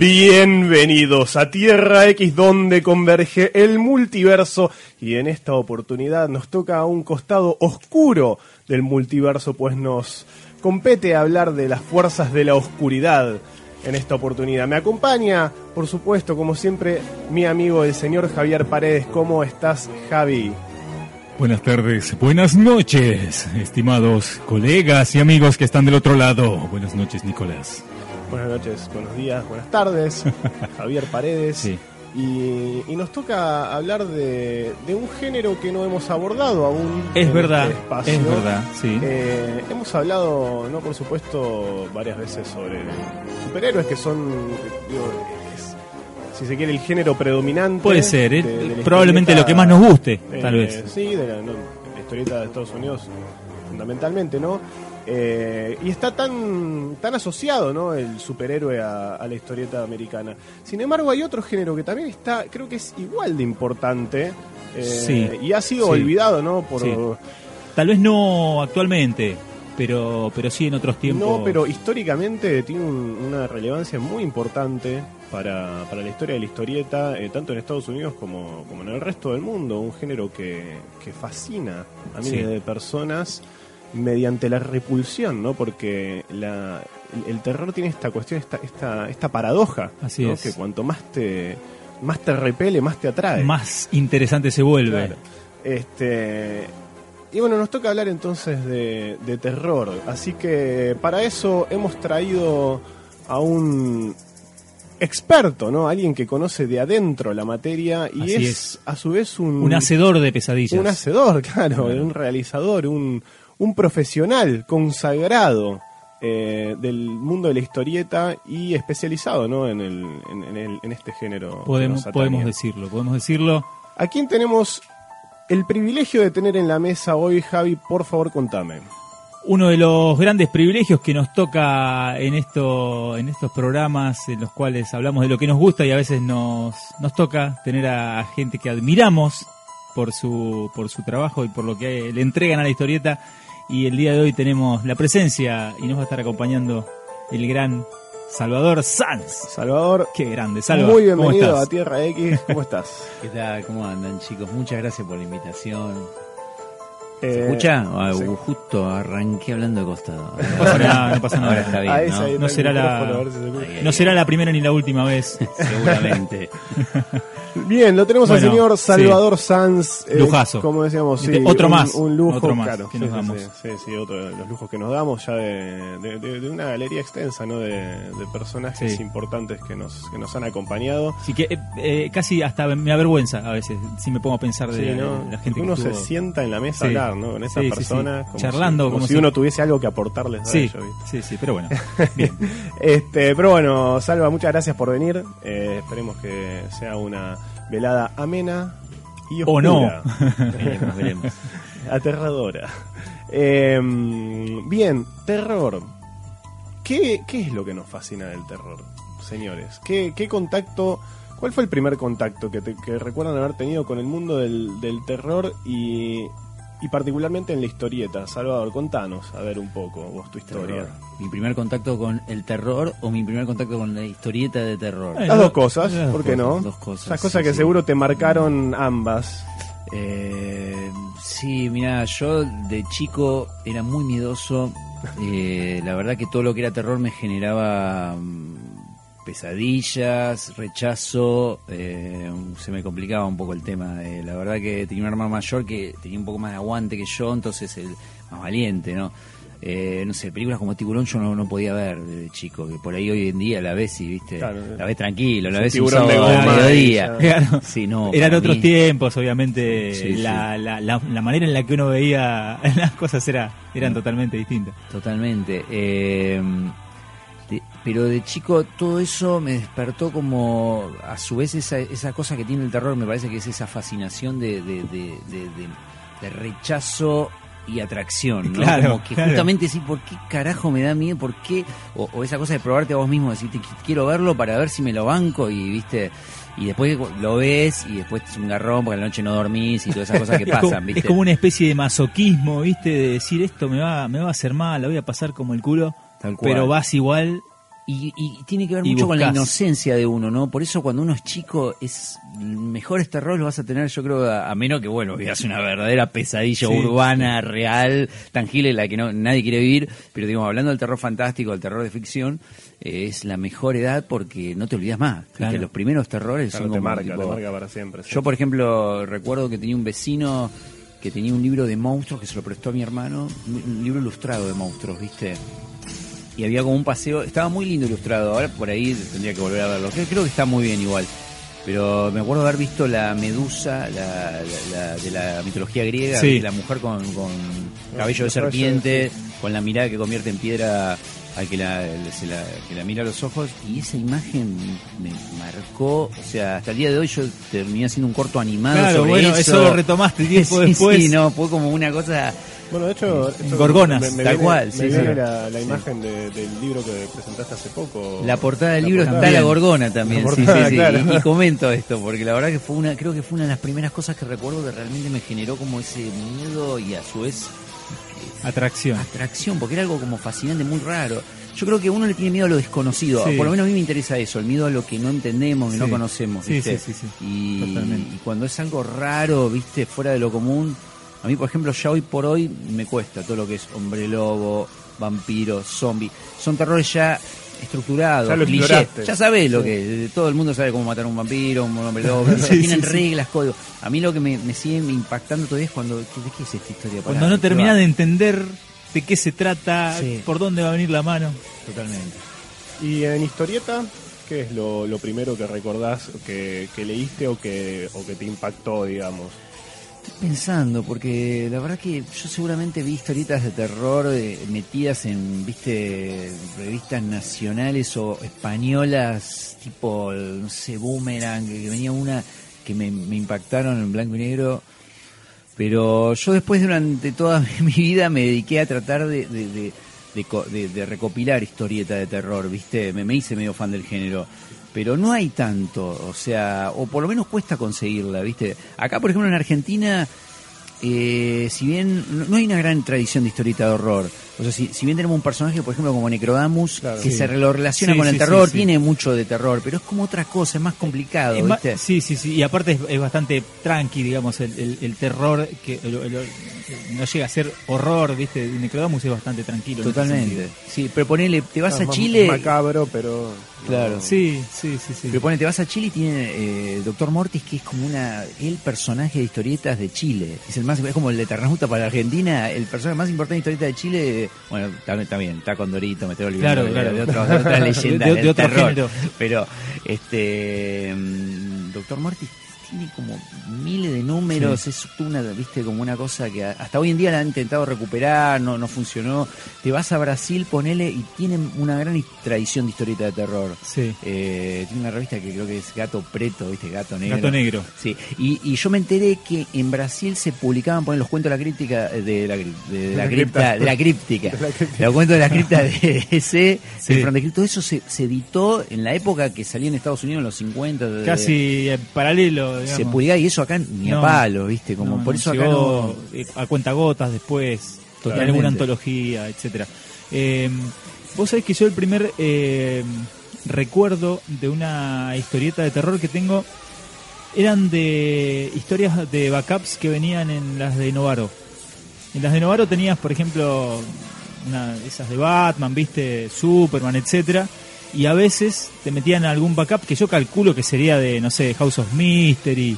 Bienvenidos a Tierra X donde converge el multiverso y en esta oportunidad nos toca a un costado oscuro del multiverso pues nos compete hablar de las fuerzas de la oscuridad en esta oportunidad. Me acompaña, por supuesto, como siempre, mi amigo el señor Javier Paredes. ¿Cómo estás, Javi? Buenas tardes, buenas noches, estimados colegas y amigos que están del otro lado. Buenas noches, Nicolás. Buenas noches, buenos días, buenas tardes. Javier Paredes. Sí. Y, y nos toca hablar de, de un género que no hemos abordado aún. Es en verdad, este espacio. es verdad, sí. Eh, hemos hablado, no por supuesto, varias veces sobre superhéroes que son, digo, es- si se quiere, el género predominante. Puede ser, ¿eh? de- de la probablemente lo que más nos guste, eh, tal vez. Sí, de la, no, la historieta de Estados Unidos, fundamentalmente, ¿no? Eh, y está tan, tan asociado, ¿no? El superhéroe a, a la historieta americana. Sin embargo, hay otro género que también está, creo que es igual de importante. eh, Sí, y ha sido sí. olvidado, ¿no? Por, Sí. Tal vez no actualmente, pero, pero sí en otros tiempos. No, pero históricamente tiene un- una relevancia muy importante para, para la historia de la historieta, eh, tanto en Estados Unidos como, como en el resto del mundo. Un género que, que fascina a miles de personas mediante la repulsión, ¿no? Porque la, el, el terror tiene esta cuestión, esta, esta, esta paradoja, Así ¿no? es. Que cuanto más te, más te repele, más te atrae. Más interesante se vuelve. Claro. Este, y bueno, nos toca hablar entonces de, de terror. Así que para eso hemos traído a un experto, ¿no? Alguien que conoce de adentro la materia y es, es. a su vez un, Un hacedor de pesadillas. un hacedor, claro, Claro. un realizador, un, un profesional consagrado eh, del mundo de la historieta y especializado, ¿no? En, el, en, en el- en este género. podemos, podemos decirlo, podemos decirlo. ¿A quién tenemos el privilegio de tener en la mesa hoy, Javi? Por favor, contame. Uno de los grandes privilegios que nos toca en esto, en estos programas en los cuales hablamos de lo que nos gusta y a veces nos, nos toca tener a gente que admiramos por su, por su trabajo y por lo que le entregan a la historieta. Y el día de hoy tenemos la presencia y nos va a estar acompañando el gran Salvador Sanz. Salvador, Qué grande, Salva. muy ¿cómo bienvenido a Tierra X. ¿Cómo estás? ¿Qué tal? ¿Cómo andan chicos? Muchas gracias por la invitación. ¿Se Eh, escucha? Ah, sí. Justo arranqué hablando de costado. No pasa nada, no pasa nada. Ahora está bien, Ahí, ¿no? ahí, No está será la- si se No será la primera ni la última vez. Seguramente. Bien, lo tenemos al señor sí. Salvador Sanz. eh, Lujazo. Como decíamos, sí, Este, otro un, más, Un lujo, otro más que sí, nos sí, damos. Sí, sí, sí, otro de los lujos que nos damos ya de, de- de- de una galería extensa, ¿no? De, de personajes Sí. importantes que nos, que nos han acompañado. Así que eh, eh, casi hasta me avergüenza a veces si me pongo a pensar de Sí, ¿no? la gente que uno se estuvo. sienta en la mesa a Sí. ¿No? Con esa Sí, sí, persona. sí. como Charlando, si, como como si si- uno tuviese algo que aportarles a Sí, ellos, ¿viste? sí, sí, pero bueno. Bien. Este, pero bueno, Salva, muchas gracias por venir. Eh, esperemos que sea una velada amena y O no. oscura. veremos, veremos. Aterradora. Eh, bien, terror. ¿Qué, ¿Qué es lo que nos fascina del terror, señores? ¿Qué, qué contacto, cuál fue el primer contacto que, te- que recuerdan haber tenido con el mundo del, del terror y, y particularmente en la historieta? Salvador, contanos, a ver un poco, vos tu historia. Terror. ¿Mi primer contacto con el terror o mi primer contacto con la historieta de terror? Las dos cosas, Las dos ¿por qué no? cosas, dos cosas, Esas cosas sí, que sí. seguro te marcaron ambas. Eh, sí, mira, yo de chico era muy miedoso. Eh, la verdad que todo lo que era terror me generaba mm, pesadillas, rechazo. eh, se me complicaba un poco el tema. Eh, la verdad que tenía un hermano mayor que tenía un poco más de aguante que yo, entonces el más valiente, ¿no? Eh, no sé, películas como Tiburón yo no, no podía ver desde chico, que por ahí hoy en día la ves y, viste, Claro. la ves tranquilo, la ves un de mediodía. Claro. Sí, no, Eran otros mí- tiempos, obviamente. Sí, la, La, la, la manera en la que uno veía las cosas era, eran totalmente distintas. Totalmente. eh, de- pero de chico todo eso me despertó como, a su vez, esa, esa cosa que tiene el terror, me parece que es esa fascinación de, de, de- de- de- de rechazo y atracción, ¿no? Claro, como que claro. justamente decir, ¿por qué carajo me da miedo? ¿Por qué? O, o esa cosa de probarte a vos mismo, decirte, "Qu- quiero verlo para ver si me lo banco y, viste... Y después lo ves y después es un garrón porque a la noche no dormís y todas esas cosas que es, como, pasan, ¿viste? es como una especie de masoquismo, ¿viste? De decir esto me va, me va a hacer mal, la voy a pasar como el culo. Tal cual. pero vas igual. Y, y tiene que ver mucho con la inocencia de uno, ¿no? Por eso cuando uno es chico, es mejores terrores los vas a tener, yo creo, a, a menos que, bueno, veas una verdadera pesadilla Sí, urbana, real, tangible, la que no nadie quiere vivir. Pero, digamos, hablando del terror fantástico, del terror de ficción, eh, es la mejor edad porque no te olvidas más. Claro. Que los primeros terrores Claro, son te como, marca, tipo- te marca para siempre. sí. Yo, por ejemplo, recuerdo que tenía un vecino que tenía un libro de monstruos que se lo prestó a mi hermano, un libro ilustrado de monstruos, ¿viste? Y había como un paseo, estaba muy lindo ilustrado, ahora por ahí tendría que volver a verlo, creo, creo que está muy bien igual. Pero me acuerdo haber visto la medusa la, la- la- de la mitología griega, la mujer con, con cabello de serpiente, con la mirada que convierte en piedra al que la, se la- que la mira a los ojos, y esa imagen me marcó, o sea, hasta el día de hoy yo terminé haciendo un corto animado Claro, sobre bueno, eso. eso lo retomaste tiempo Sí, después. Sí, no, fue como una cosa... Bueno, de hecho, esto- Gorgonas, me, me tal viene- cual, me sí, viene sí. la, la imagen de- del libro que presentaste hace poco. La portada del La libro portada. está la gorgona también, La sí, portada, sí, sí. claro. Y, y comento esto, porque la verdad que fue una, creo que fue una de las primeras cosas que recuerdo que realmente me generó como ese miedo y a su vez Atracción. atracción, porque era algo como fascinante, muy raro. Yo creo que uno le tiene miedo a lo desconocido, Sí. por lo menos a mí me interesa eso, el miedo a lo que no entendemos y no conocemos, ¿viste? sí, sí, sí. Y, y cuando es algo raro, ¿viste? Fuera de lo común, a mí, por ejemplo, ya hoy por hoy me cuesta todo lo que es hombre lobo, vampiro, zombie. Son terrores ya estructurados, Ya lo exploraste. Ya sabés lo Sí. que todo el mundo sabe cómo matar a un vampiro, un hombre lobo, Sí, tienen sí, sí. reglas, códigos. A mí lo que me, me sigue impactando todavía es cuando, ¿de qué es esta historia? Pará, Cuando no ¿de qué terminás va? de entender de qué se trata, Sí. por dónde va a venir la mano. Totalmente. Y en historieta, ¿qué es lo, lo primero que recordás que, que leíste o que, o que te impactó, digamos? Pensando, porque la verdad que yo seguramente vi historietas de terror eh, metidas en, viste, revistas nacionales o españolas, tipo, no sé, Boomerang, que, venía una que me, me impactaron en blanco y negro. Pero yo después durante toda mi vida me dediqué a tratar de, de, de- de co- de- de recopilar historietas de terror, ¿viste? Me hice medio fan del género. Pero no hay tanto, o sea, o por lo menos cuesta conseguirla, ¿viste? Acá, por ejemplo, en Argentina, eh, si bien no, no hay una gran tradición de historieta de horror, o sea, si, si bien tenemos un personaje, por ejemplo, como Necrodamus, Claro. que Sí. se lo relaciona Sí, con el sí, terror, sí, sí. tiene mucho de terror, pero es como otra cosa, es más complicado, Es ¿viste? sí, sí, sí. Y aparte es, es bastante tranqui, digamos, el, el- el terror, que el- el- no llega a ser horror, ¿viste? Necrodamus es bastante tranquilo. Totalmente. Sí, pero ponele, te vas Ah, a más Chile. Macabro, pero. Claro. no- Sí, sí, sí, sí. Pero pone, te vas a Chile y tiene eh, Doctor Mortis, que es como una el personaje de historietas de Chile. Es el más es como el de Eternauta para Argentina, el personaje más importante de historieta de Chile. Bueno, está bien, está con Dorito, me estoy olvidando Claro, de, claro. de otro- de otra leyenda De- de- de otro terror. género. Pero este mm, Doctor Mortis tiene como miles de números, es una, viste, como una cosa que hasta hoy en día la han intentado recuperar, no, no funcionó. Te vas a Brasil, ponele, y tienen una gran tradición de historieta de terror. Sí. Eh, tiene una revista que creo que es Gato Preto, ¿viste? Gato Negro. Gato Negro. Sí, y, y yo me enteré que en Brasil se publicaban, ponen los cuentos de la crítica, de la, de la La cripta, cripta. de la críptica, De la críptica. los cuentos de la cripta de ese, Sí. el todo eso se, se editó en la época que salía en Estados Unidos en los 50. de- Casi en paralelo, digamos. se publicaba y eso acá ni a palo, ¿viste? Como No, por eso acá no... eh, a cuentagotas después, en alguna antología, etcétera. Eh, Vos sabés que yo el primer eh, recuerdo de una historieta de terror que tengo eran de historias de backups que venían en las de Novaro. En las de Novaro tenías, por ejemplo, una, esas de Batman, viste, Superman, etcétera, y a veces te metían algún backup que yo calculo que sería de, no sé, House of Mystery,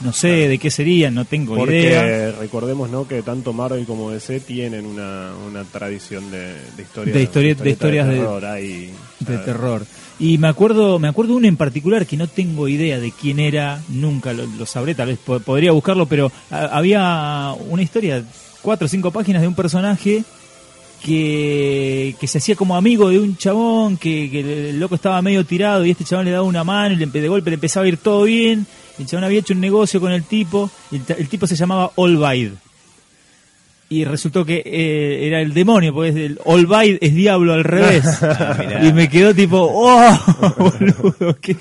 no sé de qué serían, no tengo Porque idea. recordemos ¿no? que tanto Marvel como DC tienen una, una tradición de, de historias De historias de- terror. hay, de terror. Y me acuerdo, me acuerdo uno en particular que no tengo idea de quién era, nunca lo, lo sabré, tal vez po- podría buscarlo, pero había una historia, cuatro o cinco páginas de un personaje que, se hacía como amigo de un chabón, que, el loco estaba medio tirado y este chabón le daba una mano y le, de golpe le empezaba a ir todo bien. El chabón había hecho un negocio con el tipo y el, tipo se lllama Olvaid. Y resultó que eh, era el demonio, porque el Olbaid es diablo al revés. Ah, y me quedó tipo, ¡oh! boludo, qué,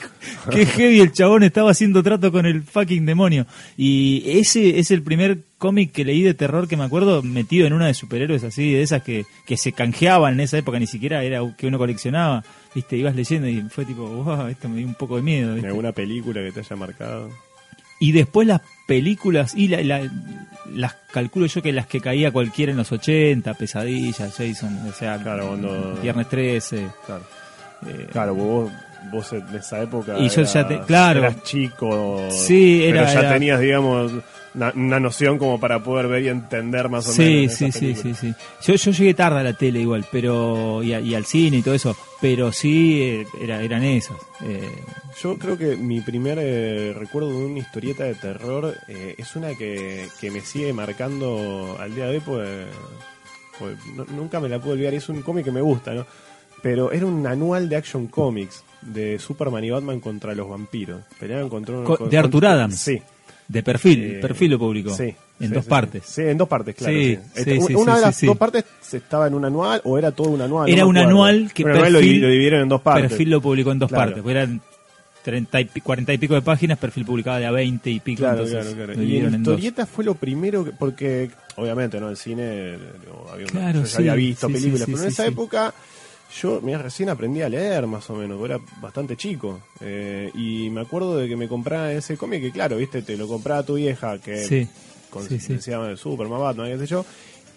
qué heavy el chabón estaba haciendo trato con el fucking demonio. Y ese es el primer cómic que leí de terror que me acuerdo metido en una de superhéroes así, de esas que, que se canjeaban en esa época, ni siquiera era que uno coleccionaba. Viste, ibas leyendo y fue tipo, wow, esto me dio un poco de miedo. ¿En ¿viste? alguna película que te haya marcado? Y después las películas, y la- la- las calculo yo que las que caía cualquiera en los 80, Pesadilla, Jason, o sea, Claro, cuando- Viernes 13. Claro. eh, Claro, vos, vos en esa época. Y yo eras- ya te- claro. Eras chico. Sí, era- Pero ya era- tenías, digamos, una, una noción como para poder ver y entender más o Sí, menos. sí, sí, sí, sí. Yo, yo llegué tarde a la tele igual, pero y, a- y al cine y todo eso, pero sí eh, era, eran esas. Eh, Yo creo que mi primer eh, recuerdo de una historieta de terror eh, es una que, que me sigue marcando al día de hoy, pues, pues no- nunca me la puedo olvidar. y Es un cómic que me gusta, ¿no? Pero era un anual de Action Comics de Superman y Batman contra los vampiros. Peleaban contra un- Co- con- de Arthur Adams. Sí. De perfil, Eh, perfil lo publicó. Sí. En sí, dos sí, partes. Sí, en dos partes, claro. Sí, sí. sí, Este, una de las dos partes estaba en un anual o era todo un anual. Era no un anual que lo, perfil- lo dividieron en dos partes. Perfil lo publicó en dos Claro. partes, porque eran 30 y, pi- 40 y pico de páginas, perfil publicaba de a 20 y pico, Claro, entonces claro, claro. Y en en dos. historieta fue lo primero que, porque obviamente no el cine digo, había una- Claro, yo ya sí, había visto películas pero en esa época yo mira, recién aprendí a leer más o menos era bastante chico eh, y me acuerdo de que me compraba ese cómic que claro viste te lo compraba tu vieja que Sí, con, sí, sí. decía Superman Batman qué sé yo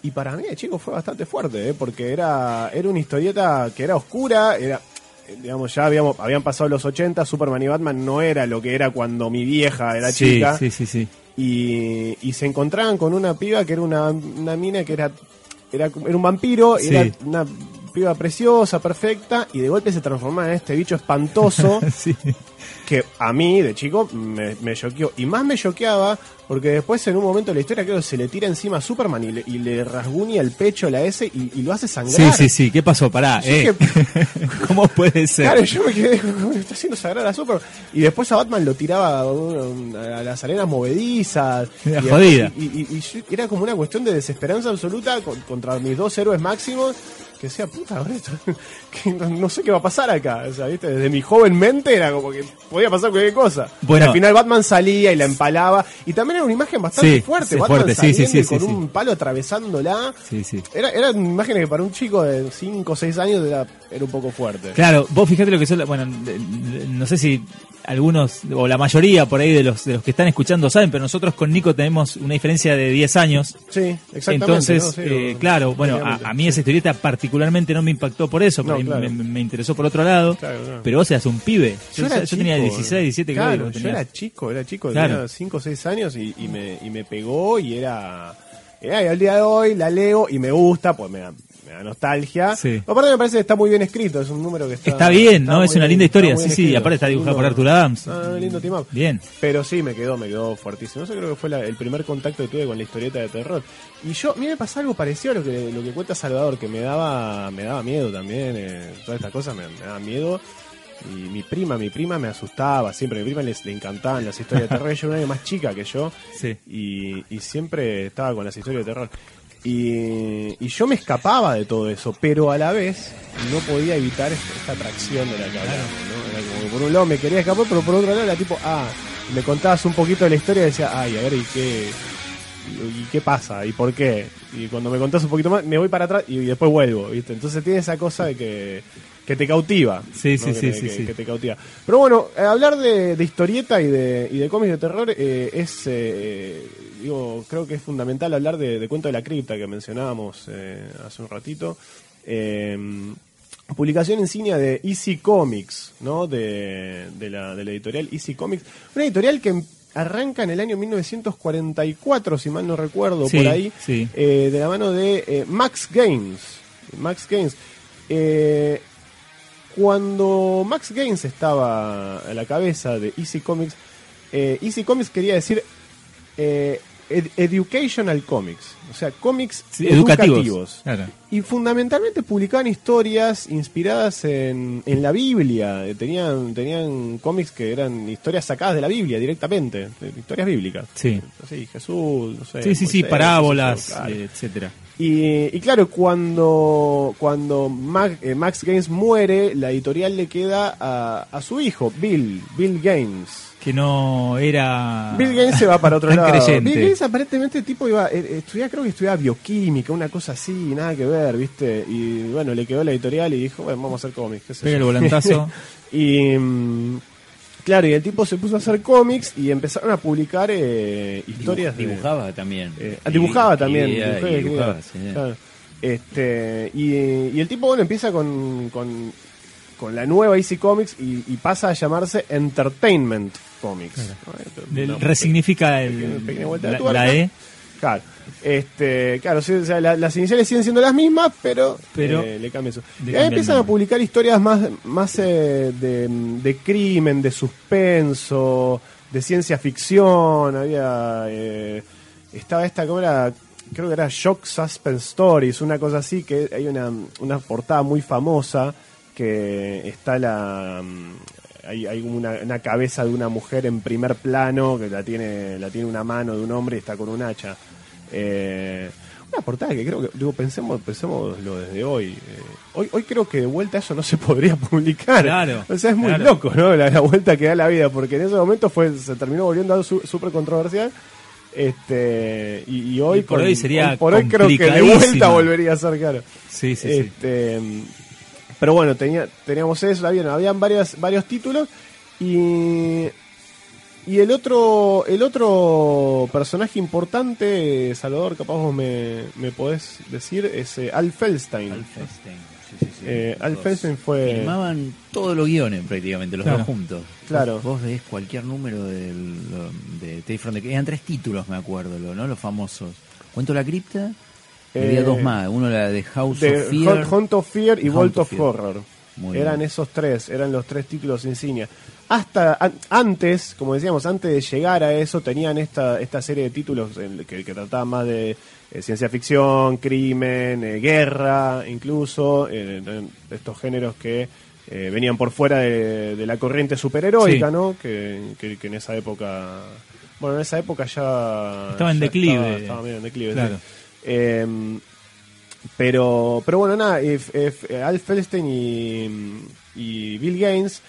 y para mí chico fue bastante fuerte eh, porque era era una historieta que era oscura era eh, digamos ya habíamos habían pasado los 80 Superman y Batman no era lo que era cuando mi vieja era sí, chica sí, sí, sí. y, y se encontraban con una piba que era una, una mina que era, era, era un vampiro, Sí. era una piba preciosa, perfecta, y de golpe se transformaba en este bicho espantoso Sí. que a mí, de chico, me, me choqueó. Y más me choqueaba porque después en un momento de la historia creo que se le tira encima a Superman y le, y le rasguña el pecho la S y, y lo hace Sí, sangrar. sí, sí, ¿qué pasó? Pará, eh. ¿Cómo puede ser? Claro, yo me quedé, "¿Cómo está haciendo sagrar a Superman. Y después a Batman lo tiraba a, las arenas movedizas. Era y, jodida. Y, era como una cuestión de desesperanza absoluta con- contra mis dos héroes máximos. Que decía, puta, ahora que no, no sé qué va a pasar acá. O sea, ¿viste? Desde mi joven mente era como que podía pasar cualquier cosa. Bueno. Y al final Batman salía y la empalaba. Y también era una imagen bastante Sí, fuerte. Batman fuerte, sí, sí, saliendo sí, con sí, sí. un palo atravesándola. Sí, sí. Era, eran imágenes que para un chico de 5 o 6 años era, era un poco fuerte. Claro, vos fíjate lo que son, bueno, no sé si algunos o la mayoría por ahí de los de los que están escuchando saben, pero nosotros con Nico tenemos una diferencia de 10 años. Sí, exactamente. Entonces, ¿no? Sí, eh, claro, bueno, a, a mí esa historieta particularmente no me impactó por eso, por Ahí claro. me, me interesó por otro lado. Claro, claro. Pero vos eras un pibe. Yo, era yo tenía chico, 16, 17 claro, yo era chico, era chico, tenía 5 o 6 años y, y me, y me pegó y era... y al día de hoy la leo y me gusta, pues me me da nostalgia. Sí. Aparte me parece que está muy bien escrito, es un número que está... Está bien, ¿no? Es una bien- linda historia, sí, sí, aparte está dibujado por Arthur Adams. Ah, lindo team up. Bien. Pero sí, me quedó, me quedó fuertísimo. Eso creo que fue la- el primer contacto que tuve con la historieta de terror. Y yo, a mí me pasa algo parecido a lo que, lo que cuenta Salvador, que me daba, me daba miedo también. eh, todas estas cosas me, me daban miedo. Y mi prima, mi prima me asustaba siempre. A mi prima les, le encantaban las historias de terror. Ella era un año más chica que yo. Sí. Y, y siempre estaba con las historias de terror. Y, y yo me escapaba de todo eso, pero a la vez no podía evitar esta, atracción de la que hablamos, ¿no? Era como que por un lado me quería escapar, pero por otro lado era tipo, ah, me contabas un poquito de la historia y decía, ay, a ver, ¿y qué, y, y qué pasa? ¿Y por qué? Y cuando me contás un poquito más, me voy para atrás y, después vuelvo, ¿viste? Entonces tiene esa cosa de que, que te cautiva. Sí, sí, Que sí, sí, que- sí. que te cautiva. Pero bueno, eh, hablar de, de historieta y de, y de cómics de terror eh, es, eh, digo, creo que es fundamental hablar de, de Cuento de la Cripta que mencionábamos hace un ratito. Publicación insignia de Easy Comics, ¿no? De, de la, de la editorial Easy Comics. Una editorial que arranca en el año 1944, si mal no recuerdo, Sí, por ahí, sí. eh, de la mano de eh, Max Gaines. Max Gaines. Eh, cuando Max Gaines estaba a la cabeza de Easy Comics, eh, Easy Comics quería decir eh, ed- educational comics, o sea, cómics Sí, educativos. educativos. Claro. Y fundamentalmente publicaban historias inspiradas en, en la Biblia. Tenían, tenían cómics que eran historias sacadas de la Biblia directamente, historias bíblicas. Sí. Sí, Jesús, no sé. Sí, sí, sí, parábolas, claro. etcétera. Y, y claro, cuando, cuando Max, eh, Max Gaines muere, la editorial le queda a, a su hijo, Bill, Bill Gaines. Que no era. Bill Gaines se va para otro lado. creyente. Bill Gaines aparentemente tipo iba, eh, estudiaba, creo que estudiaba bioquímica, una cosa así, nada que ver, ¿viste? Y bueno, le quedó la editorial y dijo, bueno, vamos a hacer cómics. Pega el volantazo. y mm, claro, y el tipo se puso a hacer cómics y empezaron a publicar eh, historias. de- Dibujaba también. eh, dibujaba también. Y dibujaba, sí. Claro. Este, y, y el tipo, bueno, empieza con, con, con la nueva Easy Comics y, y pasa a llamarse Entertainment Comics. resignifica el- de la, la E. Claro. Este, claro, sí, o sea, la- las iniciales siguen siendo las mismas, pero, Pero eh, le cambia eso. Y ahí empiezan a publicar historias más, más eh, de, de crimen, de suspenso, de ciencia ficción. Había. eh, estaba esta, ¿cómo era? Creo que era Shock Suspense Stories, una cosa así, que hay una, una portada muy famosa que está la. mm, Hay, hay una, una cabeza de una mujer en primer plano que la tiene, la tiene una mano de un hombre y está con un hacha. Eh, una portada que creo que, digo, pensemos, pensémoslo desde hoy. Eh, hoy. Hoy creo que de vuelta eso no se podría publicar. Claro, O sea, es muy claro. loco, ¿no? La, la vuelta que da la vida, porque en ese momento fue, se terminó volviendo algo su- súper controversial. Este, y, y hoy Y por hoy sería por hoy creo que de vuelta volvería a ser claro. Sí, sí, sí. Este, Pero bueno, tenía, teníamos eso, habían, habían varias, varios títulos y, y el otro el otro personaje importante, Salvador, capaz vos me, me podés decir, es eh, Al Feldstein. Al Feldstein. Sí, sí, sí. Eh, Al. Feldstein fue... Filmaban todos los guiones prácticamente, los Claro. dos juntos. Claro. Vos, vos ves cualquier número del, de from the Eran tres títulos, me acuerdo, lo- ¿no? Los famosos. Cuento la cripta. y había Eh, dos más. Uno la de House de of Fear. Hunt, Hunt of Fear y Hunt Vault of. Horror. Muy eran bien. esos tres, eran los tres títulos insignia. Hasta an- antes, como decíamos, antes de llegar a eso, tenían esta, esta serie de títulos en- que, que trataban más de eh, ciencia ficción, crimen, eh, guerra, incluso, eh, estos géneros que eh, venían por fuera de, de la corriente superheroica, Sí. ¿no? Que, que- que en esa época, bueno, en esa época ya... Estaba en ya declive. Estaba, estaba medio en declive, sí. Claro. Em, pero, pero bueno, nada, if- if, Al Feldstein y, y Bill Gaines,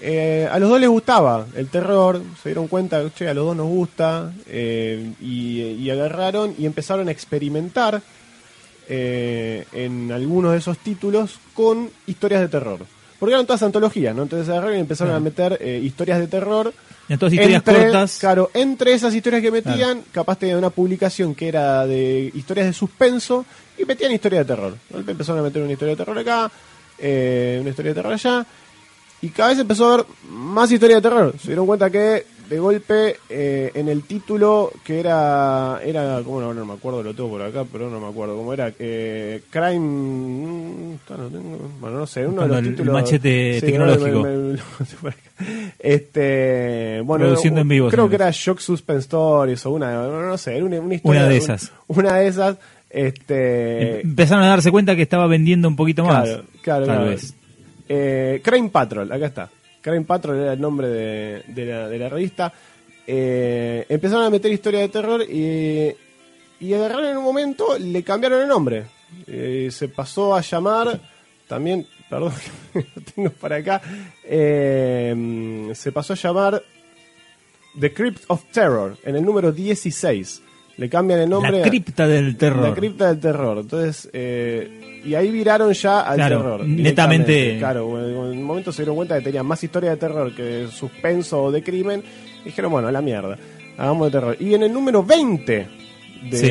eh, a los dos les gustaba el terror, se dieron cuenta, che, a los dos nos gusta, eh, y, y agarraron y empezaron a experimentar eh, en algunos de esos títulos con historias de terror. Porque eran todas antologías, ¿no? Entonces agarraron y empezaron Claro. a meter eh, historias de terror En todas historias entre, cortas. Claro, entre esas historias que metían, capaz tenían una publicación que era de historias de suspenso y metían historia de terror. Empezaron a meter una historia de terror acá, una historia de terror allá, y cada vez empezó a haber más historia de terror. Se dieron cuenta que de golpe eh, en el título que era era como no, no me acuerdo lo tengo por acá pero no me acuerdo cómo era eh, crime mm, no tengo- bueno no sé uno de los el títulos machete Sí, tecnológico. me- me- me- este bueno Produciendo en vivo, creo que era Shock Suspense Stories o una no, no sé era una, una historia Una de un- esas. una de esas este Empezaron a darse cuenta que estaba vendiendo un poquito más. Claro, claro, Tal claro. vez. Eh, Crime Patrol, acá está. Crime Patrol era el nombre de, la, revista. Eh, empezaron a meter historia de terror y, y agarraron en un momento, le cambiaron el nombre. Eh, se pasó a llamar, también, perdón, que lo tengo para acá, se pasó a llamar The Crypt of Terror, en el número 16. Le cambian el nombre. La cripta del terror. la cripta del terror. Entonces, eh, y ahí viraron ya al Claro, terror. netamente. Claro, en un momento se dieron cuenta que tenían más historia de terror que de suspenso o de crimen. Y dijeron, bueno, a la mierda, hagamos de terror. Y en el número 20 de, Sí.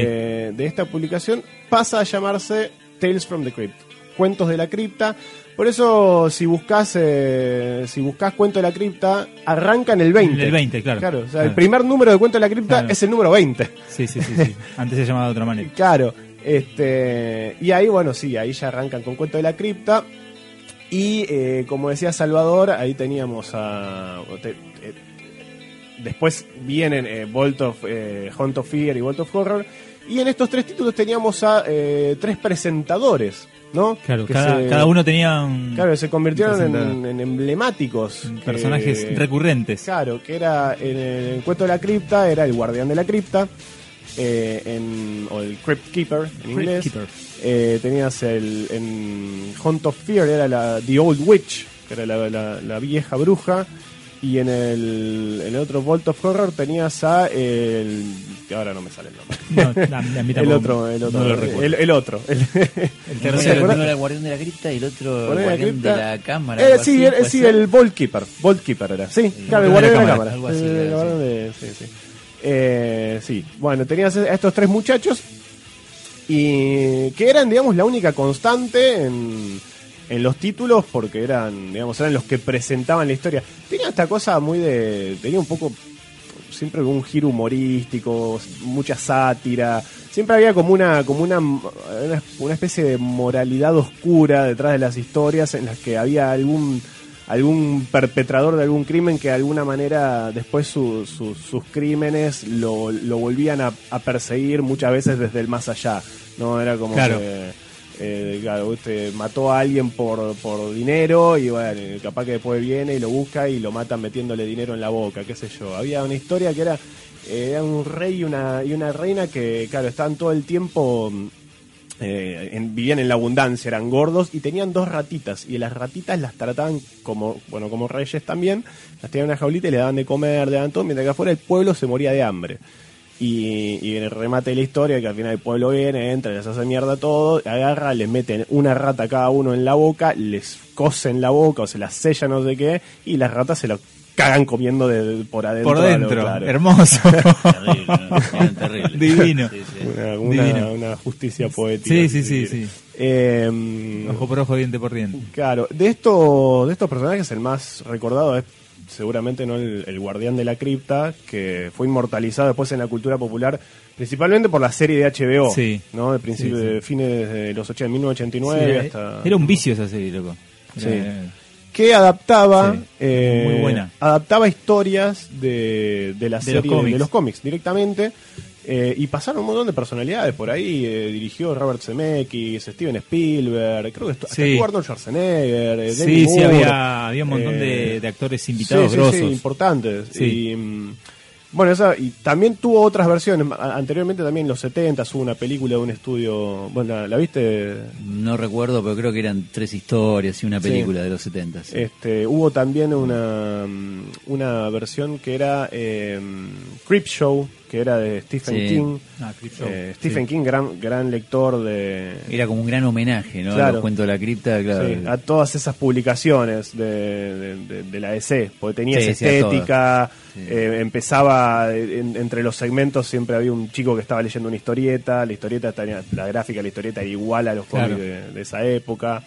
de esta publicación pasa a llamarse Tales from the Crypt. Cuentos de la cripta. Por eso, si buscas eh, si buscas Cuento de la cripta, arranca en el 20. En el 20, claro. Claro, o sea, Claro. el primer número de Cuento de la cripta Claro. es el número 20. Sí, sí, sí, sí. Antes se llamaba de otra manera. Claro, este y ahí bueno sí, ahí ya arrancan con cuento de la cripta y eh, como decía Salvador, ahí teníamos a te- eh, después vienen eh, Vault of, eh, Hunt of Fear y Vault of Horror. Y en estos tres títulos teníamos a eh, tres presentadores, ¿no? Claro, cada, se- cada uno tenía un, Claro, se convirtieron en, emblemáticos. personajes recurrentes. Claro, que era en el cuento de la cripta, era el guardián de la cripta, eh, en, o el Crypt Keeper en Crypt inglés. Keeper. Eh, tenías el, en Hunt of Fear, era la The Old Witch, que era la, la- la vieja bruja. Y en el, en el otro Vault of Horror tenías a el. que ahora no me sale el nombre. No, el otro, el otro, no lo recuerdo. el, el otro. El, tercero. uno era el guardián de la cripta y el otro el Guardián de la de la cámara. Eh, sí, así, ¿puede sí, ser? el Vault Keeper. Vault Keeper era. Sí, claro, el guardián de la cámara. algo así, El era, guardián de- sí, sí. Eh, sí, bueno, tenías a estos tres muchachos y que eran, digamos, la única constante en, en los títulos porque eran, digamos, eran los que presentaban la historia. Tenía esta cosa muy de, tenía un poco siempre un giro humorístico, mucha sátira. Siempre había como una, como una, una, especie de moralidad oscura detrás de las historias en las que había algún algún perpetrador de algún crimen que de alguna manera después su- su- sus crímenes lo, lo volvían a, a perseguir muchas veces desde el más allá. No era como Claro. que eh, claro, usted mató a alguien por, por dinero y bueno, capaz que después viene y lo busca y lo matan metiéndole dinero en la boca, qué sé yo. Había una historia que era, eh, un rey y una, y una reina que, claro, estaban todo el tiempo, eh, en- vivían en la abundancia, eran gordos y tenían dos ratitas y las ratitas las trataban como, bueno, como reyes también, las tenían en una jaulita y le daban de comer, le daban todo, mientras que afuera el pueblo se moría de hambre. Y, y en el remate de la historia, que al final el pueblo viene, entra, les hace mierda todo, agarra, les meten una rata a cada uno en la boca, les cosen la boca o se la sellan no sé qué, y las ratas se lo cagan comiendo de, por adentro. Por dentro, claro. hermoso. Terrible. Divino. Sí, sí. Una, una- Divino. una justicia poética. Sí, sí, sí, sí. Eh, Ojo por ojo, diente por diente. Claro, de estos, de estos personajes el más recordado es seguramente no el, el guardián de la cripta, que fue inmortalizado después en la cultura popular, principalmente por la serie de HBO, Sí. ¿no? De principio Sí, sí. de fines de los 80, 1989 Sí, hasta... Era un vicio esa serie, loco. Sí. Era- que adaptaba eh, muy buena. adaptaba historias de, de la De serie los de los cómics directamente eh, y pasaron un montón de personalidades por ahí eh, dirigió Robert Zemeckis Steven Spielberg creo que Sí. Arnold Schwarzenegger eh, Sí, sí, había, había un montón eh, de, de actores invitados sí, sí, grosos. sí, importantes Sí. y mm, bueno esa y también tuvo otras versiones anteriormente también en los 70 hubo una película de un estudio bueno la, la viste No recuerdo, pero creo que eran tres historias y una Sí. película de los 70. sí. Este, hubo también una, mm, una versión que era eh, Creep Show, que era de Stephen Sí. King. Ah, Eh, Stephen sí. King, gran, gran lector de, Era como un gran homenaje, ¿no? A los cuentos de la cripta, claro. sí, a todas esas publicaciones de, de, de- de la DC, porque tenía Sí, esa estética, Sí. eh, empezaba, en- entre los segmentos siempre había un chico que estaba leyendo una historieta, la historieta tenía, la gráfica de la historieta era igual a los Claro. cómics de, de esa época.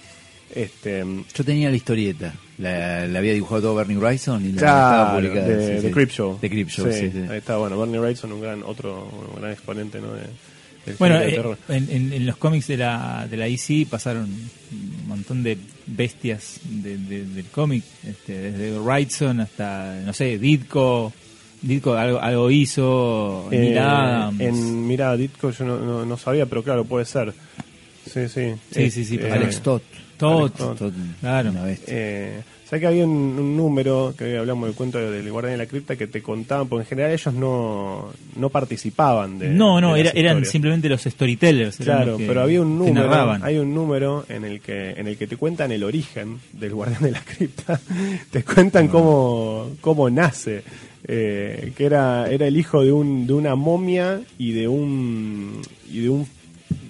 Este, Yo tenía la historieta, la, la había dibujado todo Bernie Wrightson y la Claro, estaba publicada. de, sí, de sí. Creep Show. De Creep Show, sí, sí. Ahí está, bueno, Bernie Wrightson, un gran, otro un gran exponente, ¿no? De, del Bueno, eh, terror. en, en- en los cómics de la, de la DC pasaron un montón de bestias de- de- del cómic, este, desde Wrightson hasta, no sé, Ditko. Ditko algo, algo hizo, Eh, Neil Adams. en, mira, Ditko yo no, no, no sabía, pero claro, puede ser. Sí, sí. Sí, sí, sí, Eh, Alex Todd. Claro. una bestia. Eh, ¿Sabes que había un, un número, que hablamos del cuento del Guardián de la Cripta, que te contaban, porque en general ellos no, no participaban de. no, no, de era- las eran simplemente los storytellers. Claro, los que- pero había un número, hay un número en el que en el que te cuentan el origen del guardián de la cripta, te cuentan cómo cómo nace, eh, que era era el hijo de un de una momia y de un y de un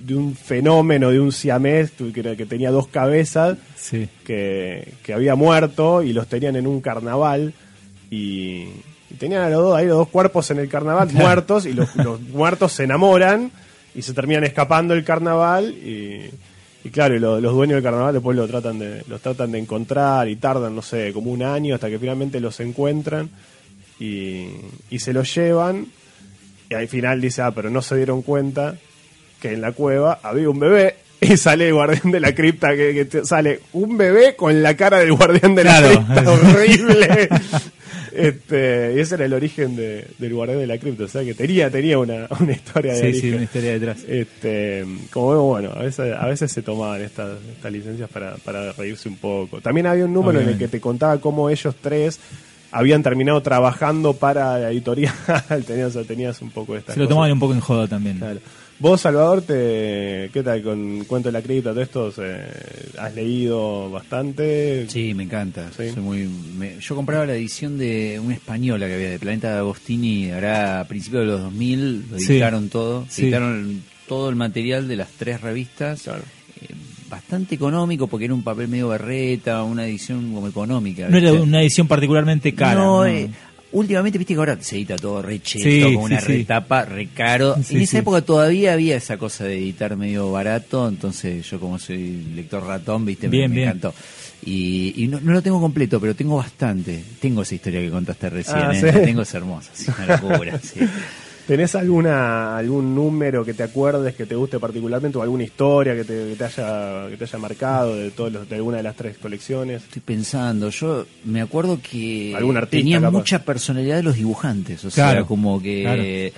de un fenómeno de un siamés que, tenía dos cabezas Sí. que, que había muerto y los tenían en un carnaval y, y tenían a los dos ahí los dos cuerpos en el carnaval muertos y los, los muertos se enamoran y se terminan escapando del carnaval y, y claro y lo- los dueños del carnaval después lo tratan de los tratan de encontrar y tardan no sé como un año hasta que finalmente los encuentran y, y se los llevan y al final dice ah pero no se dieron cuenta que en la cueva había un bebé y sale el guardián de la cripta que, que sale un bebé con la cara del guardián de la Claro. cripta horrible Este, y ese era el origen de, del guardián de la cripta, o sea que tenía, tenía una, una historia de Sí, origen. sí, una historia detrás. Este, como vemos, bueno, a veces, a veces se tomaban estas, estas licencias para, para reírse un poco. También había un número en el que te contaba cómo ellos tres habían terminado trabajando para la editorial. tenías, tenías un poco de estas Se lo tomaban un poco en joda también. Claro. Vos, Salvador, te, ¿qué tal con Cuento de la Cripta? Todo esto, eh, ¿has leído bastante? Sí, me encanta. Sí. Soy muy, me- yo compraba la edición de una española que había de Planeta de Agostini, ahora a principios de los 2000, lo Sí. editaron todo. Sí. Editaron todo el material de las tres revistas. Claro. Eh, bastante económico porque era un papel medio berreta, una edición como económica. No era una edición particularmente cara. No, ¿no? eh, últimamente viste que ahora se edita todo re cheto, Sí, con una sí. retapa, re caro. Sí, en esa época todavía había esa cosa de editar medio barato, entonces yo como soy lector ratón, viste, me- Bien, me, bien. encantó. Y, y no, no lo tengo completo, pero tengo bastante. Tengo esa historia que contaste recién, Ah, ¿eh? tengo, es hermosa, es una locura. ¿Tenés alguna algún número que te acuerdes que te guste particularmente o alguna historia que te, que te haya que te haya marcado de todos los, de alguna de las tres colecciones? Estoy pensando, yo me acuerdo que Algún artista, tenía capaz. mucha personalidad de los dibujantes, o sea, Claro, como que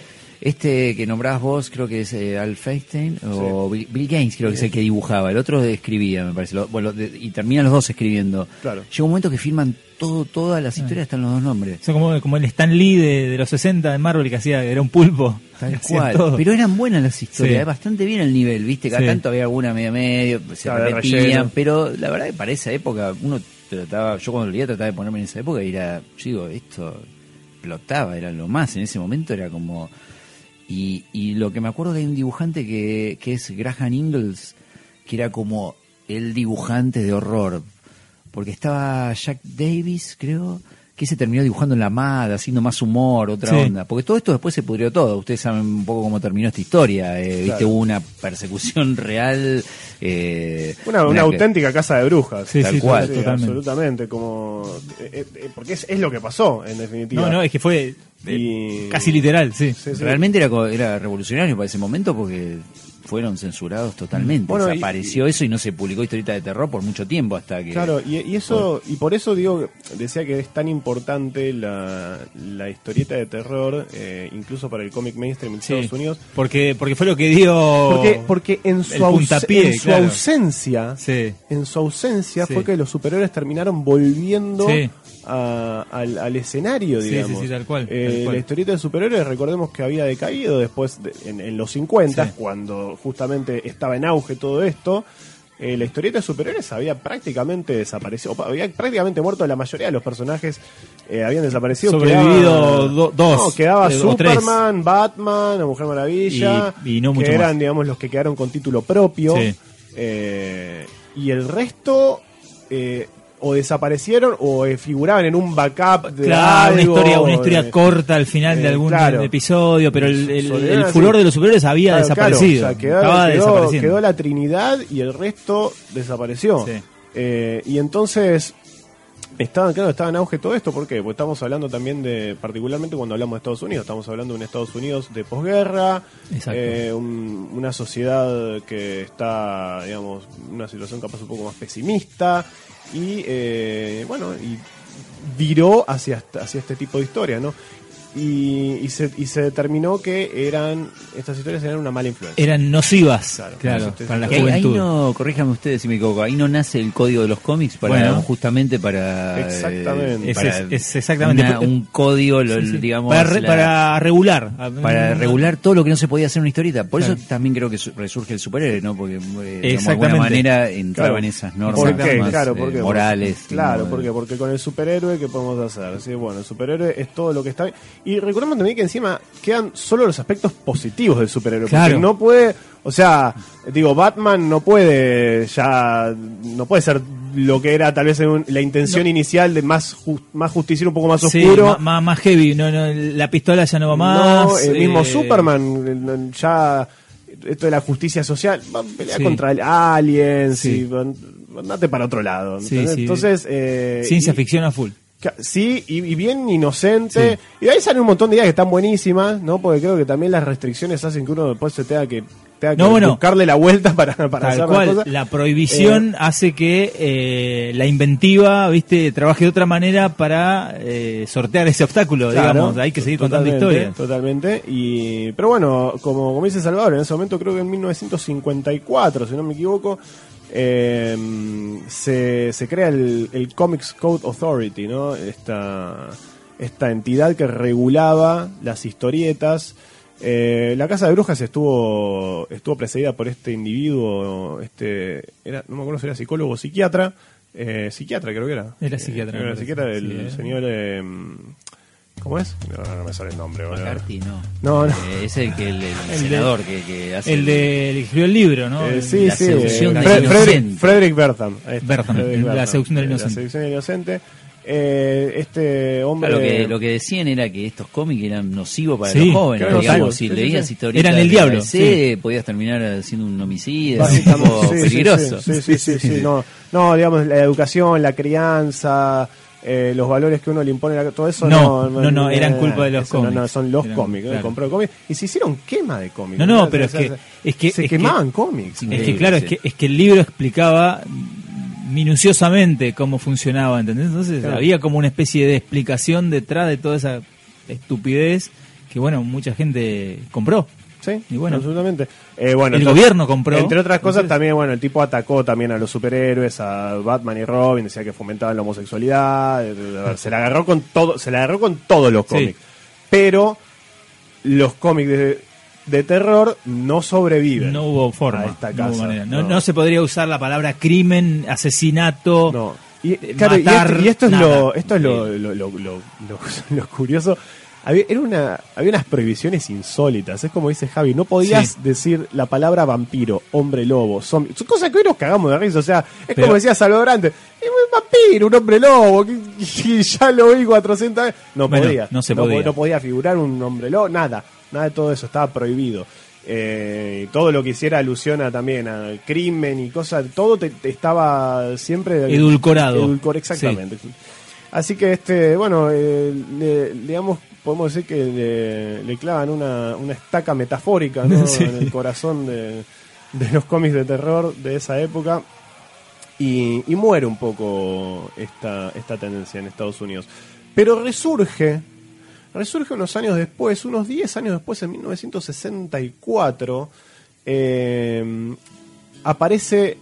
este que nombrás vos creo que es eh, Al Feinstein o Bill, Bill Gaines creo que es el que dibujaba, el otro escribía, me parece, Lo- bueno, de- y terminan los dos escribiendo. Claro. Llega un momento que firman todo, todas las historias están los dos nombres. O sea, como, como el Stan Lee de, de los 60 de Marvel que hacía, era un pulpo. Tal Hacía cual. todo. Pero eran buenas las historias, Sí. eh, bastante bien el nivel, ¿viste? Cada Sí. tanto había alguna media medio, se Claro, de repetían, relleno. pero la verdad que para esa época, uno trataba, yo cuando lo leía trataba de ponerme en esa época y era, yo digo, esto explotaba, era lo más, en ese momento era como... Y, y lo que me acuerdo que hay un dibujante que, que es Graham Ingalls, que era como el dibujante de horror, porque estaba Jack Davis, creo, que se terminó dibujando en la MAD, haciendo más humor, otra Sí. onda. Porque todo esto después se pudrió todo. Ustedes saben un poco cómo terminó esta historia. eh, Viste, hubo una persecución real. eh, Una, una auténtica casa de brujas. Sí, Tal sí, cual. totalmente. absolutamente. Como, eh, eh, porque es, es lo que pasó, en definitiva. No, no, es que fue Y- casi literal, sí. Sí, sí. Realmente era revolucionario para ese momento porque fueron censurados totalmente. Bueno, y- Desapareció eso y no se publicó historieta de terror por mucho tiempo hasta que... Claro, y, y eso, y por eso digo, decía que es tan importante la, la historieta de terror, eh, incluso para el cómic mainstream en Sí. Estados Unidos, Porque, porque fue lo que dio. porque, porque en su, el aus- puntapié, en su claro. ausencia, Sí. en su ausencia Sí. fue que los superhéroes terminaron volviendo a- al, al escenario, digamos. sí, sí, tal cual, Eh, tal cual. La historieta de superhéroes, recordemos que había decaído después, de- en, en los 50, Sí. Cuando justamente estaba en auge todo esto. eh, la historieta de superhéroes había prácticamente desaparecido, había prácticamente muerto la mayoría de los personajes, eh, habían desaparecido. Sobrevivido Quedaba- do- dos, No, quedaba eh. Superman, Batman, la Mujer Maravilla, Y- y no mucho que eran, más. digamos, los que quedaron con título propio. Sí. Y el resto o desaparecieron o eh, figuraban en un backup de Claro, una algo, historia, una historia eh, corta al final de eh, algún claro. episodio, pero el, el- furor de los superhéroes había Claro, desaparecido. o sea, quedó, quedó- la Trinidad y el resto desapareció. Sí. Eh, y entonces estaban, claro, estaba en auge todo esto, ¿por qué? Porque estamos hablando también de, particularmente cuando hablamos de Estados Unidos, estamos hablando de un Estados Unidos de posguerra, eh, un- una sociedad que está, digamos, en una situación capaz un poco más pesimista y, eh, bueno, y viró hacia, hacia este tipo de historia, ¿no? Y, y se, y se determinó que eran estas historias eran una mala influencia. Eran nocivas, Claro, claro, para la Que ahí, ahí juventud. no, corríjame ustedes si me equivoco, ahí no nace el código de los cómics para Bueno. justamente para eh, Exactamente. Es- para es- es exactamente. una- un código lo- Sí, sí. digamos para, re- la- para regular. para regular todo lo que no se podía hacer en una historieta. Por Claro. eso también creo que su- resurge el superhéroe, ¿no? Porque eh, digamos, de alguna manera entraba Claro. esas normas ¿Por qué? más, Claro, eh, ¿por qué? morales. Claro, ¿no? porque porque con el superhéroe qué podemos hacer, sí, bueno, el superhéroe es todo lo que está y recordemos también que encima quedan solo los aspectos positivos del superhéroe, Claro. porque no puede, o sea, digo, Batman no puede ya no puede ser lo que era tal vez un- la intención No. inicial de más ju- más justiciero, un poco más Sí, oscuro. ma- más, más heavy. No, no, la pistola ya no va más. No, el mismo eh, Superman, ya esto de la justicia social, va a pelear Sí. contra el aliens, Sí. y andate para otro lado. Sí, sí. Entonces, eh, Ciencia y- ficción a full. Sí, y, y bien inocente. Y de ahí salen un montón de ideas que están buenísimas, ¿no? Porque creo que también las restricciones hacen que uno después se tenga que tenga que bueno. buscarle la vuelta para, para hacer las cual, cosas. la prohibición hace que eh, la inventiva, viste, trabaje de otra manera para eh, sortear ese obstáculo, Claro, digamos. Hay que seguir contando historias. Totalmente. Y, pero bueno, como, como dice Salvador, en ese momento creo que en 1954, si no me equivoco, eh, se, se crea el, el Comics Code Authority, ¿no? Esta, esta entidad que regulaba las historietas. Eh, la Casa de Brujas estuvo estuvo precedida por este individuo, este era no me acuerdo si era psicólogo o psiquiatra, eh, psiquiatra creo que era. Era psiquiatra, Eh, era psiquiatra Sí, eh. señor eh, ¿Cómo es? No, no me sale el nombre. McCarthy, no. No, no. Eh, es el que el, el El de- senador que, que hace El de el escribió el libro, ¿no? Eh, sí, la sí, seducción eh, del Fre- inocente. Frederick, Frederick Bertham. está, Bertham, Frederick la seducción del inocente. La seducción del inocente. Eh, este hombre. Claro, lo que, lo que decían era que estos cómics eran nocivos para Sí, los jóvenes. claro, digamos, sí, si sí, leías sí. historietas Eran el diablo, ABC, podías terminar siendo un homicida, un sí, sí, peligroso. Sí, sí, sí, sí, no, no, digamos, la educación, la crianza, eh, los valores que uno le impone, la- todo eso No, no. no, no, eran culpa de los eso no, cómics. No, son los Eran- cómics, compró cómics. Y se hicieron quema de cómics. No, no, O sea, pero o es que- es que- se es que- quemaban cómics. Es que claro, sí. es que, es que el libro explicaba minuciosamente cómo funcionaba, ¿entendés? Entonces Claro. había como una especie de explicación detrás de toda esa estupidez que, bueno, mucha gente compró. Sí, Y bueno, absolutamente. Eh, bueno, el entonces, gobierno compró. Entre otras cosas, Entonces- también, bueno, el tipo atacó también a los superhéroes, a Batman y Robin, decía que fomentaban la homosexualidad, eh, se la agarró con todo, se la agarró con todos los Sí. cómics. Pero los cómics de, de terror no sobreviven. No hubo forma. a esta no hubo casa, manera. No, no. no se podría usar la palabra crimen, asesinato. No. Y, eh, matar, esto, y esto es, nada. lo, esto es lo, lo, lo- lo- lo curioso. Había, era una, había unas prohibiciones insólitas. Es como dice Javi, no podías Sí. decir la palabra vampiro, hombre lobo, zombie. Son cosas que hoy nos cagamos de risa. O sea, es Pero- como decía Salvador antes. "Es un vampiro, un hombre lobo. que ya lo vi 400 veces. No Bueno, podía. no se po- podía. No podía figurar un hombre lobo. Nada. Nada de todo eso. Estaba prohibido. Eh, y todo lo que hiciera alusión a, también al crimen y cosas, todo te, te estaba siempre Edulcorado. Edulcor, exactamente. Así que este, bueno, eh, le- digamos, podemos decir que le, le clavan una, una estaca metafórica ¿no? Sí. en el corazón de, de los cómics de terror de esa época y, y muere un poco esta, esta tendencia en Estados Unidos. Pero resurge, resurge unos años después, unos 10 años después, en 1964, eh, aparece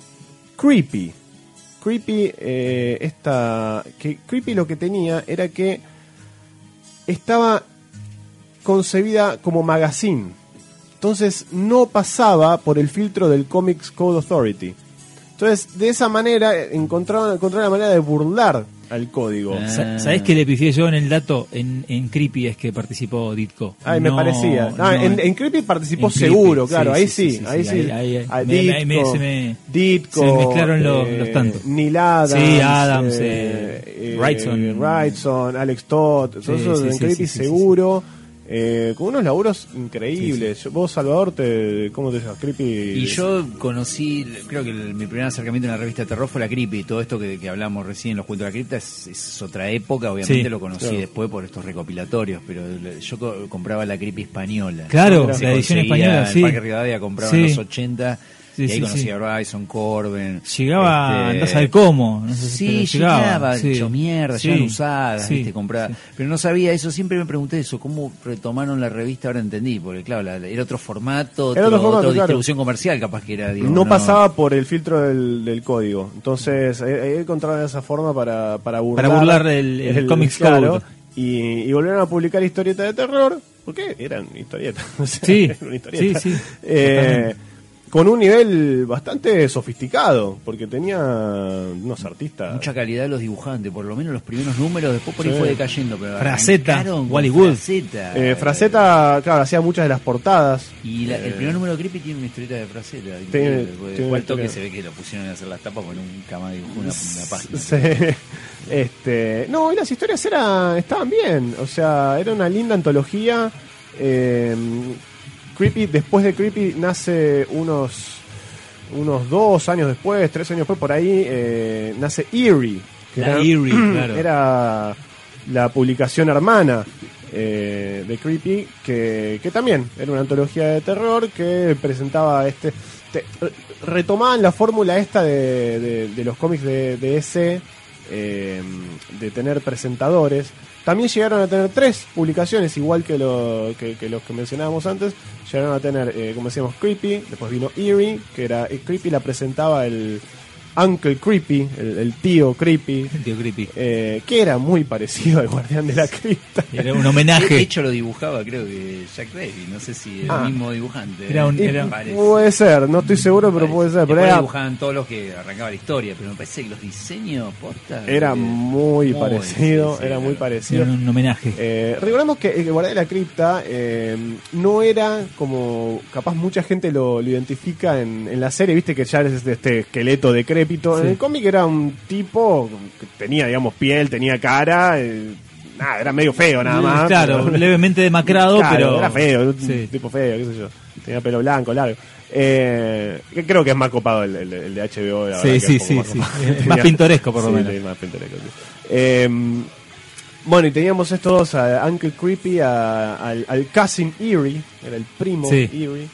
Creepy. Creepy, eh, esta, que Creepy lo que tenía era que estaba concebida como magazine. Entonces no pasaba por el filtro del Comics Code Authority. Entonces, de esa manera encontraron, encontraron la manera de burlar al código. Ah. Sa- ¿Sabés qué le pifié yo en el dato? En, en Creepy es que participó Ditko. Ay, me parecía. no, Ah, en, en Creepy participó en seguro, claro, sí, ahí sí, sí, sí, ahí sí, ahí- ahí- Ah, me- me- me- Ditko, se me- Ditko, se me mezclaron los- eh, los tantos. Neil Adams, Sí, Adams, eh, eh, Wrightson. Wrightson, Alex Todd, todos Sí, esos sí, sí, sí, sí, sí, seguro. eh, con unos laburos increíbles. Vos, Salvador, te, ¿cómo te llamas? Creepy. Y yo conocí, creo que el- mi primer acercamiento en la revista de terror fue la Creepy. Todo esto que, que hablamos recién, los cuentos de la cripta, es, es otra época. Obviamente Sí, lo conocí claro. después por estos recopilatorios, pero yo co- compraba la Creepy española. Claro, la edición española, en sí. Parque Rivadavia compraba Sí. en los 80 Sí, y ahí sí, conocí sí. a Bryson, Corben. Llegaba, este, andás a ver cómo. No sé si Sí, llegaba. llegaba, sí. hecho mierda, Sí, llegaban usadas, sí, ¿viste? comprada. sí. Pero no sabía eso, siempre me pregunté eso, ¿cómo retomaron la revista? Ahora entendí, porque claro, la- era otro formato, Era otro, otro formato, otra claro. distribución comercial capaz que era, digamos, no pasaba por el filtro del, del código. Entonces, eh, ahí encontraron esa forma para, para burlar. Para burlar el- el Comics Code. Y, y volvieron a publicar historietas de terror, porque eran historietas. o sea, Sí, eran una historieta. sí, sí, Eh. Con un nivel bastante sofisticado, porque tenía unos artistas. Mucha calidad de los dibujantes, por lo menos los primeros números, después por ahí Sí. fue decayendo. Pero Fraceta, Wally Wood. Fraceta. Eh, Fraceta, claro, hacía muchas de las portadas. Y la- el Eh, primer número de Creepy tiene una historieta de Fraceta. Tiene- tiene después una al toque se ve que lo pusieron a hacer las tapas porque nunca más dibujó una, una página. Sí. Este, no, y las historias eran, estaban bien. O sea, era una linda antología. Eh, Creepy, después de Creepy nace unos unos dos años después, tres años después, por ahí, eh, nace Eerie. que La Eerie, claro. Era la publicación hermana. eh, de Creepy, que, que también era una antología de terror que presentaba este... te- re- retomaban la fórmula esta de, de- de los cómics de, de ese, eh, de tener presentadores. También llegaron a tener tres publicaciones, igual que, lo, que, los que mencionábamos antes. Llegaron a tener, eh, como decíamos, Creepy, después vino Eerie, que era eh, Creepy la presentaba el Uncle Creepy, el, el tío Creepy, Tío creepy. eh, que era muy parecido al Guardián de la Cripta. Era un De homenaje. hecho lo dibujaba creo que Jack Davis, no sé si era Ah. el mismo dibujante. Era un- era-. Puede ser, no estoy seguro, pero puede ser. Pero era, dibujaban todos los que arrancaba la historia, pero me parece que los diseños posta era eh, muy, parecido, sí, sí, era muy parecido. Era un homenaje. Eh, recordemos que el Guardián de la Cripta eh, no era como capaz mucha gente lo, lo identifica en, en la serie, viste que ya es este, este esqueleto decrépito. En Sí. el cómic era un tipo que tenía, digamos, piel, tenía cara, eh, nada, era medio feo nada más. claro, pero- levemente demacrado, Claro, pero. era feo, un Sí. tipo feo, qué sé yo. Tenía pelo blanco, largo. Eh, creo que es más copado el, el- el de HBO. la Sí, verdad sí, sí, más sí. más pintoresco, por lo menos. sí, más pintoresco. Eh, bueno, y teníamos estos dos, a Uncle Creepy, a- al, al Cousin Eerie, era el primo. Eerie,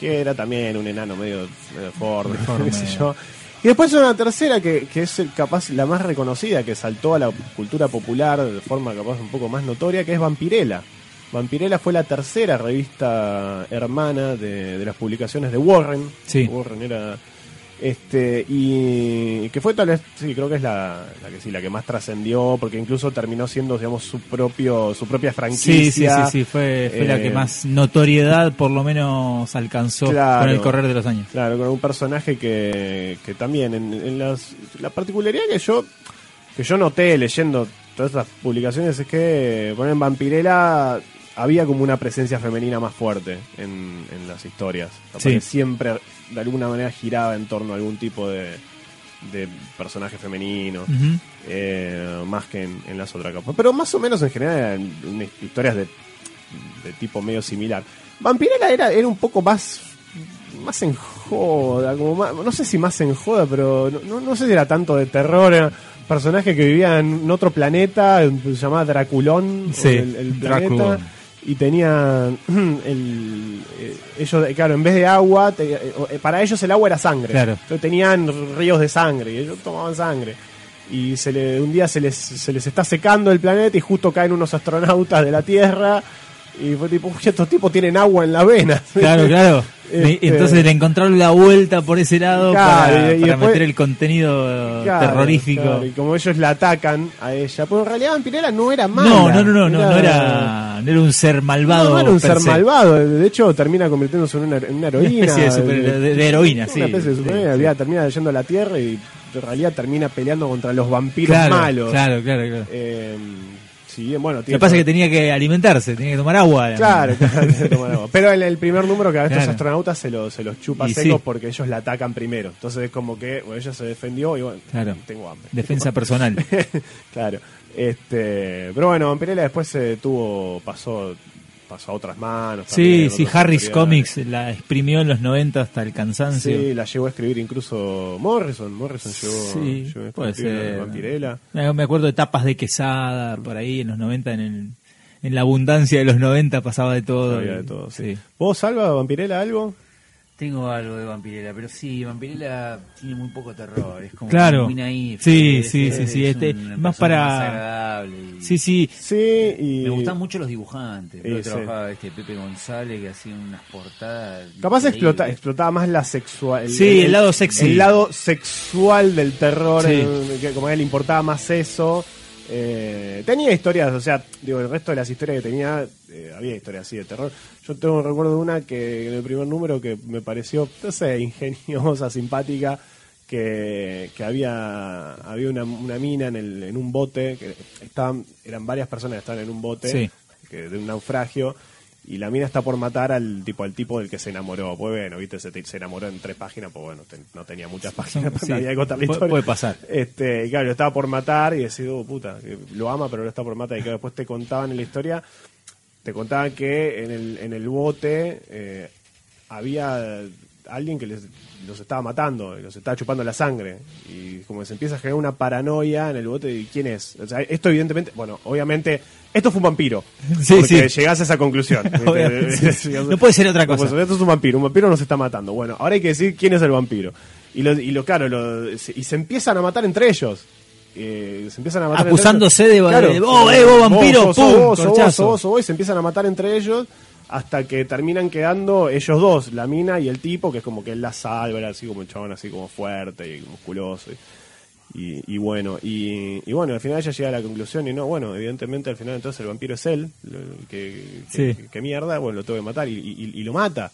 que era también un enano medio, medio qué sé yo. Y después una tercera que, que es capaz la más reconocida, que saltó a la cultura popular de forma capaz un poco más notoria, que es Vampirella. Vampirella fue la tercera revista hermana de, de las publicaciones de Warren. Sí. Warren era este y que fue tal vez sí creo que es la, la que sí la que más trascendió porque incluso terminó siendo digamos su propio su propia franquicia Sí, sí, sí, sí, fue, fue la Eh, que más notoriedad por lo menos alcanzó Claro. con el correr de los años. Claro, con un personaje que, que también en, en las, la particularidad que yo que yo noté leyendo todas estas publicaciones es que bueno, en Vampirella había como una presencia femenina más fuerte en, en las historias. Sí. siempre de alguna manera giraba en torno a algún tipo de, de personaje femenino. Eh, más que en, en las otras capas. Pero más o menos en general eran historias de, de tipo medio similar. Vampirella era, era un poco más más en joda, como más- no sé si más en joda, pero no, no, no sé si era tanto de terror, era personaje que vivía en otro planeta, se llamaba Draculón, Sí, el, el planeta, Draculón. Y tenían el, eh, ellos, claro, en vez de agua, te- eh, eh, para ellos el agua era sangre, Claro. Entonces tenían ríos de sangre, y ellos tomaban sangre. Y se le, un día se les, se les está secando el planeta y justo caen unos astronautas de la Tierra. Y fue tipo, "Uy, estos tipos tienen agua en las venas. Claro, claro. Este- Entonces le encontraron la vuelta por ese lado Claro, para, y- y para después- meter el contenido Claro, terrorífico. claro, y como ellos la atacan a ella. Pero en realidad Vampirella no era mala. No, no, no, no, no, no era, no era un ser malvado. No, era un ser se. malvado. De hecho, termina convirtiéndose en una, en una heroína. especie de super- de- de heroína, sí. Una especie de Sí, superheroína. sí. Había- Termina yendo a la Tierra y en realidad termina peleando contra los vampiros malos. claro, claro, claro. Eh, bueno, Lo que pasa es que tenía que alimentarse, tenía que tomar agua. Claro, claro, tiene que tomar agua. Pero en el primer número que a estos Claro. astronautas se, los se los chupa Y secos sí. porque ellos la atacan primero. Entonces es como que bueno, ella se defendió y bueno, Claro. tengo hambre. Defensa personal. claro. Este, pero bueno, Vampirella después se tuvo pasó pasó a otras manos. Sí, también, sí, Harris. Comics la exprimió en los 90 hasta el cansancio. Sí, la llegó a escribir incluso Morrison. Morrison llegó, Sí, llegó a puede ser. Me acuerdo de tapas de quesada por ahí en los 90, en, el, en la abundancia de los 90 pasaba de todo. Había y- de todo, sí. sí. ¿Vos, Salva, Vampirella, algo? Tengo algo de Vampirella, pero sí, Vampirella tiene muy poco terror, es como Claro. muy naif. Sí, es- sí, es- sí, sí, es este, una más para- más agradable y- Sí, sí. Sí, y... Me gustan mucho los dibujantes. Sí, sí. trabajaba este Pepe González que hacía unas portadas. Capaz explota, explotaba más la sexual. Sí, el lado sexy. El lado sexual del terror, Sí. eh, que como a él le importaba más eso. Eh, tenía historias, o sea, digo, el resto de las historias que tenía, eh, había historias así de terror. Yo tengo un recuerdo de una que en el primer número que me pareció, no sé, ingeniosa, simpática, que, que había había una, una mina en, el, en un bote, que estaban, eran varias personas que estaban en un bote Sí. que, de un naufragio y la mina está por matar al tipo al tipo del que se enamoró. Pues bueno, viste, se, se enamoró en tres páginas, pues bueno, no tenía muchas páginas, Sí, había que contar la historia. puede pasar. Este, y claro, lo estaba por matar y decís, oh, puta, lo ama, pero lo está por matar. Y claro, después te contaban en la historia, te contaban que en el, en el bote eh, había alguien que les, los estaba matando, los estaba chupando la sangre. Y como que se empieza a generar una paranoia en el bote de quién es. O sea, esto evidentemente, bueno, obviamente, esto fue un vampiro. Sí, porque sí. llegás a esa conclusión. No puede ser otra cosa. Esto es un vampiro, un vampiro nos está matando. Bueno, ahora hay que decir quién es el vampiro. Y lo, y lo claro, lo- se- y se empiezan a matar entre ellos. Eh, se empiezan a matar entre Acusándose ellos. de- de, "Oh, eh, vos, vampiro, pum, vos, vos, corchazo". sos vos, vos, y se empiezan a matar entre ellos hasta que terminan quedando ellos dos, la mina y el tipo, que es como que él la salva, era así como un chabón así como fuerte y musculoso. Y, y- y bueno, y, y bueno, al final ella llega a la conclusión y no, bueno, evidentemente al final entonces el vampiro es él, que, que, Sí. que mierda, bueno, lo tengo que matar y, y- lo mata,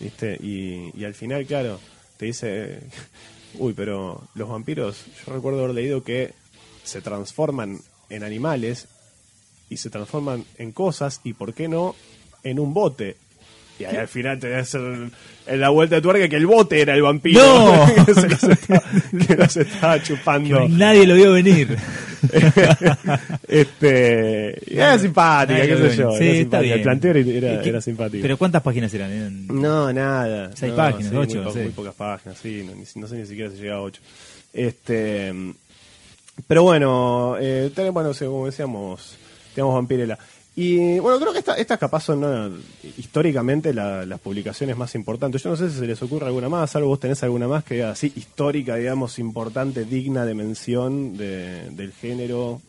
¿viste? Y, y al final, claro, te dice, uy, pero los vampiros, yo recuerdo haber leído que se transforman en animales y se transforman en cosas y, ¿por qué no?, en un bote. Y ahí al final te das el- en la vuelta de tuerca que el bote era el vampiro. ¡No! que, se los estaba, que los estaba chupando. Nadie lo vio venir. este, era simpática, qué sé yo. era Sí, está simpática. bien. El planteo era, era, ¿Qué- era simpático. Pero ¿cuántas páginas eran? Eran- No, nada. Seis No, páginas, sí, ocho, muy, po- sí. muy pocas páginas, sí. No, ni- no sé ni siquiera si llega a ocho. Este, pero bueno, eh, bueno, como decíamos, tenemos Vampirella. Y bueno, creo que esta- estas capaz son ¿no? históricamente la- las publicaciones más importantes. Yo no sé si se les ocurre alguna más, algo vos tenés alguna más que diga así, histórica, digamos, importante, digna de mención de- del género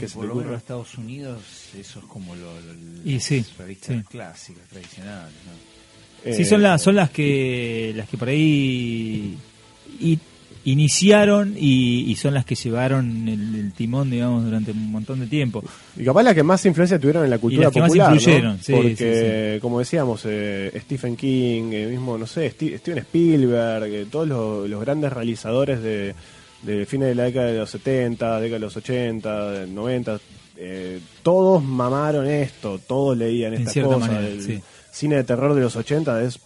que se Por lo menos en. Estados Unidos, eso es como lo, lo- Y sí, las revistas sí. clásicas, tradicionales. ¿no? Sí, Eh, son las, son las que las que por ahí i- iniciaron y, y son las que llevaron el, el timón, digamos, durante un montón de tiempo. Y capaz las que más influencia tuvieron en la cultura las que más popular, ¿no? influyeron, sí, Porque, como decíamos, eh, Stephen King, eh, mismo, no sé, Steven Spielberg, eh, todos los, los grandes realizadores de, de fines de la década de los 70, década de los 80, de 90, eh, todos mamaron esto, todos leían En manera, el sí. cine de terror de los 80 es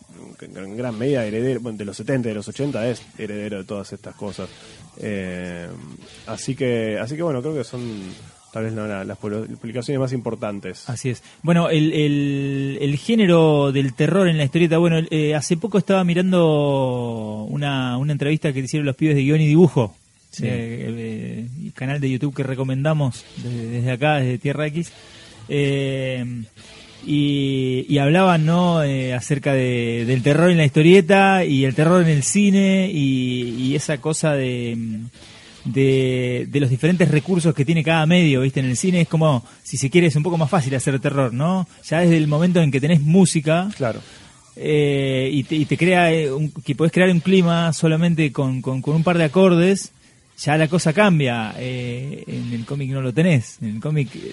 en gran medida heredero, bueno, de los 70 y de los 80 es heredero de todas estas cosas. Eh, así que así que bueno, creo que son tal vez no, la- las pu- publicaciones más importantes. Así es. Bueno, el, el, el género del terror en la historieta, bueno, eh, hace poco estaba mirando una, una entrevista que hicieron los pibes de guion y dibujo, Sí. eh, el canal de YouTube que recomendamos desde, desde acá, desde Tierra X. Eh, y, y hablaban ¿no? Eh, acerca de, del terror en la historieta y el terror en el cine y, y esa cosa de, de, de los diferentes recursos que tiene cada medio, ¿viste? En el cine es como, si se quiere, es un poco más fácil hacer terror, ¿no? Ya desde el momento en que tenés música Claro. eh, y, te, y te crea, eh, un- que podés crear un clima solamente con, con, con un par de acordes, ya la cosa cambia. Eh, en el cómic no lo tenés. En el cómic eh,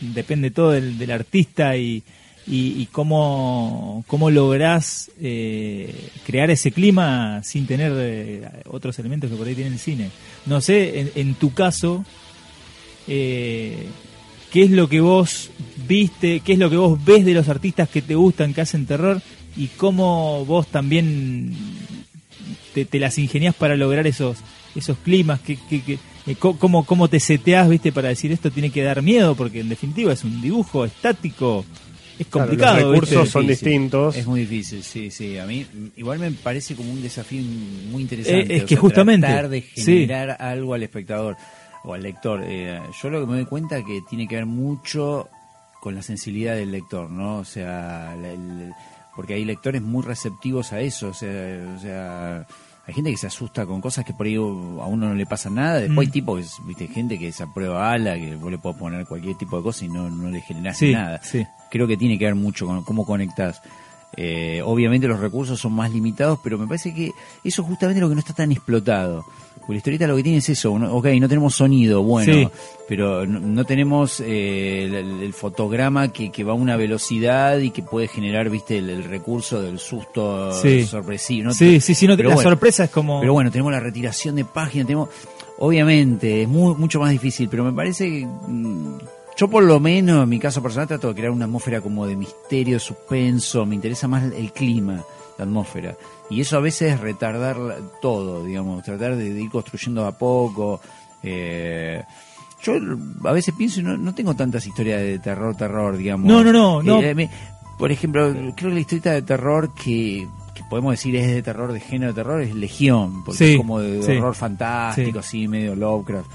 depende todo del, del artista y, y, cómo, cómo lográs eh, crear ese clima sin tener eh, otros elementos que por ahí tiene el cine. No sé, en, tu caso, eh, ¿qué es lo que vos viste, qué es lo que vos ves de los artistas que te gustan, que hacen terror y cómo vos también te, las ingeniás para lograr esos esos climas, que, que, que- eh, co- cómo, cómo te seteás, viste, para decir esto tiene que dar miedo, porque en definitiva es un dibujo estático, es Claro, complicado. los recursos ¿viste? son difícil. distintos. Es muy difícil, sí, sí. A mí igual me parece como un desafío muy interesante. Eh, es o que sea, justamente, Tratar de sí. generar algo al espectador o al lector. Eh, yo lo que me doy cuenta que tiene que ver mucho con la sensibilidad del lector, ¿no? O sea, la- el- porque hay lectores muy receptivos a eso, o sea, o sea, hay gente que se asusta con cosas que por ahí a uno no le pasa nada, después Mm. hay tipos, que viste, gente que se aprueba ala, que vos le podés poner cualquier tipo de cosa y no, no le generás Sí, nada. sí. Creo que tiene que ver mucho con cómo conectás. Eh, obviamente los recursos son más limitados, pero me parece que eso es justamente lo que no está tan explotado. Porque la historieta lo que tiene es eso, ¿no? ok, no tenemos sonido, bueno, Sí. pero no, no tenemos eh, el, el fotograma que, que va a una velocidad y que puede generar, viste, el, el recurso del susto Sí. sorpresivo. ¿no? Sí, sí, sí, no, Pero la bueno, sorpresa es como... pero bueno, tenemos la retiración de páginas, tenemos... Obviamente, es muy, mucho más difícil, pero me parece que... yo por lo menos, en mi caso personal, trato de crear una atmósfera como de misterio, suspenso, me interesa más el clima, la atmósfera. Y eso a veces es retardar todo, digamos, tratar de, ir construyendo a poco. eh, yo a veces pienso y no, no tengo tantas historias de terror, terror, digamos. No, no, no, no. Eh, me- por ejemplo, creo que la historieta de terror que, que podemos decir es de terror, de género de terror, es Legión, porque Sí, es como de sí. horror fantástico, Sí. así, medio Lovecraft.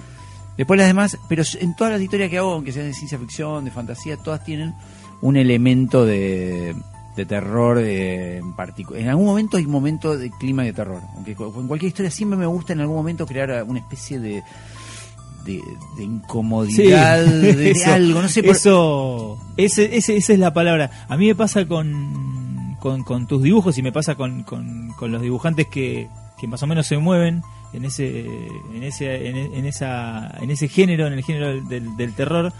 Después las demás, pero en todas las historias que hago, aunque sean de ciencia ficción, de fantasía, todas tienen un elemento de, de terror eh, en particular. En algún momento hay un momento de clima de terror. Aunque en cualquier historia siempre me gusta en algún momento crear una especie de, de, de incomodidad, de, de eso, algo, no sé por Eso, ese, ese- esa es la palabra. A mí me pasa con, con, con tus dibujos y me pasa con, con, con los dibujantes que, que más o menos se mueven en ese, en ese, en, en esa, en ese género, en el género del, del- del terror.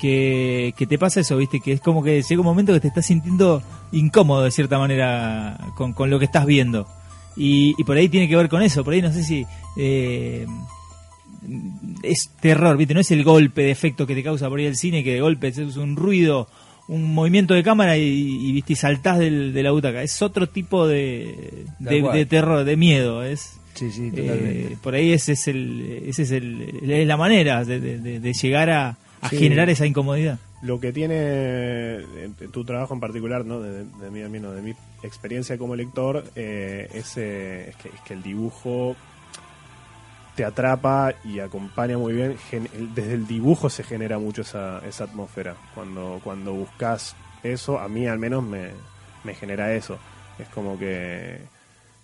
Que, que te pasa eso, viste, que es como que llega un momento que te estás sintiendo incómodo de cierta manera con, con lo que estás viendo. Y, y por ahí tiene que ver con eso, por ahí no sé si eh, es terror, ¿viste? No es el golpe de efecto que te causa por ahí el cine, que de golpe es un ruido, un movimiento de cámara y, y, ¿viste? y saltás del- de la butaca. Es otro tipo de, de terror, de miedo. Es, Sí, sí, eh, totalmente. por ahí ese es el, ese es el, es la manera de, de- de- de llegar a, a Sí. generar esa incomodidad. Lo que tiene eh, tu trabajo en particular, ¿no? de, de mí al menos, de mi experiencia como lector, eh, es, eh, es que, es que el dibujo te atrapa y acompaña muy bien. Gen- Desde el dibujo se genera mucho esa, esa atmósfera. Cuando, cuando buscas eso, a mí al menos me, me genera eso. Es como que,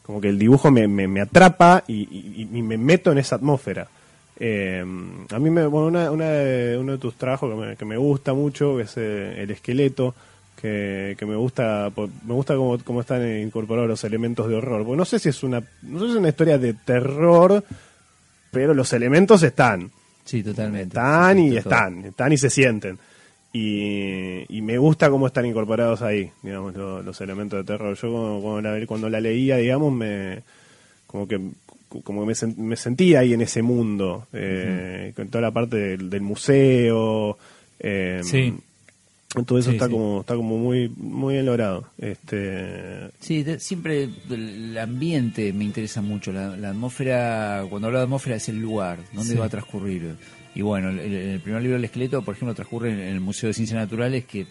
como que el dibujo me, me, me atrapa y, y- y me meto en esa atmósfera. Eh, a mí me, bueno, una, una de, uno de tus trabajos que me, que me gusta mucho es eh, el esqueleto, que, que me gusta me gusta cómo, cómo están incorporados los elementos de horror. Porque no sé si es una no sé si es una historia de terror, pero los elementos están. Sí, totalmente. Están y están, están y se sienten. Y, y me gusta cómo están incorporados ahí, digamos, lo- los elementos de terror. Yo cuando, cuando la, cuando la leía, digamos, me como que como que me, sen- me sentía ahí en ese mundo, eh, con toda la parte del, del museo. eh, Sí. Todo eso Sí, está sí. como está como muy muy bien logrado. Este, Sí, de- siempre el ambiente me interesa mucho. La, la atmósfera, cuando hablo de atmósfera, es el lugar, dónde Sí. va a transcurrir. Y bueno, el, el primer libro del esqueleto, por ejemplo, transcurre en el Museo de Ciencias Naturales, que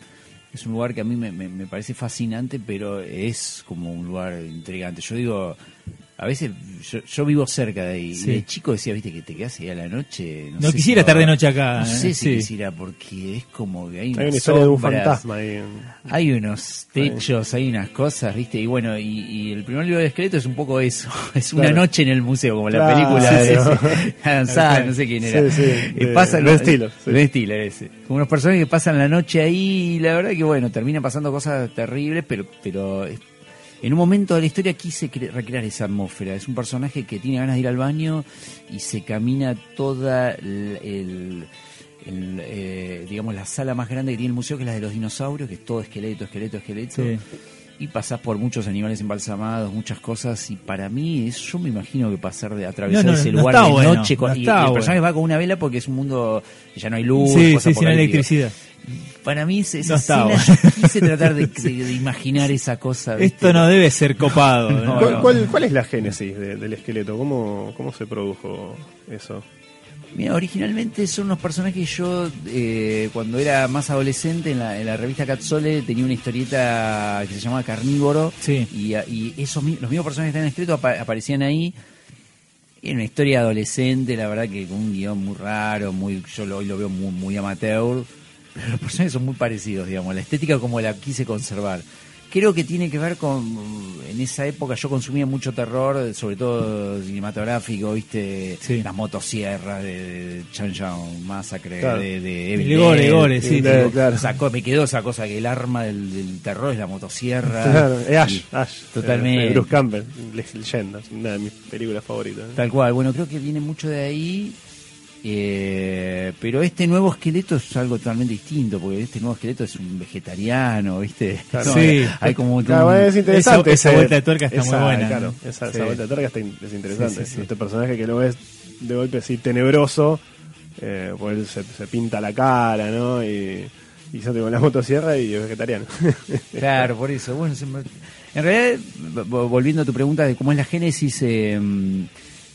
es un lugar que a mí me parece fascinante, pero es como un lugar intrigante. Yo digo, a veces yo, yo vivo cerca de ahí. Sí. Y de chico decía, viste, que te quedas ahí a la noche. No, No sé quisiera si estar de noche acá, No ¿eh? sé si Sí. quisiera, porque es como que hay, una historia de un fantasma ahí. Hay unos techos, hay unas cosas, ¿viste? Y bueno, y, y el primer libro de esqueleto es un poco eso. Es una Claro. noche en el museo, como la película sí, de sí. Adam Sandler, no sé quién era. Sí, sí, Y de pasan Ben Stiller, sí. Ben Stiller, ese. Como unos personajes que pasan la noche ahí y la verdad que bueno, terminan pasando cosas terribles, pero pero es- en un momento de la historia quise cre- recrear esa atmósfera. Es un personaje que tiene ganas de ir al baño y se camina toda el, el- el, eh, digamos la sala más grande que tiene el museo, que es la de los dinosaurios, que es todo esqueleto, esqueleto, esqueleto. Sí. Y pasás por muchos animales embalsamados, muchas cosas, y para mí es, yo me imagino que pasar de atravesar No, no, ese no lugar de bueno, noche con, y, el bueno. personaje va con una vela porque es un mundo que ya no hay luz, Sí, cosas sí, sin electricidad. Para mí esa, No escena, yo quise tratar de, de- de imaginar esa cosa. ¿viste? Esto no debe ser copado. ¿no? ¿Cuál, cuál, cuál es la génesis de- del esqueleto? ¿Cómo, ¿Cómo se produjo eso? Mira, originalmente son unos personajes que yo, eh, cuando era más adolescente, en la, en la revista Catzole tenía una historieta que se llamaba Carnívoro. Sí. Y, y esos los mismos personajes que están escritos apa- aparecían ahí. Era una historia adolescente, la verdad que con un guion muy raro, muy yo lo, hoy lo veo muy, muy amateur. Pero los personajes son muy parecidos, digamos. La estética como la quise conservar. Creo que tiene que ver con. En esa época yo consumía mucho terror, sobre todo cinematográfico, ¿viste? Sí. Las motosierras de, de Chan Chan Massacre, Claro. de, de Evil gore, Dead. gore, sí, Digo, sí. Claro. sacó- me quedó esa cosa que el arma del, del terror es la motosierra. Claro, es Ash, Y- Ash. Totalmente. eh, de Bruce Campbell, Le- leyenda, una de mis películas favoritas. Tal cual, bueno, creo que viene mucho de ahí. Eh, pero este nuevo esqueleto es algo totalmente distinto, porque este nuevo esqueleto es un vegetariano, ¿viste? Claro. Sí. Hay como Claro, un- es interesante. esa ese- vuelta de tuerca está muy esa- buena, Claro, ¿no? esa, Sí. esa vuelta de tuerca está in- es interesante. Sí, sí, sí. Este personaje que lo ves de golpe así tenebroso, eh, pues él se, se pinta la cara, ¿no? Y, y se con la motosierra y es vegetariano. Claro, por eso. Bueno, se me- en realidad, vo- volviendo a tu pregunta de cómo es la génesis, eh,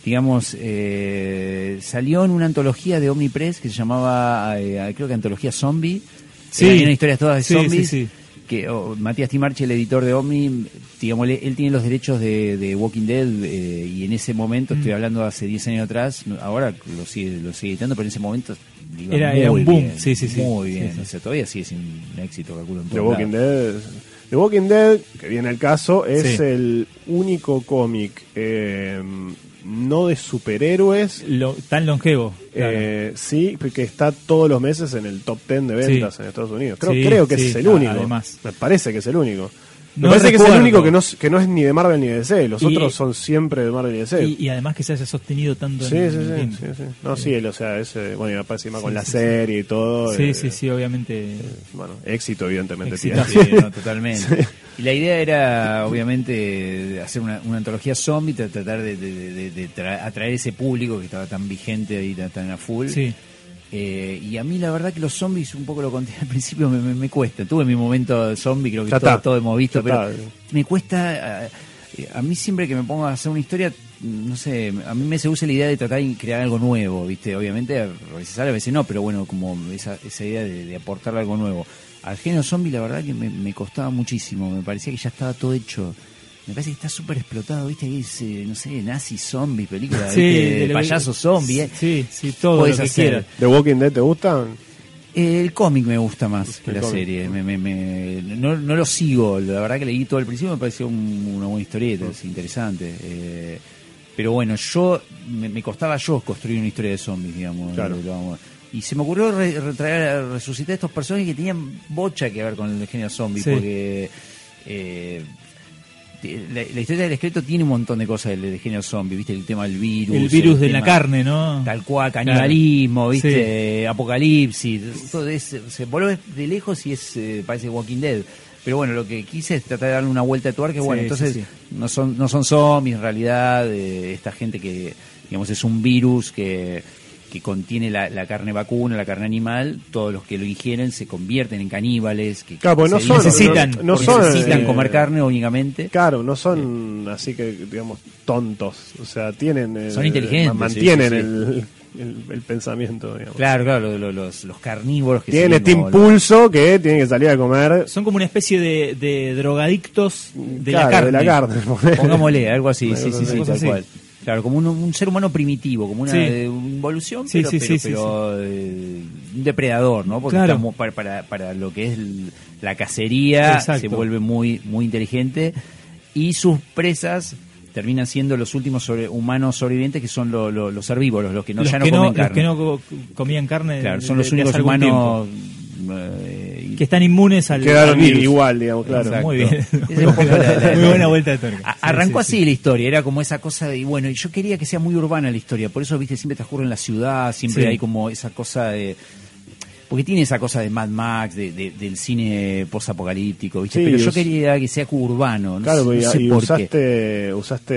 digamos, eh, salió en una antología de Omnipress que se llamaba, eh, creo que Antología Zombie. Sí. Eran historias todas de Sí, zombies. sí, sí. que oh, Matías Timarchi, el editor de Omni, digamos, él, él tiene los derechos de, de Walking Dead eh, y en ese momento, estoy hablando hace 10 años atrás, ahora lo sigue, lo sigue editando, pero en ese momento Era- muy era un boom, bien, sí, sí, sí. Muy bien, sí. o sea, todavía sigue un éxito, calculo. En The Walking. Dead. The Walking Dead, que viene el caso, es Sí. el único cómic eh, no de superhéroes, Lo- tan longevo. claro. eh, sí, que está todos los meses en el top 10 de ventas Sí. en Estados Unidos. Creo, Sí, creo que sí, es el único. además. Me parece que es el único. Me No parece que es el recuerdo. único que no, es- que no es ni de Marvel ni de DC. Los Y- otros son siempre de Marvel y DC. y, y además que se haya sostenido tanto Sí, en sí, el sí, sí, sí. No, sí, él, o sea, ese, bueno, y aparte encima con Sí, la sí, serie y todo. Sí, eh, sí, sí, obviamente. Bueno, éxito evidentemente Éxito. tiene. Sí, no, totalmente. Y la idea era, obviamente, hacer una, una antología zombie, tra- tratar de, de- de- de tra- atraer ese público que estaba tan vigente ahí, tan, tan a full. Sí. Eh, y a mí la verdad que los zombies, un poco lo conté al principio, me, me, me cuesta. Tuve mi momento zombie, creo que Ya todo, hemos visto, Ya pero está. me cuesta... eh, A mí siempre que me pongo a hacer una historia, no sé, a mí me seduce la idea de tratar de crear algo nuevo, ¿viste? Obviamente a veces sale, a veces no, pero bueno, como esa, esa idea de, de aportar algo nuevo. Al género zombie la verdad que me, me costaba muchísimo, me parecía que ya estaba todo hecho. Me parece que está súper explotado, ¿viste? Ahí es, eh, no sé, nazi zombie, película, Sí, ¿viste? de payaso zombie. ¿eh? Sí, sí, todo Podés lo que hacer. quieras. ¿The Walking Dead te gusta? El cómic me gusta más que la cómic. serie. Me, me- me- no, no lo sigo. La verdad que leí todo el principio me pareció un- una buena historieta, es interesante. Eh, pero bueno, yo me, me costaba yo construir una historia de zombies, digamos. Claro. Eh, vamos. Y se me ocurrió re- retraer, resucitar estos personajes que tenían bocha que ver con el género zombie, Sí. porque eh, la, la historia del esqueleto tiene un montón de cosas del, del género zombie, viste el tema del virus. El virus de la carne, ¿no? Tal cual, canibalismo, Claro. ¿viste? Apocalipsis, todo es, se vuelve de lejos y es eh, parece Walking Dead. Pero bueno, lo que quise es tratar de darle una vuelta de tuerca, Sí, bueno, entonces sí. no son no son zombies en realidad, eh, esta gente que digamos es un virus que que contiene la, la carne vacuna, la carne animal, todos los que lo ingieren se convierten en caníbales, que Claro, porque no son- necesitan, no- no son, necesitan eh, comer carne únicamente. Claro, no son así que, digamos, tontos. O sea, tienen. eh, Son inteligentes, Mantienen sí, sí. El, el, el pensamiento, digamos. Claro, claro, lo- lo- los, los carnívoros que Tienen este impulso que tienen que salir a comer. Son como una especie de, de drogadictos de claro, la carne. De la carne. Pongámosle, algo así, sí, sí, sí, tal cual. Claro, como un, un ser humano primitivo, como una Sí. eh, involución, Sí, pero, sí, pero, pero, eh, un depredador, ¿no? Porque Claro. estamos para, para, para lo que es la cacería Exacto. se vuelve muy, muy inteligente y sus presas terminan siendo los últimos sobre- humanos sobrevivientes que son lo- lo- los herbívoros, los que no, los, ya no que comen no, los carne. que no co- comían carne. claro, son los de- únicos humanos eh, que están inmunes al, Quedaron al virus. igual, digamos, claro. Exacto. Muy bien. Muy buena vuelta de tuerca. A- Sí, Arrancó sí, sí. así la historia, era como esa cosa de, y bueno, y yo quería que sea muy urbana la historia, por eso, viste, siempre transcurre en la ciudad, siempre Sí. hay como esa cosa de... Porque tiene esa cosa de Mad Max, de, de- del cine posapocalíptico, ¿viste? Sí, Pero yo quería que sea urbano, no Claro, sé, y, no sé y por qué. usaste, usaste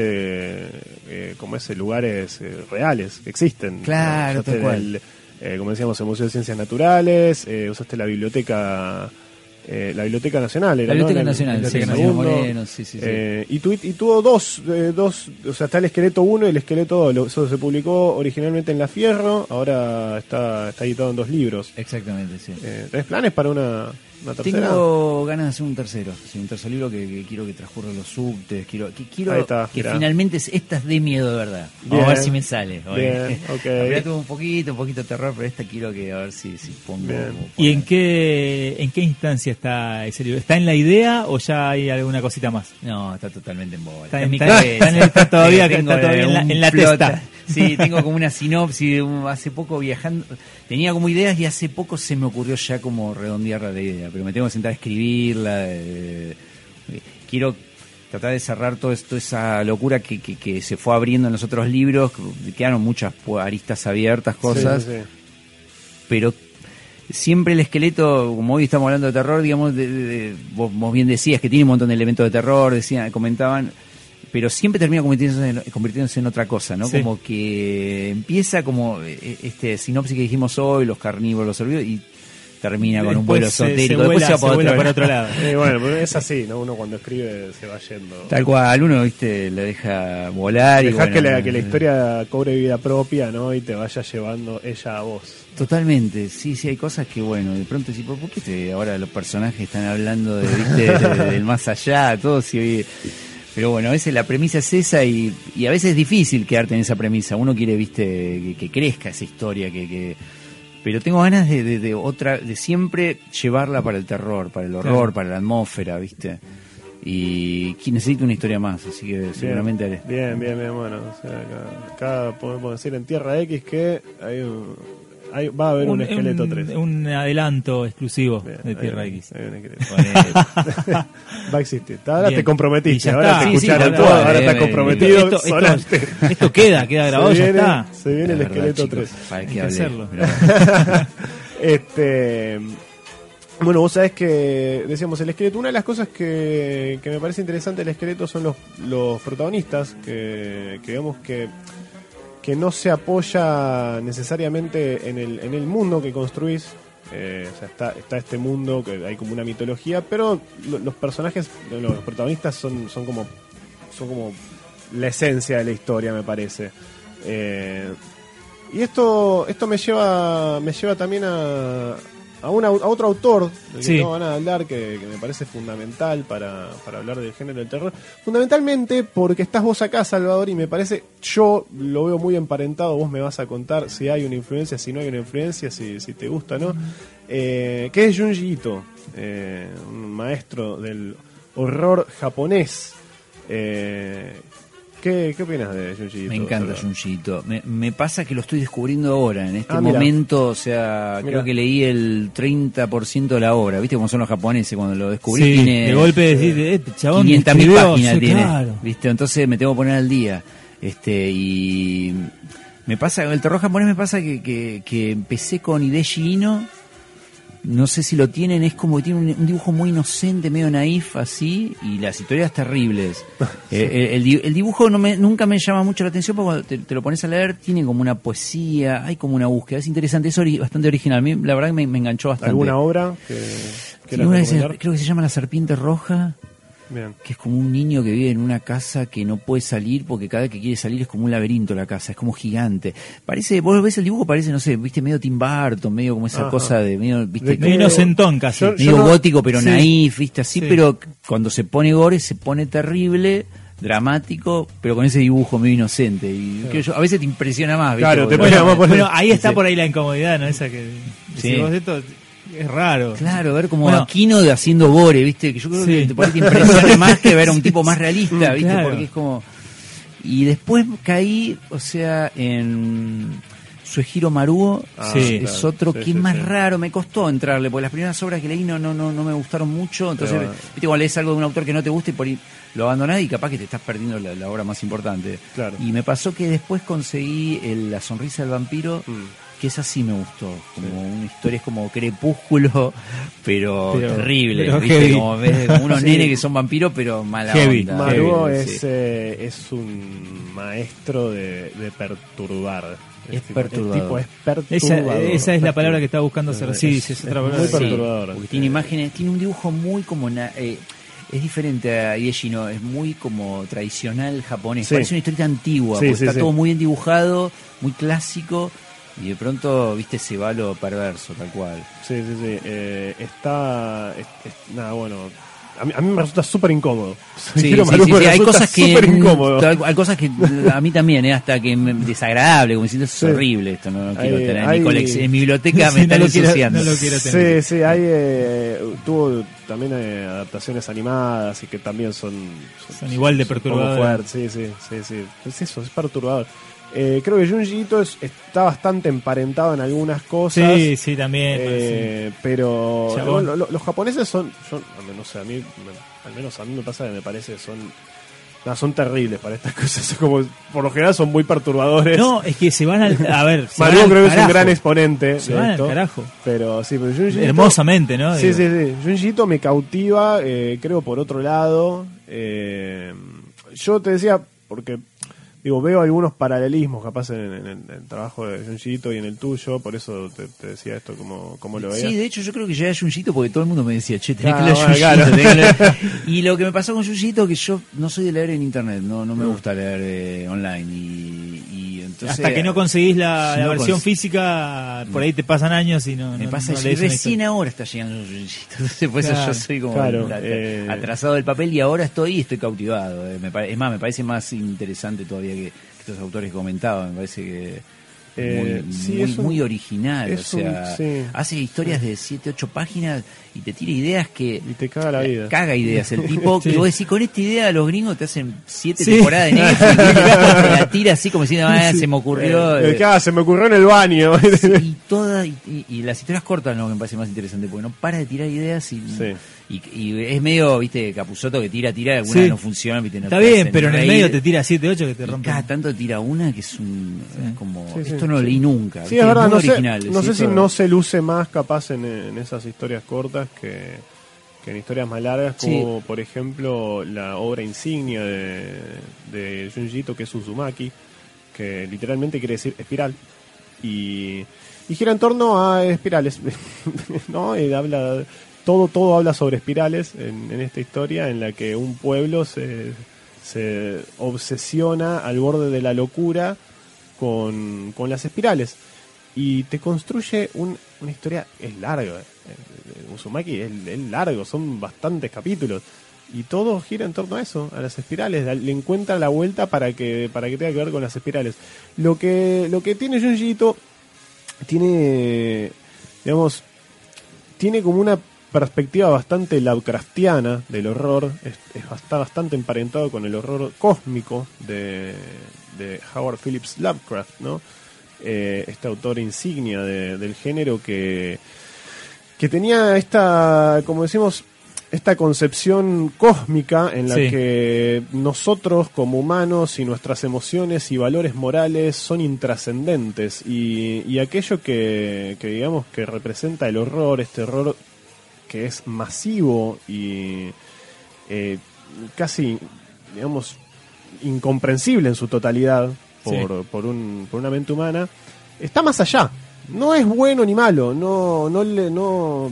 eh, como ese lugares eh, reales que existen. Claro, tal cual. el, eh, como decíamos, el Museo de Ciencias Naturales, eh, usaste la biblioteca eh, la Biblioteca Nacional. Era, La Biblioteca ¿no? Nacional, Biblioteca sí, Segundo. Mariano Moreno, sí, sí, sí. Eh, y, tu- y tuvo dos, eh, dos, o sea, está el esqueleto 1 y el esqueleto 2. Lo- Eso se publicó originalmente en La Fierro, ahora está, está editado en dos libros. Exactamente, sí. ¿Tenés planes para una, una tercera? Tengo ganas de hacer un tercero, sí, un tercer libro que, que quiero que transcurra en los subtes, quiero, que quiero está, que mirá. finalmente es- esta es de miedo de verdad. Vamos Bien. a ver si me sale. Bien, ok. La primera tuvo un poquito, un poquito de terror, pero esta quiero que a ver si, si pongo. ¿Y en qué, en qué instancia está ese libro? ¿Está en la idea o ya hay alguna cosita más? No, está totalmente en bola. Está en en- mi está- cabeza. está en- está todavía- Tengo, está todavía en la- en la testa. Sí, tengo como una sinopsis. un- Hace poco viajando, tenía como ideas y hace poco se me ocurrió ya como redondear la idea. Pero me tengo que sentar a escribirla. eh, quiero tratar de cerrar todo esto, esa locura que, que, que se fue abriendo en los otros libros. Quedaron muchas aristas abiertas, cosas Sí, sí, sí. pero siempre el esqueleto, como hoy estamos hablando de terror, digamos, de- de- vos, vos bien decías que tiene un montón de elementos de terror, decían, comentaban, pero siempre termina convirtiéndose en, convirtiéndose en otra cosa, ¿no? Sí. Como que empieza como eh, este sinopsis que dijimos hoy, los carnívoros, los herbívoros, y termina con un vuelo esotérico, se después vuela- se va se para vuela otro para otro lado. Eh, bueno, pero es así, ¿no? Uno cuando escribe se va yendo. Tal cual, uno, viste, le deja volar y Dejás bueno, que, la, que la historia cobre vida propia, ¿no? Y te vaya llevando ella a vos. Totalmente, sí, sí, hay cosas que, bueno, de pronto decís, ¿por qué te- ahora los personajes están hablando de, ¿viste? de- del más allá, todo si Pero bueno, a veces la premisa es esa y, y a veces es difícil quedarte en esa premisa. Uno quiere, viste, que, que crezca esa historia, que, que... pero tengo ganas de, de- de otra, de siempre llevarla para el terror, para el horror, Claro. para la atmósfera, viste. Y necesito una historia más, así que seguramente haré. Bien, bien, bien, bueno. O sea, acá, acá podemos decir en Tierra X que hay un- hay- va a haber un, esqueleto un- 3. un adelanto exclusivo Bien, de Tierra X. hay un esqueleto. Ponele. Va a existir. Ahora Bien. te comprometiste, ahora está. te Sí, sí, escucharon todo, cual, ahora estás comprometido. esto, esto- sonaste. esto queda, queda grabado, se ya viene, está. Se viene el verdad, esqueleto chicos, 3. para Hay que hacerlo. este bueno, vos sabés que decíamos el esqueleto. Una de las cosas que, que me parece interesante del esqueleto son los, los protagonistas, que, que vemos que, que no se apoya necesariamente en el, en el mundo que construís. Eh, o sea, está, está este mundo que hay como una mitología, pero lo- los personajes, los protagonistas son, son como son como la esencia de la historia, me parece. Eh, y esto esto me lleva me lleva también a, a, una- a otro autor del que no van a hablar que, que me parece fundamental para, para hablar del género del terror. Fundamentalmente porque estás vos acá Salvador y me parece yo lo veo muy emparentado vos me vas a contar si hay una influencia si no hay una influencia si, si te gusta no. Eh, que es Junji Ito eh, un maestro del horror japonés eh, ¿qué, ¿qué opinas de Junji Ito? Me encanta Salvador? Junji Ito. Me, me pasa que lo estoy descubriendo ahora, en este Ah, momento, o sea, creo que leí el 30% de la obra. ¿Viste cómo son los japoneses cuando lo descubrí? Sí, tiene de golpe decís, eh, chabón, 500.000 escribió, páginas sí, tiene, claro. ¿viste? Entonces me tengo que poner al día. Este, y me pasa, el terror japonés me pasa que, que, que empecé con Hideshi Ino, no sé si lo tienen, es como que tiene un, un dibujo muy inocente, medio naif, así, y las historias terribles. Eh, eh, el, di- el dibujo no me, nunca me llama mucho la atención, porque cuando te, te lo pones a leer, tiene como una poesía, hay como una búsqueda, es interesante, es ori- bastante original. A mí, la verdad me, me enganchó bastante. ¿Alguna obra que Sí, quieras una que se- recomendar? creo que se llama La Serpiente Roja, Bien. que es como un niño que vive en una casa que no puede salir porque cada vez que quiere salir es como un laberinto la casa, es como gigante. Parece, vos ves el dibujo, parece, no sé, viste, medio Tim Burton, medio como esa Ajá. cosa de medio, viste, De Medio inocentón casi. Yo- medio no- gótico pero sí. naif, viste, así, Sí. pero cuando se pone gore se pone terrible, dramático, pero con ese dibujo medio inocente. Y yo, a veces te impresiona más, ¿viste? Claro, te por- Bueno, ahí está Sí. por ahí la incomodidad, ¿no? Esa que Sí. vos esto es raro. Claro, ver como Bueno. Aquino de haciendo gore, ¿viste? Que yo creo Sí. que te, te impresiona más que ver a un tipo más realista, ¿viste? Claro. Porque es como... Y después caí, o sea, en Suejiro Maruo, Ah, Sí. es claro. otro Sí, que es más raro, me costó entrarle, porque las primeras obras que leí no, no, no, no me gustaron mucho, entonces, Pero- viste, cuando lees algo de un autor que no te gusta y por ahí lo abandonás y capaz que te estás perdiendo la, la obra más importante. Claro. Y me pasó que después conseguí el- La Sonrisa del Vampiro, Mm. Que esa sí me gustó, como una historia es como crepúsculo, pero, Pero- terrible, pero ¿viste? heavy. Como, ves, como unos Sí. nenes que son vampiros, pero mala Heavy. onda. Maruo Heavy, es, sí. eh, es un maestro de, de perturbar. Es el perturbador. tipo es perturbador. esa es la palabra que estaba buscando hacer. Es- Sí, es es otra muy palabra. Perturbador. porque tiene imágenes, tiene un dibujo muy como na- eh, es diferente a Yeshino, es muy como tradicional japonés, Sí. parece una historia antigua, Sí, porque sí, está sí. todo muy bien dibujado, muy clásico y de pronto, viste, se va a lo perverso, tal cual. Sí, sí, sí. eh, está. es- es- nada, bueno. A mí, a mí me resulta súper incómodo. Sí, sí, sí, me sí, hay resulta cosas que súper incómodo. hay, hay cosas que a mí también, eh, hasta que me, desagradable, como diciendo es Sí. horrible esto, no, no quiero Hay- tener en hay- mi colec- en mi biblioteca Sí, me no están lo quiero- ensuciando. no lo quiero tener. Sí, sí, hay, eh, tuvo también eh, adaptaciones animadas y que también son, Son igual de perturbadoras. sí, sí, sí. Es eso, es perturbador. Eh, creo que Junji Ito es- está bastante emparentado en algunas cosas. Sí, sí, también. eh, pero Chabón. lo- lo- los japoneses son, yo, al menos, o sea, a mí, me- al menos a mí me pasa que me parece que son, nada, son terribles para estas cosas. Son Como, por lo general son muy perturbadores. No, es que se van al. A ver, al creo que es un gran exponente Se van al carajo. Pero sí, pero Junji Hermosamente, ¿no? Sí, Digo. sí, sí. Junji Ito me cautiva, eh, creo por otro lado. eh, yo te decía, porque digo, veo algunos paralelismos capaz en, en- en el trabajo de Junji Ito y en el tuyo, por eso te, te decía esto como, como lo veías. Sí, de hecho yo creo que ya es Junjito porque todo el mundo me decía, che, tenés Claro, que leer bueno, Junjito, claro. tenés que leer. Y lo que me pasó con Junjito que yo no soy de leer en internet, no, no me gusta leer eh, online. Y entonces, Hasta que no conseguís la, la no versión cons- física, por ahí te pasan años y no. Me no- pasa no eso, y lees una recién ahora está llegando Junjito. Entonces, por eso yo soy como claro, eh. atrasado del papel y ahora estoy y estoy cautivado. eh. Me es más, me parece más interesante todavía que, que estos autores comentaban. Me parece que. Eh, muy, sí, muy, es un- muy original, es o un- sea, sí. hace historias de 7, 8 páginas y te tira ideas que Y te caga la vida. Caga ideas. El tipo Sí. que vos decís, con esta idea los gringos te hacen siete Sí. temporadas de Netflix y te la tira así como diciendo, ah, se me ocurrió. Eh, eh, se me ocurrió en el baño. y toda y, y- y las historias cortas no me parece más interesante porque no para de tirar ideas y, Sí. Y, y es medio viste capuzoto que tira tira algunas Sí. no funcionan viste no Está bien, pero en el medio te tira 7, 8 que te rompen. cada tanto tira una que es un es como Sí, sí, esto no leí nunca Sí, ¿viste? es verdad, no sé, no sé si no se luce más capaz en, en esas historias cortas que, que en historias más largas, Sí. como por ejemplo la obra insignia de, de Junji Ito, que es Uzumaki, que literalmente quiere decir espiral. Y, y gira en torno a espirales, ¿no? Y habla, todo, todo habla sobre espirales en, en esta historia en la que un pueblo se, se obsesiona al borde de la locura con, con las espirales y te construye un- una historia, es larga, eh, Uzumaki es, es largo, son bastantes capítulos y todo gira en torno a eso, a las espirales, le encuentra la vuelta para que para que tenga que ver con las espirales. Lo que lo que tiene Junji Ito tiene digamos tiene como una perspectiva bastante Lovecraftiana del horror, es- es- está bastante emparentado con el horror cósmico de, de Howard Phillips Lovecraft, ¿no? Eh, este autor insignia de- del género que, que tenía esta, como decimos, esta concepción cósmica en la Sí. que nosotros como humanos y nuestras emociones y valores morales son intrascendentes y, y aquello que, que digamos que representa el horror, este horror que es masivo y eh, casi, digamos, incomprensible en su totalidad por, por, un, por una mente humana, está más allá. No es bueno ni malo, no, no, le, no,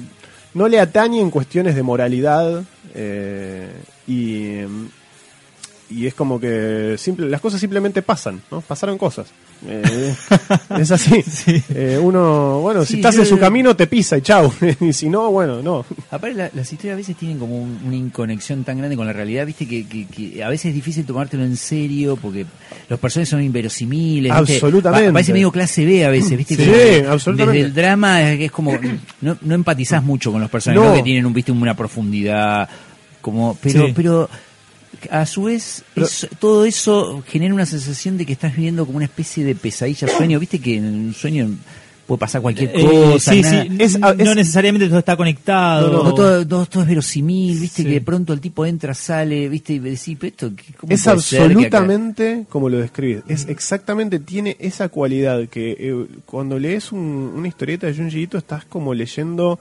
no le atañe en cuestiones de moralidad eh, y, y es como que simple, las cosas simplemente pasan, ¿no? Pasaron cosas. Eh, es así. Eh, uno, bueno, si estás yo- en su camino te pisa y chau. y si no, bueno, no. Aparte, la- las historias a veces tienen como un- una inconexión tan grande con la realidad, viste, que, que- que a veces es difícil tomártelo en serio porque los personajes son inverosimiles. Absolutamente. Pa- parece medio clase B a veces, viste. Sí, Como absolutamente. Desde el drama es que es como. No, no empatizás mucho con los personajes, No. ¿no? que tienen un, viste, una profundidad. como Pero. Sí. pero a su vez, Pero- es- todo eso genera una sensación de que estás viviendo como una especie de pesadilla, sueño. Viste que en un sueño puede pasar cualquier Eh, cosa. sí, nada- sí, Es- no es- necesariamente todo está conectado. No, todo, todo, todo es verosímil, viste Sí. que de pronto el tipo entra, sale, viste, y decís, esto, ¿qué- ¿cómo Es absolutamente como lo describes. Es exactamente, tiene esa cualidad que eh, cuando lees un- una historieta de Junji Ito estás como leyendo...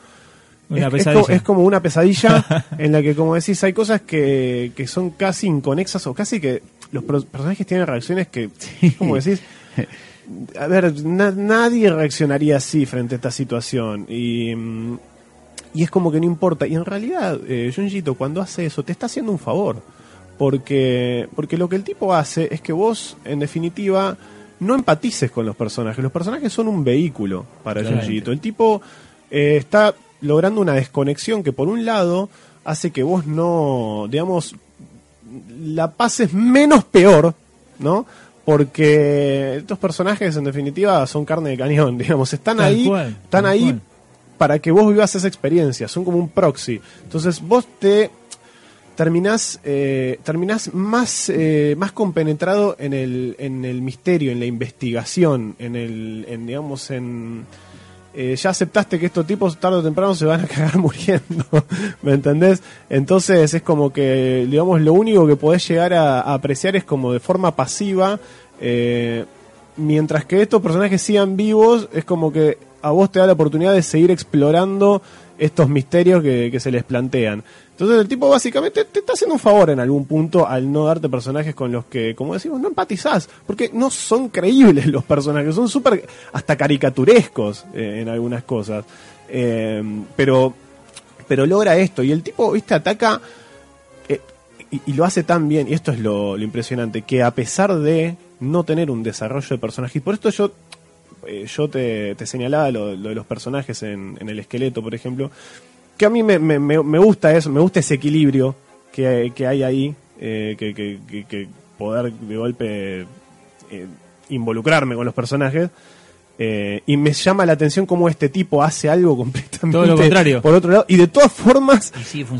Una es, es pesadilla. co- es como una pesadilla en la que, como decís, hay cosas que, que son casi inconexas o casi que los personajes tienen reacciones que, como decís, a ver, na- nadie reaccionaría así frente a esta situación. Y, mm, y es como que no importa. Y en realidad, eh, Junji Ito, cuando hace eso, te está haciendo un favor. Porque, porque lo que el tipo hace es que vos, en definitiva, no empatices con los personajes. Los personajes son un vehículo para Claramente. Junji Ito. El tipo eh, está logrando una desconexión que, por un lado, hace que vos no, digamos, la pases menos peor, ¿no? Porque estos personajes, en definitiva, son carne de cañón, digamos, están Tal ahí, cual, están ahí cual. para que vos vivas esa experiencia, son como un proxy. Entonces vos te terminás, eh, terminás más, eh, más compenetrado en el, en el misterio, en la investigación, en el, en, digamos, en... eh, ya aceptaste que estos tipos tarde o temprano se van a cagar muriendo, ¿me entendés? Entonces es como que, digamos, lo único que podés llegar a, apreciar es como de forma pasiva, eh, mientras que estos personajes sigan vivos, es como que a vos te da la oportunidad de seguir explorando estos misterios que se les plantean. Entonces el tipo básicamente te está haciendo un favor en algún punto al no darte personajes con los que, como decimos, no empatizás, porque no son creíbles los personajes, son súper hasta caricaturescos eh, en algunas cosas. Eh, pero, pero logra esto, y el tipo, viste, ataca eh, y, lo hace tan bien, y esto es lo, impresionante, que a pesar de no tener un desarrollo de personaje, y por esto yo eh, yo te, te señalaba lo, lo de los personajes en, en el esqueleto, por ejemplo, que a mí me, me, me me gusta eso, me gusta ese equilibrio que, que hay ahí, eh, que, que, que- que poder de golpe eh, involucrarme con los personajes. eh, y me llama la atención cómo este tipo hace algo completamente Todo lo contrario. por otro lado. Y de todas formas,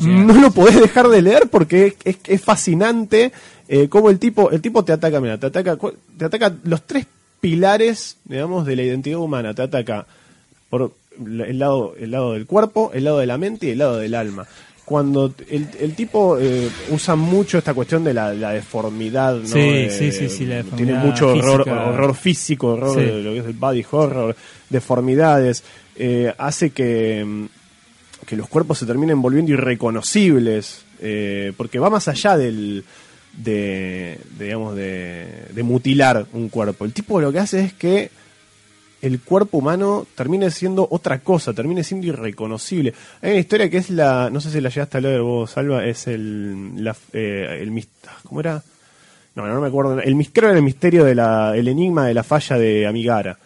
no lo podés dejar de leer porque es, es, es fascinante eh, cómo el tipo, el tipo te ataca, mira, te ataca, te ataca los tres pilares, digamos, de la identidad humana. Te ataca por el lado, el lado del cuerpo, el lado de la mente y el lado del alma. Cuando el, el tipo eh, usa mucho esta cuestión de la, la deformidad, ¿no? Sí, Eh, sí, sí, sí, la Tiene deformidad mucho horror, física. horror físico, horror Sí. de lo que es el body horror, deformidades. eh, hace que, mm, que los cuerpos se terminen volviendo irreconocibles, porque va más allá del de, de, digamos de, de mutilar un cuerpo. El tipo lo que hace es que el cuerpo humano termine siendo otra cosa, termine siendo irreconocible. Hay una historia que es la, no sé si la llegaste a leer vos, Salva, es el, la, eh, el mis- ¿cómo era? No, no me acuerdo. El creo era el misterio de la, el enigma de la falla de Amigara.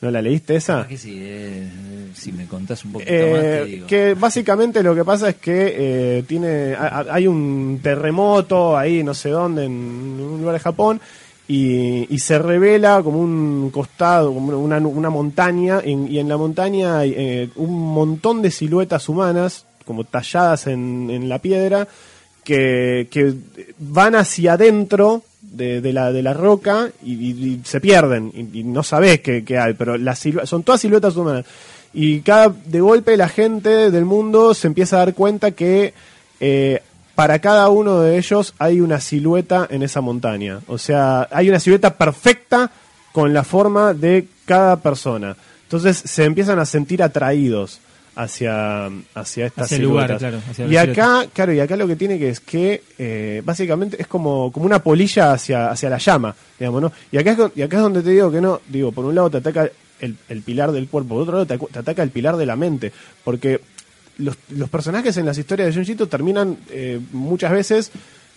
¿No la leíste esa? Ah, que sí, eh, si me contás un poquito Eh, más, te digo. que básicamente lo que pasa es que eh, tiene hay un terremoto ahí no sé dónde en un lugar de Japón y, y se revela como un costado como una, una montaña y en la montaña hay eh, un montón de siluetas humanas como talladas en, en la piedra que, que van hacia adentro de, la, de la roca y, se pierden y, no sabés qué, qué hay, pero las son todas siluetas humanas. Y cada de golpe la gente del mundo se empieza a dar cuenta que eh, para cada uno de ellos hay una silueta en esa montaña. O sea, hay una silueta perfecta con la forma de cada persona. Entonces se empiezan a sentir atraídos hacia, hacia estas Hacia el lugar, siluetas. claro, hacia y acá, claro, y acá lo que tiene que es que eh, básicamente es como, como una polilla hacia, hacia la llama, digamos, ¿no? Y acá, es, y acá es donde te digo que no, digo, por un lado te ataca el, el pilar del cuerpo, por otro lado te ataca el pilar de la mente, porque los, los personajes en las historias de Junjito terminan eh, muchas veces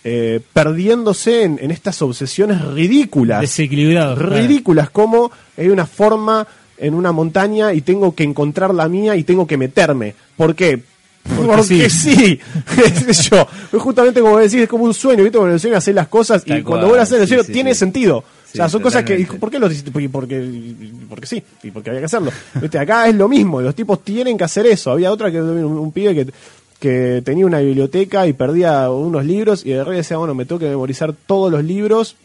eh, perdiéndose en, en estas obsesiones ridículas Desequilibrados. claro. ridículas como hay una forma en una montaña y tengo que encontrar la mía y tengo que meterme. ¿Por qué? Porque, sí. sí, sé yo. Es justamente como decís, es como un sueño, ¿viste? Cuando el sueño hacer las cosas y cuando cual, vos hacer el sí, sueño sí, tiene sí. sentido. O sea, son cosas que. ¿por qué lo hiciste? Porque, porque, porque sí, y porque había que hacerlo. ¿Viste? Acá es lo mismo, los tipos tienen que hacer eso. Había otra que un, un pibe que, que tenía una biblioteca y perdía unos libros y de repente decía, bueno, me tengo que memorizar todos los libros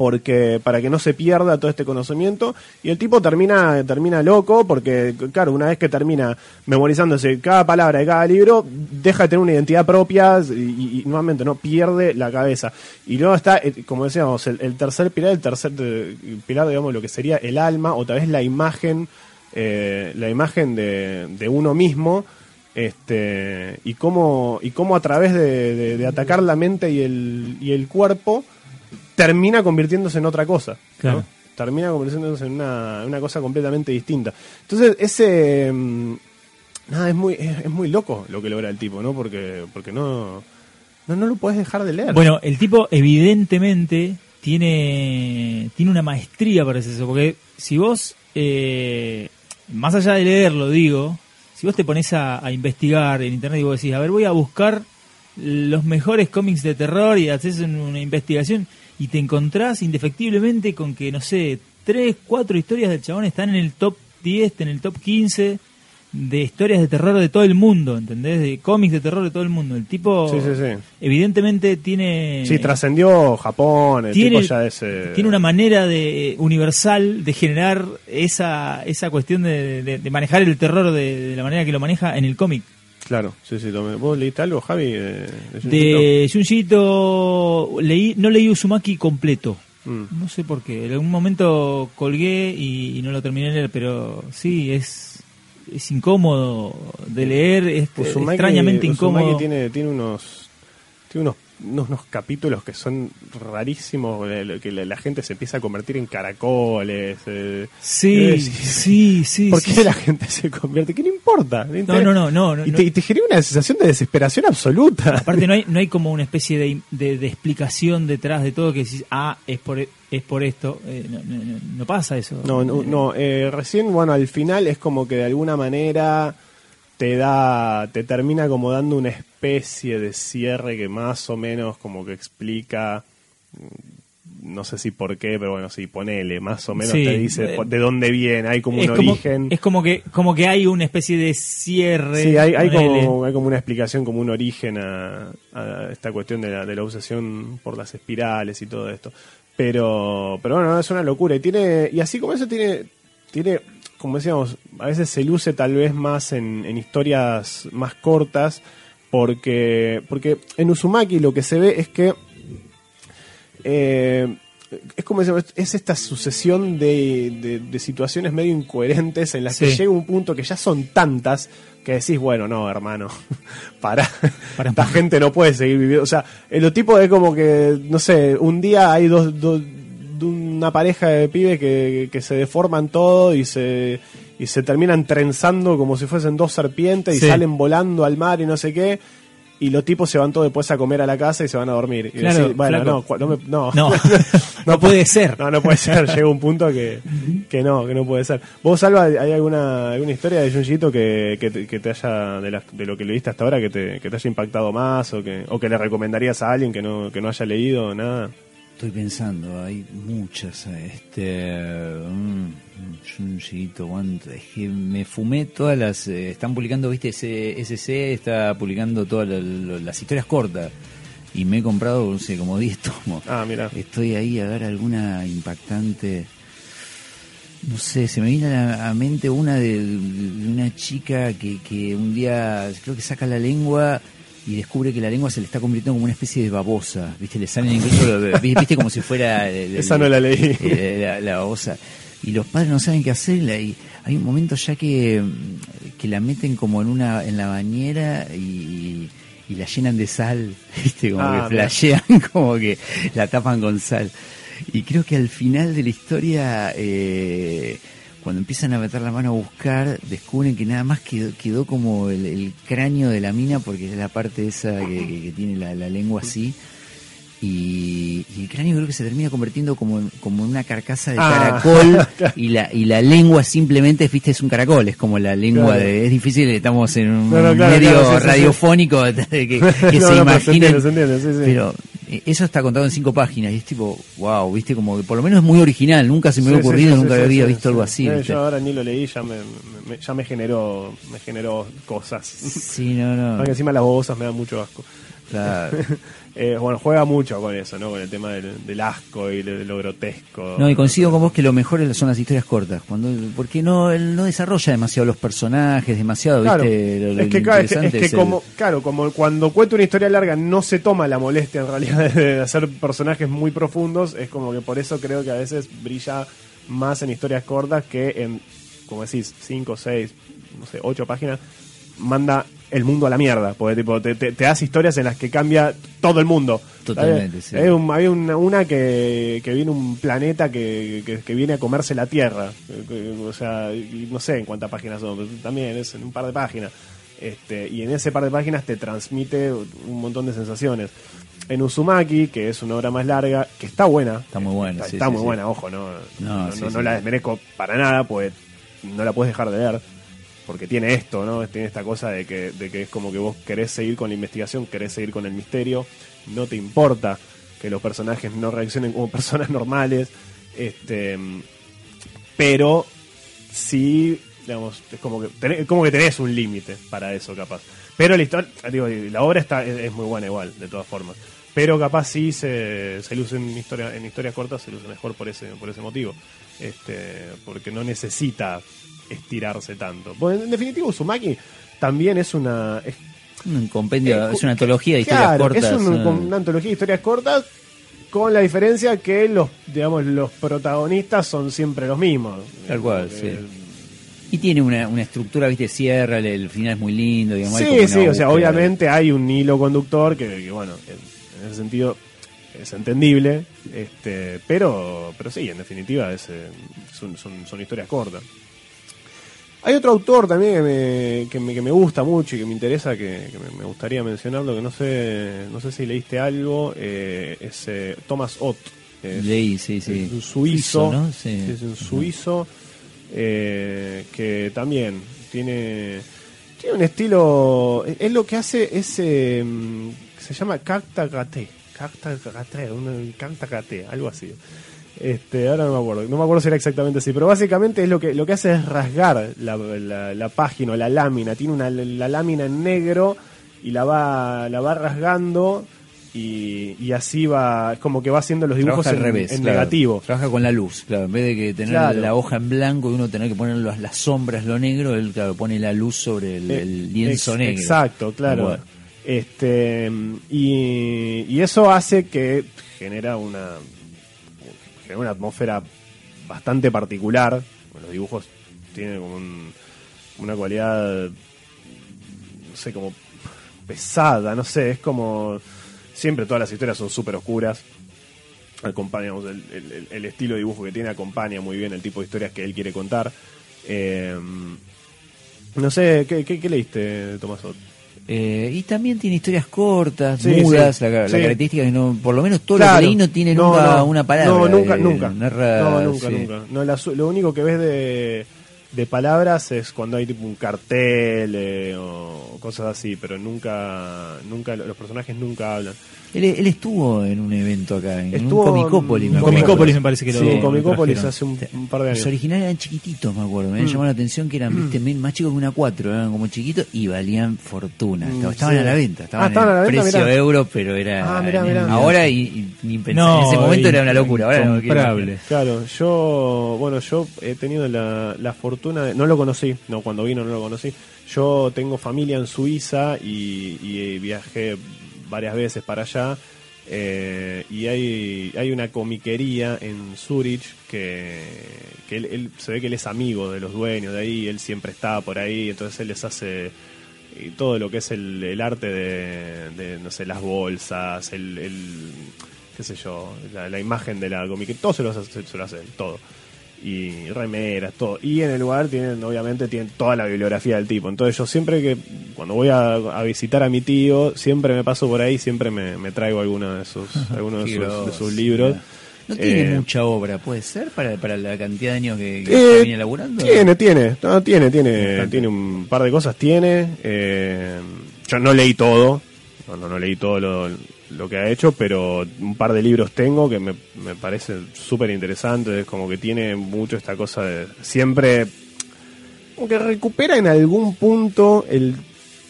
porque para que no se pierda todo este conocimiento y el tipo termina termina loco porque claro una vez que termina memorizándose cada palabra de cada libro deja de tener una identidad propia y, y- nuevamente no pierde la cabeza. Y luego está eh, como decíamos el, tercer pilar el tercer pilar digamos lo que sería el alma o tal vez la imagen eh, la imagen de, uno mismo este y cómo y cómo a través de- de atacar la mente y el y el cuerpo termina convirtiéndose en otra cosa. ¿no? Claro. Termina convirtiéndose en una, una cosa completamente distinta. Entonces, ese. mm, Nada, es muy, es, es muy loco lo que logra el tipo, ¿no? Porque, porque no, no. No lo puedes dejar de leer. Bueno, el tipo evidentemente tiene, tiene una maestría para eso, porque si vos, eh, más allá de leerlo, digo, si vos te pones a, a investigar en internet y vos decís, a ver, voy a buscar los mejores cómics de terror y haces un- una investigación y te encontrás indefectiblemente con que, no sé, tres, cuatro historias del chabón están en el top 10, en el top 15 de historias de terror de todo el mundo, ¿entendés? De cómics de terror de todo el mundo. El tipo Sí, sí, sí. evidentemente tiene sí, trascendió Japón, el tiene, tipo ya es. eh, tiene una manera de universal de generar esa esa cuestión de, de- de manejar el terror de, de la manera que lo maneja en el cómic. Claro, sí, sí. tomé. ¿Vos leíste algo, Javi? De, de Junji Ito? De Junji Ito, leí, no leí Uzumaki completo. Mm. No sé por qué. En algún momento colgué y, y no lo terminé de leer, pero sí, es, es incómodo de leer, es Uzumaki- extrañamente Uzumaki incómodo. tiene, tiene unos tiene unos, unos, unos capítulos que son rarísimos, que la, la gente se empieza a convertir en caracoles. eh. Sí, Eh, sí, sí. ¿Por sí, qué sí. la gente se convierte? ¿Qué no importa? ¿Le No, interesa? no, no, no, no, y, no. te, y te genera una sensación de desesperación absoluta. Aparte no hay, no hay como una especie de, de- de explicación detrás de todo que decís, ah, es por, es por esto. Eh, no, no- no- no pasa eso. No, no, no, eh, recién, bueno, al final es como que de alguna manera te da, te termina como dando una especie de cierre que más o menos como que explica, mm, no sé si por qué, pero bueno, sí, ponele, más o menos Sí, te dice eh, de dónde viene, hay como un como, origen. es como que como que hay una especie de cierre. Sí, hay, como, hay como una explicación, como un origen a, a esta cuestión de la, de la obsesión por las espirales y todo esto. Pero, pero bueno, es una locura. Y tiene, y así como eso tiene, tiene, como decíamos, a veces se luce tal vez más en, en historias más cortas, porque, porque en Uzumaki lo que se ve es que eh, es como decíamos, es esta sucesión de, de- de situaciones medio incoherentes en las que llega un punto que ya son tantas que decís, bueno, no, hermano, para, esta gente no puede seguir viviendo. O sea, el tipo es como que, no sé, un día hay dos, dos- de una pareja de pibes que, que se deforman todo y se, y se terminan trenzando como si fuesen dos serpientes y salen volando al mar y no sé qué. Y los tipos se van todos después a comer a la casa y se van a dormir. Y Claro, decís, bueno, flaco. no, no, me- no, No, no puede ser. no, no puede ser. Llega un punto que, que no, que no puede ser. ¿Vos, Salva, hay alguna, alguna historia de Junjito que, que, te, que te haya, de, de lo que leíste hasta ahora, que te, que te haya impactado más o que, o que le recomendarías a alguien que no, que no haya leído nada? Estoy pensando, hay muchas. Este. mm, Junjiito, ¿cuánto? Es que me fumé todas las. eh, están publicando, viste, ese SC está publicando todas la- la- las historias cortas. Y me he comprado, no sé, como 10 tomos. Ah, mira. Estoy ahí a ver alguna impactante. No sé, se me viene a la mente una de, de una chica que, que un día creo que saca la lengua y descubre que la lengua se le está convirtiendo como una especie de babosa. ¿Viste? Le salen incluso, viste como si fuera... el- el- Esa no la leí. la, la babosa. Y los padres no saben qué hacer. y hay un momento ya que, que la meten como en una en la bañera y, y la llenan de sal. ¿Viste? Como Ah, que mira. flashean, como que la tapan con sal. Y creo que al final de la historia, eh, cuando empiezan a meter la mano a buscar, descubren que nada más quedó, quedó como el, el cráneo de la mina, porque es la parte esa que, que- que tiene la, la lengua así. Y, y el cráneo creo que se termina convirtiendo como en, como una carcasa de Ah, caracol y la y la lengua simplemente viste es un caracol es como la lengua Claro. de es difícil estamos en un No, no, claro, medio claro, sí, sí, sí. radiofónico que, que No, se imaginen pero eso está contado en cinco páginas y es tipo wow viste como que por lo menos es muy original nunca se me había sí, ocurrido sí, nunca sí, había visto algo así Eh, ¿viste? yo ahora ni lo leí, ya me, me- ya me generó, me generó cosas. sí no no Aunque encima las babosas me dan mucho asco. Claro. Eh, bueno, juega mucho con eso, ¿no? Con el tema del, del asco y de, lo grotesco. No, y coincido con vos que lo mejor son las historias cortas, cuando porque no él no desarrolla demasiado los personajes, demasiado, Claro, ¿viste? Lo- lo es que, claro, es que- interesante es que es el- como, claro, como cuando cuenta una historia larga no se toma la molestia en realidad de hacer personajes muy profundos, es como que por eso creo que a veces brilla más en historias cortas que en, como decís, 5, 6, no sé, 8 páginas, manda el mundo a la mierda, porque tipo, te, te, te hace historias en las que cambia todo el mundo. Totalmente, ¿Sabes? sí. Hay, un- hay una, una que, que viene un planeta que, que, que viene a comerse la Tierra. Eh, que- O sea, no sé en cuántas páginas son, pero también es en un par de páginas. Este, y en ese par de páginas te transmite un montón de sensaciones. En Uzumaki, que es una obra más larga, que está buena. Está muy buena, Está, sí, está sí, muy sí. buena, ojo, no, No, no, no- la desmerezco para nada, pues no la puedes dejar de leer. Porque tiene esto, ¿no? Tiene esta cosa de que, de que es como que vos querés seguir con la investigación, querés seguir con el misterio, no te importa que los personajes no reaccionen como personas normales, este, pero sí, digamos, es como que tenés, como que tenés un límite para eso, capaz. Pero la historia, digo, la obra está es, es muy buena igual, de todas formas. Pero capaz sí se, se luce en historia, en historias cortas, se luce mejor por ese, por ese motivo. Este, porque no necesita estirarse tanto. Bueno, en definitiva, Uzumaki también es una. es- un compendio, eh, es una antología de historias claro, cortas. Es un- eh. una antología de historias cortas con la diferencia que los, digamos, los protagonistas son siempre los mismos. Tal cual, Porque- sí. Y tiene una, una estructura, viste, cierra, el, el final es muy lindo, digamos. como Sí, sí, o sea, obviamente hay un hilo conductor que, que, bueno, en, en ese sentido es entendible, este, pero, pero sí, en definitiva es, eh, son, son, son historias cortas. Hay otro autor también que me, que me, que me gusta mucho y que me interesa, que, que me, me gustaría mencionarlo, que no sé, no sé si leíste algo, eh, es eh, Thomas Ott. Es- Leí, sí, sí. es un suizo, ¿no? Sí. es un suizo eh, que también tiene tiene un estilo es lo que hace es eh, se llama cactagate cactagate un cactagate algo así este ahora no me acuerdo no me acuerdo si era exactamente así pero básicamente es lo que lo que hace es rasgar la, la, la página o la lámina tiene una la lámina en negro y la va la va rasgando y, y así va es como que va haciendo los dibujos Trabaja al en, revés. en claro. negativo Trabaja con la luz, claro. En vez de que tener Claro. la hoja en blanco y uno tener que poner las, las sombras, lo negro, él, claro, pone la luz sobre el, el lienzo Ex- negro. Exacto, claro. Bueno. Este y, y eso hace que genera una genera una atmósfera bastante particular. Los dibujos tienen como un- una cualidad no sé, como pesada, no sé, es como siempre todas las historias son súper oscuras. Acompañamos el, estilo de dibujo que tiene acompaña muy bien el tipo de historias que él quiere contar. Eh, no sé, ¿qué, qué, qué leíste, Tomás? Eh, y también tiene historias cortas, Sí, mudas, sí, la, la característica que no, por lo menos todo lo Claro. que leí no tiene nunca una palabra. No, nunca, eh, nunca. narra- no, nunca, nunca. No, la lo único que ves de, de palabras es cuando hay tipo un cartel eh, o cosas así, pero nunca, nunca los personajes nunca hablan. Él, él estuvo en un evento acá, en Estuvo un Comicópolis. en- me. Comicópolis me parece que lo Sí, lo Comicópolis trajeron. hace un, un par de Los años. originales eran chiquititos, me acuerdo. Me Mm. llamado la atención que eran viste, más chicos que una 4, eran como chiquitos y valían fortuna. Mm, Estaban, sí. a la venta, estaban Ah, estaban en a la venta, precio mirá. euro, pero era. Ah, mirá, mirá. Ahora y, y ni. No, en ese momento era una locura. Ahora no. Claro, yo, bueno, yo he tenido la, la fortuna, de, no lo conocí, no, cuando vino no lo conocí. Yo tengo familia en Suiza y, y viajé varias veces para allá. eh, y hay, hay una comiquería en Zurich que, que él, él- se ve que él es amigo de los dueños de ahí, él siempre está por ahí, entonces él les hace y todo lo que es el, el arte de, de, no sé, las bolsas, el, el- qué sé yo, la, la imagen de la comiquería, todo se lo, hace, se lo hace, todo. Y remeras, todo. Y en el lugar tienen, obviamente, tienen toda la bibliografía del tipo. Entonces yo siempre que, cuando voy a, a visitar a mi tío, siempre me paso por ahí, siempre me, me traigo alguno de sus, alguno de sus, de grosso, sus libros. No tiene Eh, mucha obra, puede ser, para, para la cantidad de años que, que Eh, viene laburando. Tiene, tiene, no, tiene, tiene, tiene un par de cosas, tiene. eh, yo no leí todo, no, no, no leí todo lo, lo que ha hecho, pero un par de libros tengo que me, me parecen súper interesantes, es como que tiene mucho esta cosa de siempre, como que recupera en algún punto el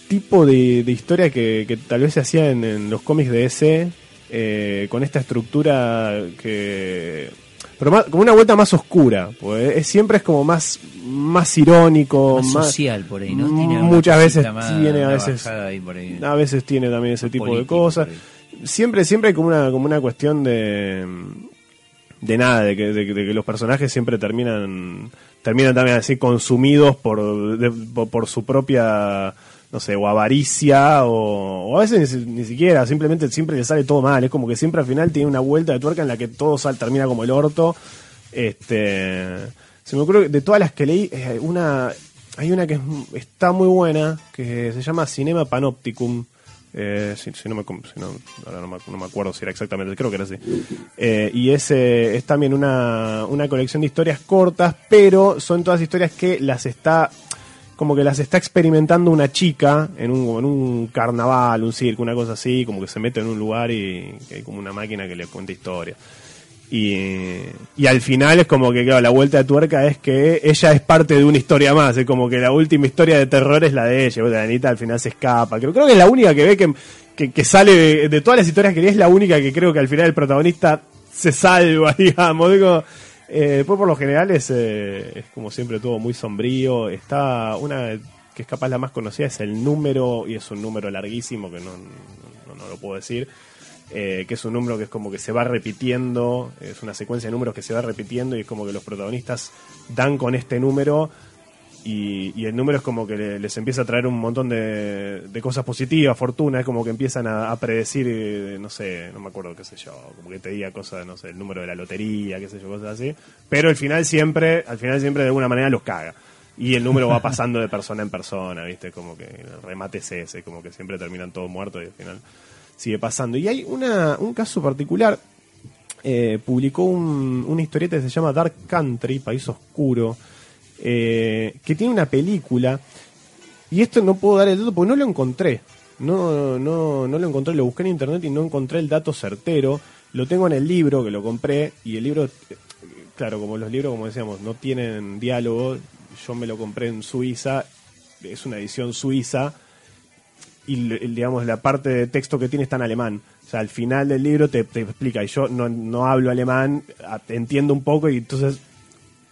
tipo de, de historia que, que tal vez se hacía en, en los cómics de ese, eh, con esta estructura que... Pero más- como una vuelta más oscura, pues es, siempre es como más, más irónico, más más, social por ahí, ¿no? Tiene muchas veces tiene, a veces, bajada ahí por ahí. a veces tiene también ese tipo de cosas. Siempre, siempre hay como una, como una cuestión de, de nada, de que, de, que- los personajes siempre terminan, terminan también así consumidos por, por, su propia, no sé, o avaricia, o, a veces ni, si- ni siquiera, simplemente siempre le sale todo mal. Es como que siempre al final tiene una vuelta de tuerca en la que todo sal, termina como el orto. Este, se me ocurre que de todas las que leí, eh, una, hay una que está muy buena, que se llama Cinema Panopticum. Eh, si, no me, si no, ahora no me, no me acuerdo si era exactamente, creo que era así. Eh, y es, es también una, una colección de historias cortas, pero son todas historias que las está como que las está experimentando una chica en un, en un carnaval, un circo, una cosa así, como que se mete en un lugar y que hay como una máquina que le cuenta historia. Y, y al final es como que, la vuelta de tuerca es que ella es parte de una historia más. Es como que la última historia de terror es la de ella. La Anita al final se escapa. Creo, creo que es la única que ve que, que, sale de, de todas las historias que es la única que creo que al final el protagonista se salva, digamos. Digo, eh, después, por lo general, es, eh, es como siempre todo muy sombrío. Está una que es capaz la más conocida, es el número, y es un número larguísimo que no, no, no lo puedo decir eh, que es un número que es como que se va repitiendo, es una secuencia de números que se va repitiendo y es como que los protagonistas dan con este número y, y el número es como que le- les empieza a traer un montón de, de cosas positivas, fortuna, es como que empiezan a, a predecir, eh, no sé, no me acuerdo qué sé yo, como que te diga cosas, no sé, el número de la lotería, qué sé yo, cosas así, pero al final siempre, al final siempre de alguna manera los caga. Y el número va pasando de persona en persona, ¿viste? Como que el remate es ese, como que siempre terminan todos muertos y al final sigue pasando. Y hay una, un caso particular, eh, publicó un, una historieta que se llama Dark Country, País Oscuro, eh, que tiene una película. Y esto no puedo dar el dato porque no lo encontré. No, no, no lo encontré, lo busqué en internet y no encontré el dato certero. Lo tengo en el libro que lo compré y el libro, eh, claro, como los libros, como decíamos, no tienen diálogo. Yo me lo compré en Suiza, es una edición suiza y digamos la parte de texto que tiene está en alemán. O sea, al final del libro te, te explica, y yo no, no hablo alemán, entiendo un poco y entonces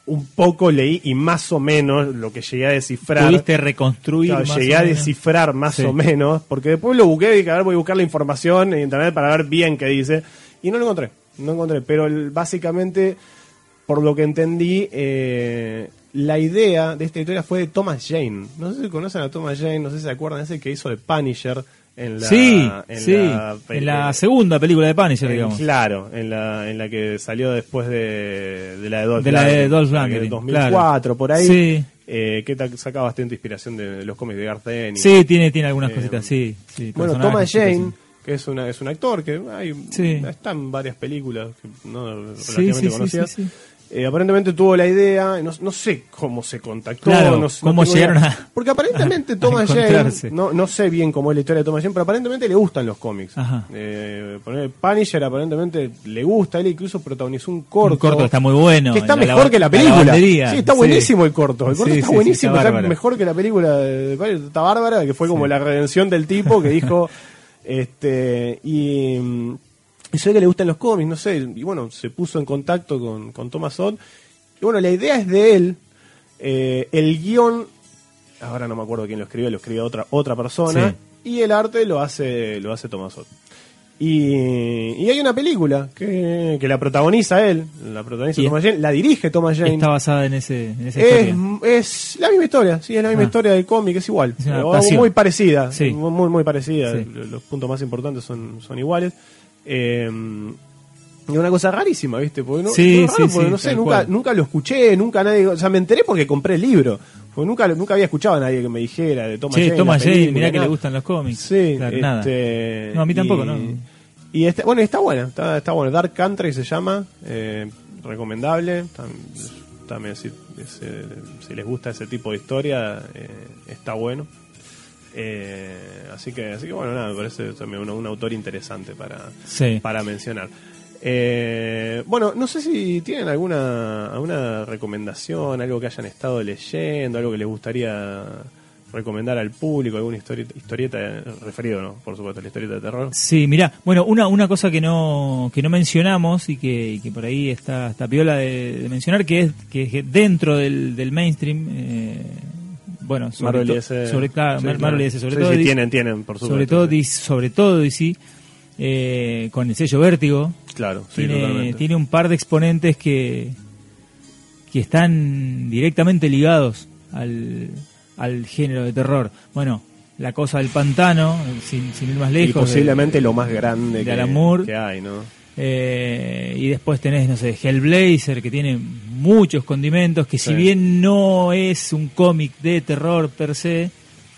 un poco leí y más o menos lo que llegué a descifrar. Pudiste reconstruir. Claro, llegué a descifrar más Sí. o menos, porque después lo busqué y dije, a ver, voy a buscar la información en internet para ver bien qué dice. Y no lo encontré, no encontré. Pero el- básicamente, por lo que entendí, eh, la idea de esta historia fue de Thomas Jane. No sé si conocen a Thomas Jane, no sé si se acuerdan, ese que hizo de Punisher en la... sí, en sí. la- en la segunda película de Punisher, en- digamos. Claro, en la, en la que salió después de, de la de Dolph De la de Dolph Lundgren, 2004, por ahí. Sí. eh, que saca bastante inspiración de los cómics de Garth Ennis. Sí, tiene, tiene algunas Eh, cositas, sí. sí Bueno, Thomas Jane, que es, una, es un actor que hay, Sí. está en varias películas que no Sí, relativamente sí, sí, conocidas. Eh, aparentemente tuvo la idea, no, no sé cómo se contactó, Claro, no, sé- cómo idea. llegaron a- Porque aparentemente Thomas Jane, no, no sé bien cómo es la historia de Thomas Jane, pero aparentemente le gustan los cómics. Eh, poner Punisher aparentemente le gusta, él incluso protagonizó un corto. Un corto está muy bueno. Que está La mejor que la película. sí, está sí. buenísimo el corto. El corto Sí, está sí, buenísimo, está mejor que la película de está bárbara, que fue como la redención del tipo que dijo este y mm, y se ve que le gustan los cómics, no sé, y bueno, se puso en contacto con, con Thomas Odd. Y bueno, la idea es de él. eh, el guion, ahora no me acuerdo quién lo escribió, lo escribió otra, otra persona. Y el arte lo hace, lo hace Thomas Odd. Y, y hay una película que, que la protagoniza él, la protagoniza Thomas Jane, la dirige Thomas Jane. Está basada en, ese, en esa Es, historia. es la misma historia, sí, es la misma Ah. historia del cómic, es igual. Es muy parecida, Sí. muy, muy, muy parecida. Sí. Los los puntos más importantes son, son iguales. Eh, y una cosa rarísima, ¿viste? Porque no, Sí, raro, sí, porque sí, no sé, tal nunca, cual. nunca lo escuché, nunca nadie. O sea, me enteré porque compré el libro. Porque nunca, nunca había escuchado a nadie que me dijera de Thomas Jane. Thomas Jane, mirá que le gustan los cómics. Sí, Claro, nada. este, No, a mí tampoco, y- ¿no? Y está, bueno, está buena, está, está buena. Dark Country se llama, eh, recomendable. Tam- También si, si- si les gusta ese tipo de historia, eh, está bueno. Eh, así que, así que bueno, nada, me parece también un, un autor interesante para, Sí. para mencionar. Eh, bueno, no sé si tienen alguna, alguna recomendación, algo que hayan estado leyendo, algo que les gustaría recomendar al público, alguna historieta, historieta referido, ¿no? Por supuesto, a la historieta de terror. Sí, mirá, bueno, una, una cosa que no, que no mencionamos y que, y que por ahí está, está piola de, de mencionar, que es que dentro del, del mainstream, eh, bueno, sobre, Marvel y ese- sobre, claro, sí, claro. Y sobre Sí, todo sí, tienen, tienen, por supuesto. sobre todo, sí. di- sobre todo DC, eh, con el sello Vértigo, Claro, tiene, tiene un par de exponentes que, que están directamente ligados al, al género de terror. Bueno, la cosa del pantano, sin, sin ir más y lejos. de- posiblemente lo más grande de que, que hay, ¿no? Eh, y después tenés, no sé, Hellblazer, que tiene muchos condimentos, que si bien no es un cómic de terror per se,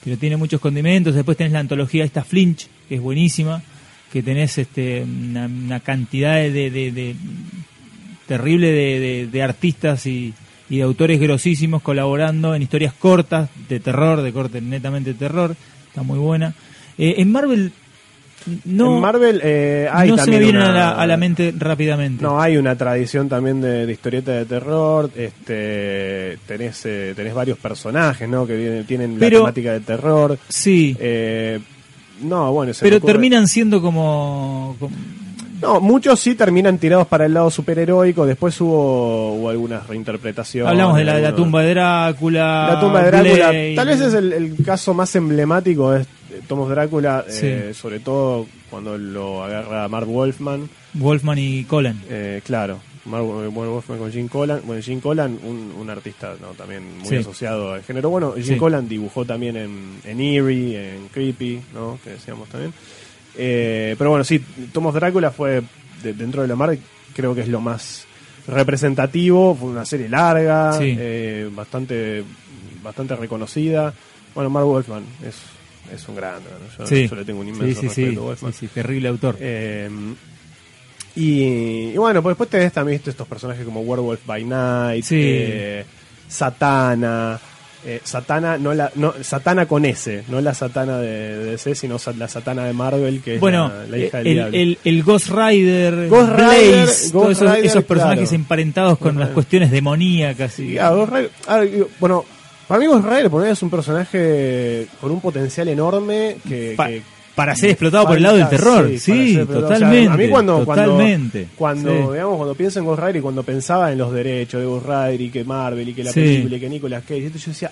pero tiene muchos condimentos. Después tenés la antología esta Flinch, que es buenísima, que tenés este una, una cantidad de, de- terrible de artistas y, y de autores grosísimos colaborando en historias cortas de terror, de corte netamente terror. Está muy buena. Eh, en Marvel no, en Marvel eh, hay no se me también vienen a, la, a la mente rápidamente. No, hay una tradición también de, de historieta de terror. Este, tenés, eh, tenés varios personajes, ¿no? Que vienen- tienen Pero- la temática de terror. Sí, Eh, no, bueno, se pero terminan siendo como, como- No, muchos sí terminan tirados para el lado superheroico. Después hubo, hubo algunas reinterpretaciones. Hablamos de la, de la algunos- tumba de Drácula. La tumba de Drácula. Tal vez es el, el caso más emblemático. Es, Tomos Drácula, Sí. eh, sobre todo cuando lo agarra Mark Wolfman, Wolfman y Colin. eh, claro, Mark Mark Wolfman con Jim Collan, bueno, Jim Collan, un, un artista ¿no? también muy Sí. asociado al género, bueno, Jim Sí. Collan dibujó también en, en Eerie, en Creepy, ¿no? que decíamos también, Eh, pero bueno, sí, Tomos Drácula fue, de- dentro de la mar, creo que es lo más representativo, fue una serie larga, eh, bastante, bastante reconocida, bueno, Mark Wolfman es, es un grande, ¿no? yo, Sí. yo le tengo un inmenso sí, sí, respeto a sí, terrible autor. Eh, y, y bueno, pues después tenés también estos personajes como Werewolf by Night, eh, Satana. eh, Satana, no la, no, Satana con S, no la Satana de, de DC, sino la Satana de Marvel, que es bueno, la, la hija del el, diablo. el, el Ghost Rider, Ghost Rider, Blaze, Ghost todos esos, Rider, esos personajes claro. emparentados con Ghost las Rider. cuestiones demoníacas. Y, ah, Ghost Rider- ah, bueno, para mí Ghost Rider por es un personaje con un potencial enorme que, Pa- que para ser explotado por el lado del terror. Sí. O sea, totalmente. a mí cuando, totalmente. cuando, cuando, Sí. digamos, cuando pienso en Ghost Rider y cuando pensaba en los derechos de Ghost Rider y que Marvel y que la Sí. película y que Nicolas Cage, yo decía,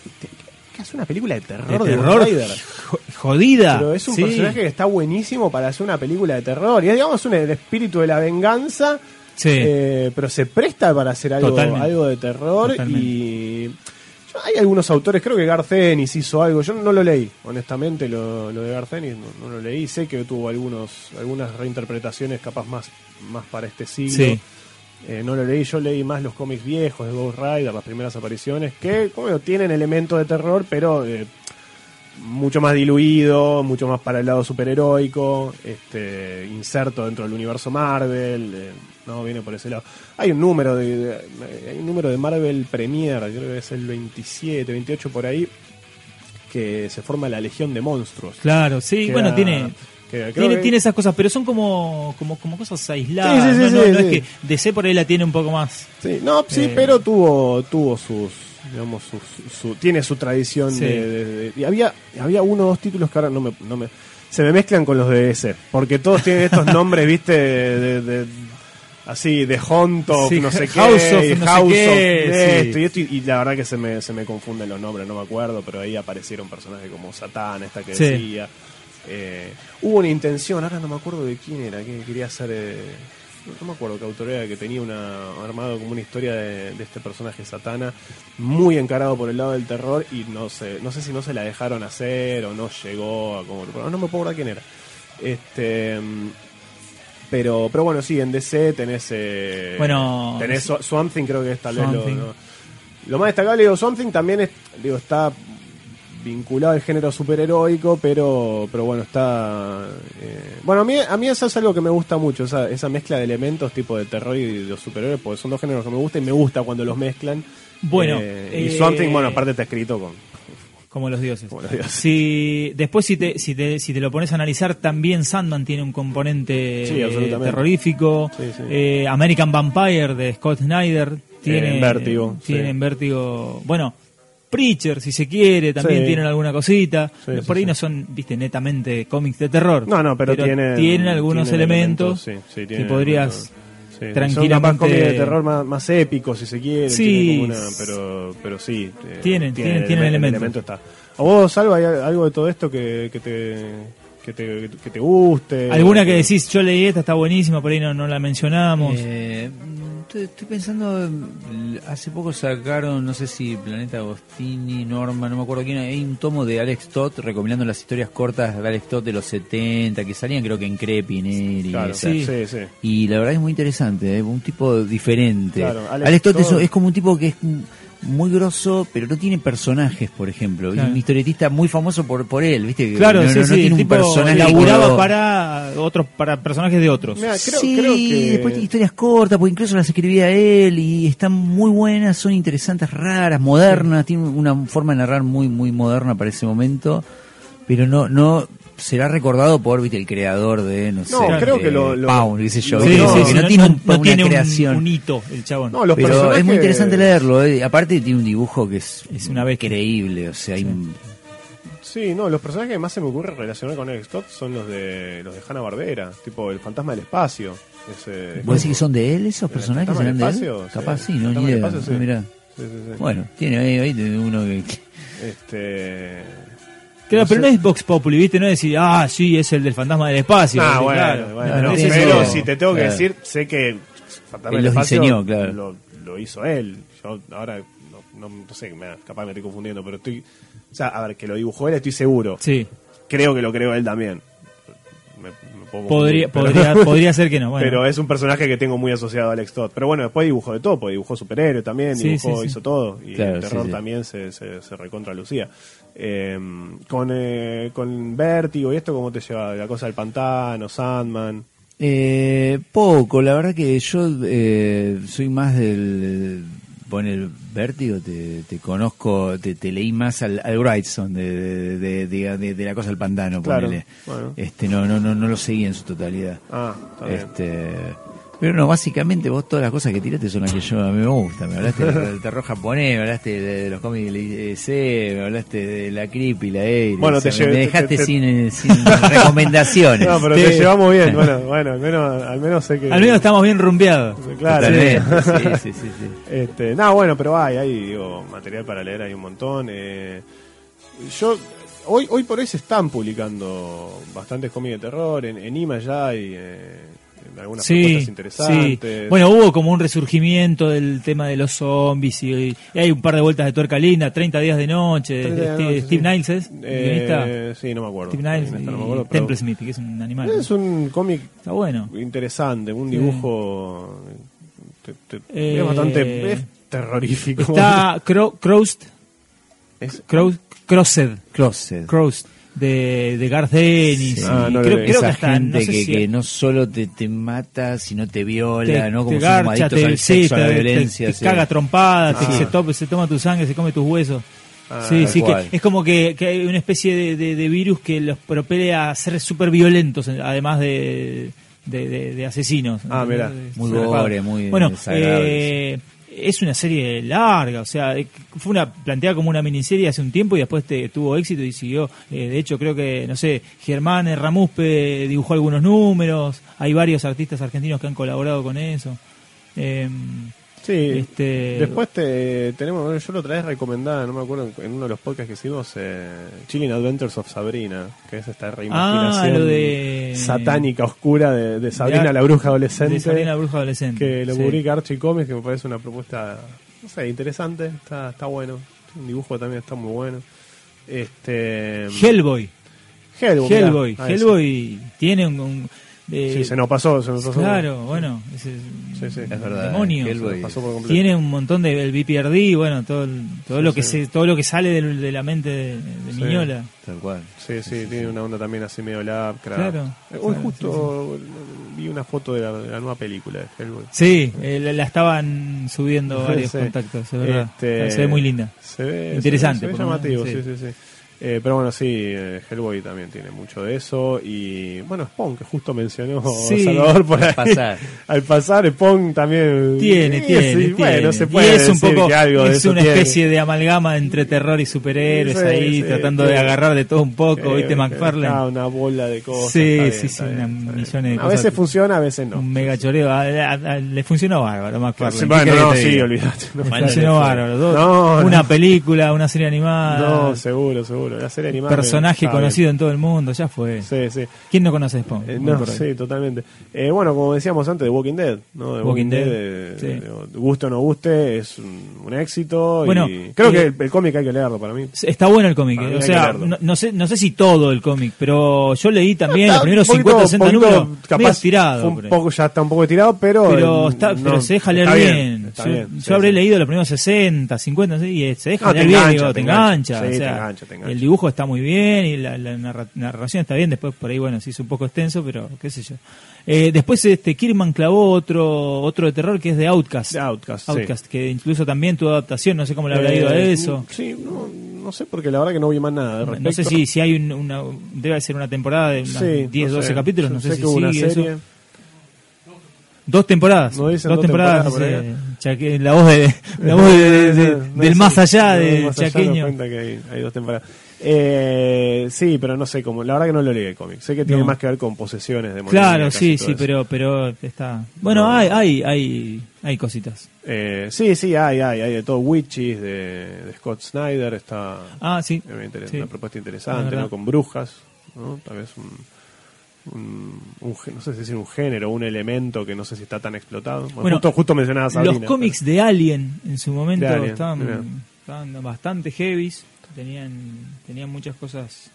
¿qué, hace una película de terror de de, terror Ghost Rider? jo- jodida. Pero es un personaje que está buenísimo para hacer una película de terror. Y es, digamos, un, el espíritu de la venganza, Sí. eh, pero se presta para hacer algo, Totalmente. algo de terror. Totalmente. Y hay algunos autores, creo que Garth Ennis hizo algo. Yo no lo leí, honestamente, lo, lo de Garth Ennis no, no lo leí. Sé que tuvo algunos algunas reinterpretaciones, capaz más, más para este siglo. Sí. Eh, no lo leí, yo leí más los cómics viejos de Ghost Rider, las primeras apariciones, que bueno, tienen elementos de terror, pero eh, mucho más diluido, mucho más para el lado superheroico, este, inserto dentro del universo Marvel, eh, no viene por ese lado. Hay un número de, de- hay un número de Marvel Premier, creo que es el 27, 28 por ahí, que se forma la Legión de Monstruos. Claro, sí, Que bueno, era- tiene, que tiene, que- tiene esas cosas, pero son como, como, como cosas aisladas. Sí, sí, sí, no, es que DC por ahí la tiene un poco más. Sí, no, sí, Eh. pero tuvo, tuvo sus, digamos, sus- su, tiene su tradición Sí. de, de- de- y había, había uno o dos títulos que ahora no me, no me, se me mezclan con los de DC, porque todos tienen estos nombres, viste, de, de- así, de Honto, Sí, no sé qué, House of y no sé House qué, of sí. esto y esto, y, y la verdad que se me, se me confunden los nombres, no me acuerdo, pero ahí aparecieron personajes como Satán, esta que decía. Eh, hubo una intención, ahora no me acuerdo de quién era, que quería hacer. eh, no- me acuerdo qué autor era, que tenía una armado como una historia de, de este personaje Satana, muy encarado por el lado del terror, y no sé, no sé si no se la dejaron hacer o no llegó a como. no me puedo acordar quién era. Este. Pero, pero bueno, sí, en DC tenés. eh, Bueno, tenés Swamp Thing, creo que es tal vez lo, más destacable, digo, Swamp Thing también es, digo, está vinculado al género superheroico, pero, pero bueno, está... eh, bueno, a mí, a mí eso es algo que me gusta mucho, esa, esa mezcla de elementos tipo de terror y de los superhéroes, porque son dos géneros que me gustan y me gusta cuando los mezclan. Bueno, Eh, y eh, Swamp Thing, bueno, aparte está escrito con... Como los dioses. Como los dioses. Si, después, si te, si, te, si te lo pones a analizar, también Sandman tiene un componente Sí, eh, terrorífico. Sí, sí. Eh, American Vampire de Scott Snyder tiene en Vértigo, Tiene en Vértigo. Bueno, Preacher, si se quiere, también Sí. tienen alguna cosita. Sí, Por sí, ahí sí. no son, viste, netamente cómics de terror. No, no, pero, tienen, algunos tienen elementos, sí, sí, que podrías elementos. Sí, tranquilamente- Son capaz cómics de terror más, más épicos, si se quiere. Sí. tienen como una- pero, pero sí. eh, Tienen, tienen- tienen el elementos. elemento está. ¿A vos, Salva, hay algo de todo esto que, que te, que te, que te guste? Alguna que decís, yo leí esta, está buenísima, por ahí no, no la mencionamos. Eh, estoy, pensando, l- hace poco sacaron, no sé si Planeta Agostini, Norma, no me acuerdo quién, hay un tomo de Alex Todd recopilando las historias cortas de Alex Todd de los 70, que salían creo que en Crepi, Neri, Claro, sí, Sí. sí. Y la verdad es muy interesante, ¿eh? un tipo diferente. Claro, Alex Alex, Todd es, es como un tipo que es muy grosso, pero no tiene personajes, por ejemplo. Claro. un historietista muy famoso por por él, ¿viste? Claro, no, sí, no- no sí, tiene un tipo personaje. laburaba como- para otros, para personajes de otros. Mira, creo, sí, creo que... después tiene historias cortas, porque incluso las escribía él y están muy buenas, son interesantes, raras, modernas, tiene una forma de narrar muy muy moderna para ese momento, pero no no será recordado por ¿viste? el creador de no sé, No, creo de que lo- lo- Pound, qué sé yo, Sí, no, sí, sí, no, tiene un- no una tiene un- creación. Un, hito, el chabón. No, los pero personajes- es muy interesante leerlo, eh. aparte tiene un dibujo que es, Es una bestia. increíble, o sea, hay un- Sí, no, los personajes que más se me ocurre relacionar con Alex Todd son los de los de Hanna Barbera, tipo el fantasma del espacio. Ese, ¿Vos decís que son de él esos ¿El personajes? fantasma del ¿Serán de él? espacio? Sí. Capaz sí, no, ni idea. espacio, sí. Ah, mirá. Sí, sí, sí. Bueno, tiene ahí, ahí tiene uno que... Este. Claro, No pero sé. no es Vox Populi, ¿viste? No es decir, ah, sí, es el del fantasma del espacio. Ah, bueno, Claro. bueno, No, no, no, pero eso- si te tengo que claro. decir, sé que Fantasma Él del los Espacio diseñó, claro. Lo, lo hizo él. Yo ahora no, no, no sé, me, capaz me estoy confundiendo, pero estoy. O sea, a ver, que lo dibujó él, estoy seguro. Sí, Creo que lo creó él también. Podría, podría, podría ser que no. Bueno. Pero es un personaje que tengo muy asociado a Alex Todd. Pero bueno, después dibujó de todo, porque dibujó superhéroe también, Sí, dibujó, sí, sí. hizo todo. Y Claro, el terror sí, sí. también se, se, se recontra lucía. Eh, con, eh, con Vértigo y esto, ¿cómo te lleva? La cosa del pantano, Sandman. Eh, poco, la verdad que yo eh, soy más del. Pone el vértigo, te, te conozco, te, te leí más al, al Wrightson de, de, la cosa del pantano, Claro, ponele. bueno. Este, no, no, no, no lo seguí en su totalidad. Ah, está bien. Este, pero no, básicamente vos todas las cosas que tiraste son las que yo a mí me gustan. Me hablaste del, del terror japonés, me hablaste de, de los cómics de C, me hablaste de la Creepy, la A. Bueno, te me, llevé- me te- dejaste te- sin, eh, sin recomendaciones. No, pero Te- te llevamos bien. Bueno, bueno, al menos, al menos sé que. Al menos estamos bien rumbeados. Claro. Sí, sí, sí, sí. Este, no, bueno, pero hay, hay digo, material para leer, hay un montón. eh, yo, hoy, hoy por hoy se están publicando bastantes cómics de terror, en, en Ima ya hay eh, algunas Sí, propuestas sí. interesantes. Bueno, hubo como un resurgimiento del tema de los zombies y, y hay un par de vueltas de tuerca linda, 30 días de noche, 30 días de Steve, noche, Steve sí. Niles es, guionista. Eh, sí, no me acuerdo. Steve Niles Guionista, y no me acuerdo, pero Temple Smith, que es un animal. Es un cómic Está bueno. interesante, un dibujo te- te- Eh, es bastante es terrorífico. Está Cro Crossed, Crossed. Crossed, de, de Garth Ennis. Sí. Ah, no creo, que hasta, gente no sé que, si- que no solo te, te mata, sino te viola, te, ¿no? te Como garcha, somos adictos te, al sexo, a la te- te- violencia. te caga trompada, te- Ah. se, to- se toma tu sangre, se come tus huesos. Ah, sí, que es como que, que hay una especie de, de- de virus que los propele a ser súper violentos, además de, de, asesinos. Ah. ¿entendés? Muy gore, muy Bueno, eh, es una serie larga, o sea, eh, fue una planteada como una miniserie hace un tiempo y después te, tuvo éxito y siguió. Eh, de hecho, creo que, no sé, Germán Ramuspe dibujó algunos números, hay varios artistas argentinos que han colaborado con eso. Eh, Sí, Este- después te, tenemos, bueno, yo lo otra vez recomendada, no me acuerdo, en uno de los podcasts que hicimos, eh, Chilling Adventures of Sabrina, que es esta reimaginación Ah, de- satánica, oscura de, de Sabrina De- la bruja adolescente, de Sabrina la bruja adolescente. que lo sí. publica Archie Comics, que me parece una propuesta, no sé, interesante, está, está bueno, un dibujo también está muy bueno. Este, Hellboy. Hellboy, Hellboy. Hellboy tiene un... un- eh, Sí, se nos pasó, se nos pasó. Claro, bueno, ese Sí, sí. Es verdad, demonio. Se nos pasó por completo. Tiene un montón de el BPRD, bueno, todo el- todo Sí, lo que sí. se todo lo que sale del- de, la mente de, de Sí. Miñola. Tal cual. Sí, sí, tiene una onda también así medio Lovecraft. Claro, Eh, Hoy claro, justo vi una foto de la, de la nueva película de Hellboy. Sí, eh, la, la estaban subiendo varios Sí. contactos, es verdad. Este, Se ve muy linda. Se ve Interesante, Se ve, lo menos, llamativo, sí. sí, sí, sí. Eh, pero bueno, sí, eh, Hellboy también tiene mucho de eso. Y bueno, Spawn, que justo mencionó Sí, Salvador por ahí. al pasar. Al pasar, Spawn también. Tiene, tiene, sí, tiene. Bueno, se Y puede es un poco, algo es una tiene. especie de amalgama entre terror y superhéroes Sí, ahí, tratando de agarrar de todo un poco, ¿viste, McFarlane? ah, una bola de cosas. Sí, bien, sí, sí, bien, una está bien. millones de A cosas. veces funciona, a veces no. un mega choreo. A- a- a- le funcionó bárbaro, McFarlane. Sí, ¿Qué bueno, querés no, sí. No, Mal Funcionó bárbaro. Dos- No, una no. película, una serie animada. No, seguro, seguro. La serie animada. personaje conocido bien. en todo el mundo, ya fue. Sí, sí. ¿Quién no conoce Spawn? Eh, no, sí, totalmente. Eh, bueno, como decíamos antes, The Walking Dead, ¿no? The Walking Dead, eh, sí. digo, guste o no guste, es un, un éxito. Bueno, y creo eh, que el, el cómic hay que leerlo para mí. Está bueno el cómic, eh, o sea, no, no sé, no sé si todo el cómic, pero yo leí también los primeros poquito- 50, 60 poquito, números, capaz tirado. un poco, ya está un poco tirado, pero. pero, eh, está, pero se deja leer bien. yo bien, yo habré leído los primeros 60, 50, no sé, y se deja leer bien, te engancha, te engancha. El dibujo está muy bien y la, la narra- narración está bien. Después por ahí, bueno, se hizo un poco extenso, pero qué sé yo. Eh, después este Kirman clavó otro otro de terror que es de Outcast. The Outcast, sí. Outcast, que incluso también tuvo adaptación, no sé cómo le habrá ido a Eh, eso. Sí, no, no sé, porque la verdad que no vi más nada. al No sé si, si hay un- una. Debe ser una temporada de unos Sí, 10, no 12 sé. capítulos, no sé, sé si una sigue serie. eso. Dos temporadas. No dicen dos dos temporadas. Chaque- la voz, de, la voz de- de- de- del más allá de Chaqueño. cuenta que hay, hay dos temporadas. Eh, sí, pero no sé cómo. La verdad que no lo leí el cómic. Sé que tiene No. más que ver con posesiones de Claro, sí, sí, pero, pero está. Bueno, No. hay, hay, hay, hay cositas. Eh, sí, sí, hay, hay, hay de todo. Witches de, de Scott Snyder está Ah, sí. una propuesta Es interesante. ¿no? Con brujas, ¿no? Tal vez un, un, no sé si decir un género, un elemento que no sé si está tan explotado. Bueno, justo, justo mencionabas Los cómics de Alien en su momento Alien, estaban, estaban bastante heavies, tenían, tenían muchas cosas.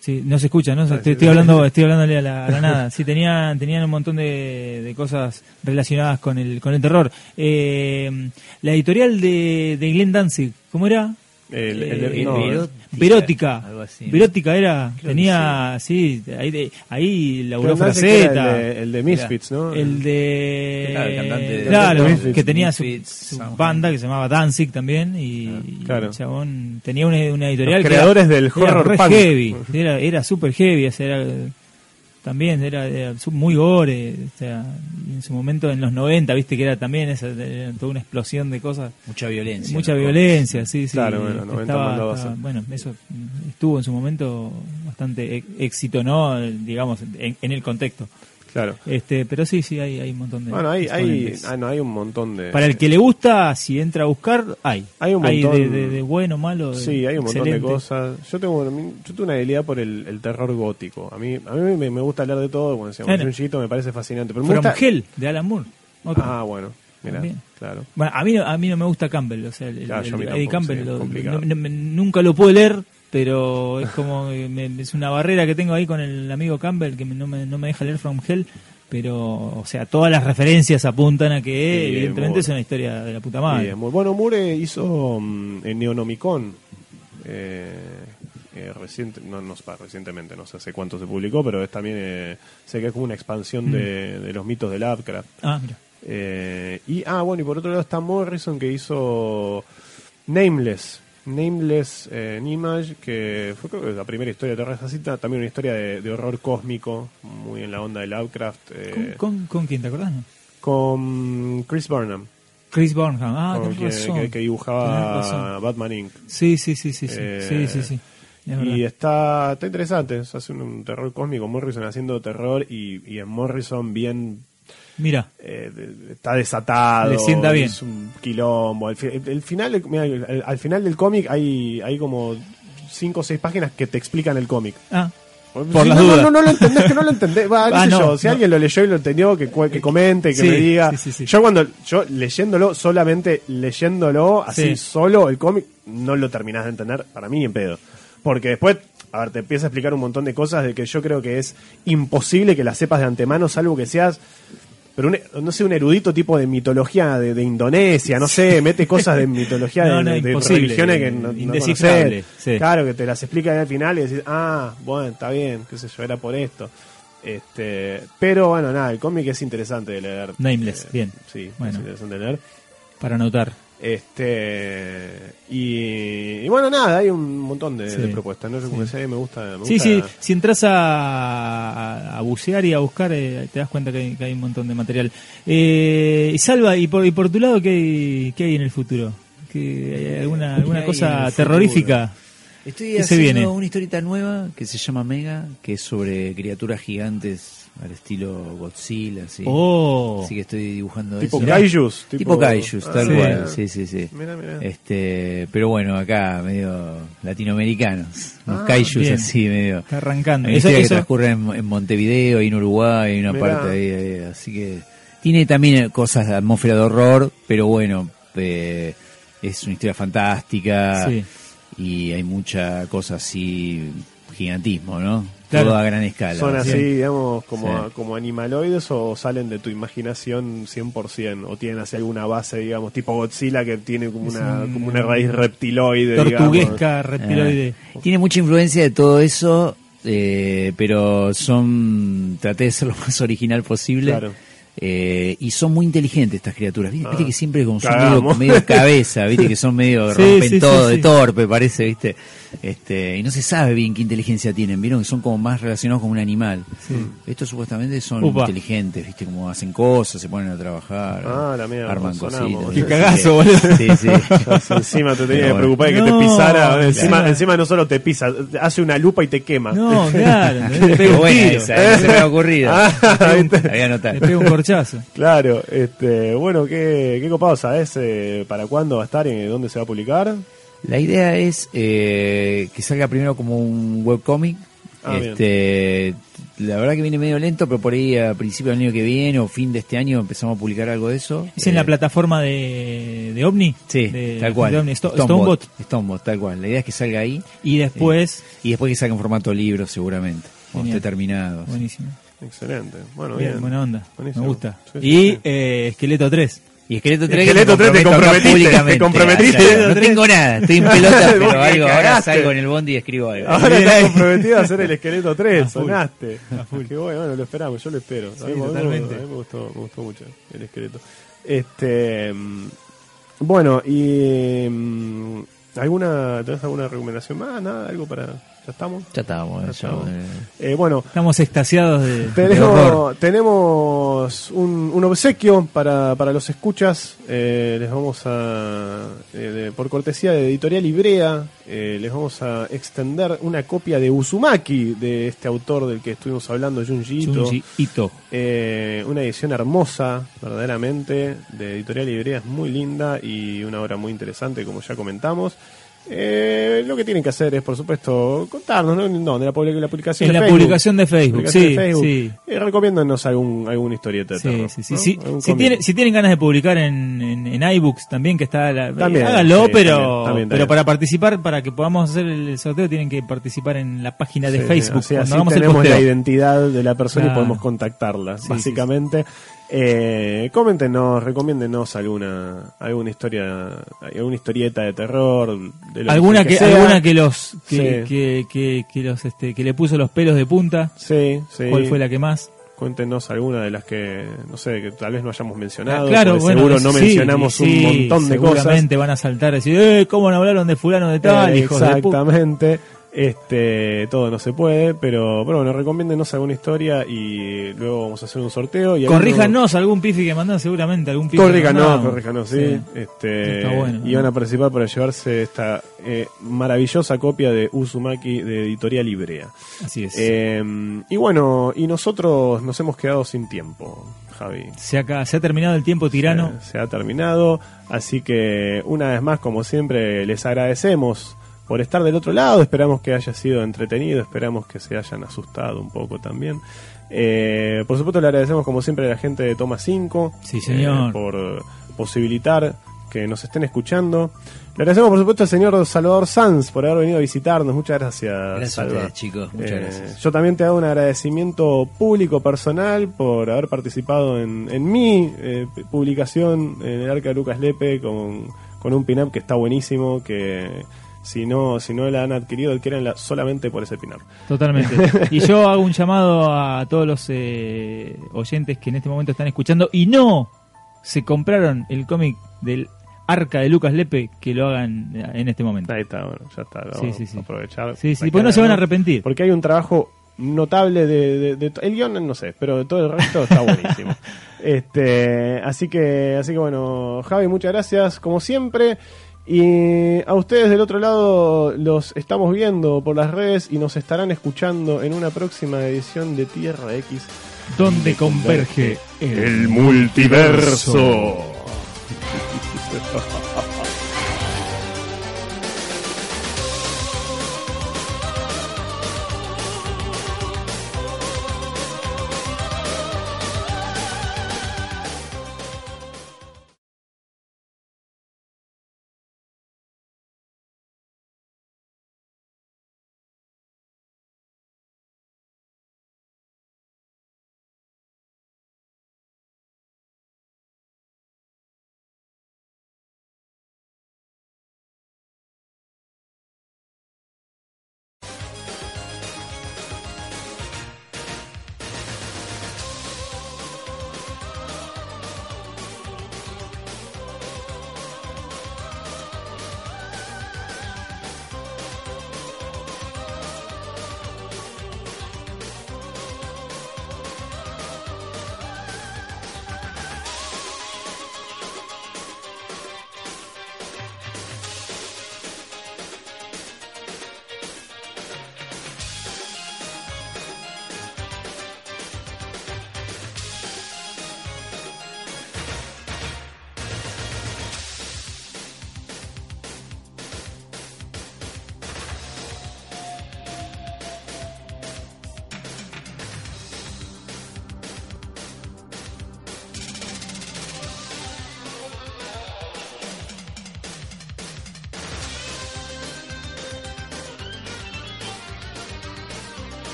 Sí, no se escucha, ¿no? Estoy, hablando, estoy hablándole a la, a la nada. Sí, tenían, tenían un montón de, de cosas relacionadas con el, con el terror. Eh, la editorial de, de Glenn Danzig, ¿cómo era? El, el- Eh, no, Verot- Verótica. Algo así. Verótica era, Creo tenía, sí, ahí, de- ahí laburó era Fraceta. El de, el de Misfits, ¿no? El de. Claro, el cantante de- Claro, de Misfits. que tenía su, Misfits, su Sound. banda que se llamaba Danzig también. Y, y Claro. el chabón tenía una, una editorial. Los que era- creadores del era horror punk. heavy. Era, era super heavy. o sea, era, también era, muy gore. O sea, en su momento en los 90, viste que era también esa, era toda una explosión de cosas. Mucha violencia. Mucha ¿no? violencia, sí, sí. Claro, bueno, 90 Estaba- mandaba a estaba- bueno, eso estuvo en su momento bastante e- éxito, ¿no? Digamos, en, en el contexto. Claro. Este, pero sí, sí, hay, hay un montón de. Bueno, hay, hay, ah, no, hay un montón de... Para el que le gusta, si entra a buscar, hay. Hay un montón- de, de- de bueno, malo. de Sí, hay un montón de cosas. Yo tengo, yo tengo una debilidad por el, el terror gótico. A mí, a mí me, me gusta hablar de todo. Cuando decíamos Bueno. Junjito me parece fascinante. Pero me From gusta... Hell, de Alan Moore. Otro. Ah, bueno, También. claro. Bueno, a mí, no- a mí no me gusta Campbell, o sea, el, el- Ah, el- Eddie Campbell. sí, lo- complicado. no- no- me- nunca lo pude leer, pero es como me- es una barrera que tengo ahí con el amigo Campbell que me- no, me, no me deja leer From Hell. Pero, o sea, todas las referencias apuntan a que, Sí, evidentemente, es una historia de la puta madre. bueno, Moore hizo mm, en Neonomicon. Eh, eh, reciente, no, no recientemente, no sé hace cuánto se publicó, pero es también, eh, sé que es como una expansión Mm. de, de los mitos de Lovecraft. Ah, mira. Eh, y, ah, bueno, y por otro lado está Morrison que hizo Nameless. Nameless eh, Image, que fue creo que la primera historia de terror. Así ta- también una historia de, de horror cósmico, muy en la onda de Lovecraft. eh, ¿Con, con, con quién te acordás? no? con Chris Burnham, Chris Burnham. Ah, con quien- razón. que, dibujaba razón. Batman Inc. Sí, sí, sí, sí, sí. Eh, sí, sí, sí. Es verdad. Y está, está interesante, hace un, un terror cósmico, Morrison haciendo terror y, y en Morrison bien Mira, eh, está desatado. Le sienta bien. Es un quilombo. El final, al, al final del cómic hay, hay como cinco o seis páginas que te explican el cómic. ah, Por las no, dudas. No, no, no lo entendés, que no lo entendés. Va, Ah, no, yo, si no. alguien lo leyó y lo entendió, que, que comente, que Sí, me diga. sí, sí, sí. Yo cuando, yo leyéndolo, solamente leyéndolo, así Sí. solo el cómic, no lo terminás de entender, para mí en pedo. Porque después, a ver, te empieza a explicar un montón de cosas de que yo creo que es imposible que las sepas de antemano, salvo que seas pero un, no sé, un erudito tipo de mitología de, de Indonesia, no sé, mete cosas de mitología No, de, no, de- de imposible, religiones que no, no sí. Claro, que te las explica ahí al final y decís, ah, bueno, está bien, qué sé yo, era por esto. Este, pero bueno, nada, el cómic es interesante de leer. Nameless, Eh, bien. Sí, Bueno. es interesante de leer. para anotar. Este, y, y bueno, nada, hay un montón de, Sí. de propuestas, ¿no? Yo como decía, me gusta. Me Sí, gusta- sí, si entras a, a- a bucear y a buscar, eh, te das cuenta que hay, que hay un montón de material. Eh, y Salva, ¿y por, y por tu lado qué hay, qué hay en el futuro? ¿Qué, hay ¿Alguna, ¿Qué alguna hay cosa terrorífica? Estoy ¿Qué se haciendo viene? una historieta nueva que se llama Mega, que es sobre criaturas gigantes al estilo Godzilla, así. Oh, Así que estoy dibujando Tipo eso. kaijus. Tipo, kaijus, Ah, tal sí. cual. Sí, sí, sí. Mira, mira. Este, pero bueno, acá medio latinoamericanos, unos Ah, kaijus bien. así medio. está arrancando. Eso, historia que eso- transcurre en, en Montevideo, y en Uruguay, hay una Mirá. parte ahí, ahí, así que tiene también cosas de atmósfera de horror, pero bueno, eh, es una historia fantástica Sí. y hay mucha cosa así, gigantismo, ¿no? Claro. Todo a gran escala. Son así, Bien. digamos, como, Sí. como animaloides o salen de tu imaginación 100%, o tienen así alguna base, digamos, tipo Godzilla que tiene como Es una, un- como una raíz reptiloide, digamos. tortuguesca, reptiloide. Eh, tiene mucha influencia de todo eso, eh, pero son traté de ser lo más original posible. Claro. Eh, y son muy inteligentes estas criaturas. Viste, Ah, viste que siempre como son medio, medio cabeza, viste que son medio Sí, rompen sí, todo sí, de torpe, parece, viste. Este, y no se sabe bien qué inteligencia tienen, vieron que son como más relacionados con un animal. Estos supuestamente son Upa. inteligentes, viste, como hacen cosas, se ponen a trabajar, Ah, la mierda, arman cositas. Qué cagazo, boludo. Sí, sí. Encima te tenías que preocupar de que No, te pisara. Encima, claro. encima no solo te pisa, hace una lupa y te quema. No, claro, le Qué buena tiro. esa, eh, no se me ocurrido. Ah, ¿viste? La voy a anotar. Le pego un corchazo. Claro, este, bueno, qué, qué copado, ¿sabes? eh, ¿Para cuándo va a estar y dónde se va a publicar? La idea es eh, que salga primero como un webcomic. Ah, este, la verdad que viene medio lento, pero por ahí a principio del año que viene o fin de este año empezamos a publicar algo de eso. ¿Es en Eh, la plataforma de, de Ovni? Sí, De- tal cual. de Sto- Stonebot. Stonebot. Stonebot, tal cual. La idea es que salga ahí Y después. y después que salga en formato libro seguramente, cuando esté terminado. Buenísimo. Excelente. Bueno, Bien, bien. buena onda. Buenísimo. Me gusta. Sí, sí, y sí. eh, Esqueleto 3. Y Esqueleto 3, Esqueleto 3 te comprometiste, te comprometiste. Claro, Esqueleto no 3. tengo nada, estoy en pelota, pero que algo, ahora salgo en el bondi y escribo algo. Ahora estás comprometido a hacer el esqueleto 3, A full. sonaste. Qué bueno, bueno, lo esperamos, yo lo espero. a, mí, me- totalmente. a mí me gustó, me gustó mucho el esqueleto. Este, mm, bueno, y mm, alguna, ¿tenés alguna recomendación más? Nada, algo para, ya estamos. Ya estábamos, Ya estamos. eh, Eh, bueno, Estamos extasiados de, tenemos, un, un obsequio para, para los escuchas. Eh, les vamos a, eh, de- por cortesía de Editorial Ibrea, eh, les vamos a extender una copia de Uzumaki, de este autor del que estuvimos hablando, Junji Ito. Junji Ito. Eh, una edición hermosa, verdaderamente, de Editorial Ibrea, es muy linda y una obra muy interesante, como ya comentamos. Eh, lo que tienen que hacer es, por supuesto, contarnos, ¿no? La, public- la publicación En de la Facebook. publicación de Facebook, Publicación sí, de Facebook. sí. Eh, recomiéndanos algún, alguna historieta de Sí, terror, sí, sí, ¿no? sí. Algún Si, tiene- si tienen ganas de publicar en, en, en iBooks también, que está la, También, háganlo, sí, pero, también, también, pero para participar, para que podamos hacer el sorteo, tienen que participar en la página de Sí, Facebook. así, cuando así tenemos la identidad de la persona y podemos contactarla, básicamente. Eh, coméntenos, recomiéndenos alguna alguna historia, alguna historieta de terror, de lo alguna que, sea. alguna que los que, Sí. que, que, que los este que le puso los pelos de punta. Sí, sí. ¿Cuál fue la que más? Cuéntenos alguna de las que, no sé, que tal vez no hayamos mencionado. Ah, claro, porque bueno, seguro no sí, mencionamos sí, un montón de cosas. Seguramente van a saltar y decir, eh, ¿cómo no hablaron de fulano de tal? Eh, hijos de puta? exactamente. Este, todo no se puede, pero, pero bueno, recomiéndenos alguna historia y luego vamos a hacer un sorteo. Y Corríjanos algún pifi que mandaron, seguramente algún pifi. Corríjanos, corríjanos, sí. Este, Está bueno, y van a participar para llevarse esta eh, maravillosa copia de Uzumaki de Editorial Ibrea. Así es. Eh, y bueno, y nosotros nos hemos quedado sin tiempo, Javi. se, acá, se ha terminado el tiempo tirano. Se, se ha terminado, así que una vez más, como siempre, les agradecemos por estar del otro lado. Esperamos que haya sido entretenido, esperamos que se hayan asustado un poco también. Eh, por supuesto, le agradecemos como siempre a la gente de Toma 5 Sí, señor. eh, por posibilitar que nos estén escuchando. Le agradecemos, por supuesto, al señor Salvador Sanz por haber venido a visitarnos. Muchas gracias, Gracias a ustedes, chicos. Muchas Eh, gracias. Yo también te hago un agradecimiento público, personal, por haber participado en, en mi eh, publicación en el Arca de Lucas Lepe con, con un pin-up que está buenísimo, que si no, si no la han adquirido, adquiérenla solamente por ese pin-up. Totalmente. Y yo hago un llamado a todos los eh, oyentes que en este momento están escuchando y no se compraron el cómic del Arca de Lucas Lepe, que lo hagan en este momento. Ahí está, bueno, ya está. Vamos Sí, sí, sí. a aprovechar. Sí, sí, que no se van a arrepentir. Porque hay un trabajo notable de, de- el guion no sé pero de todo el resto está buenísimo este así que así que bueno Javi muchas gracias como siempre y a ustedes del otro lado los estamos viendo por las redes y nos estarán escuchando en una próxima edición de Tierra X Donde converge el multiverso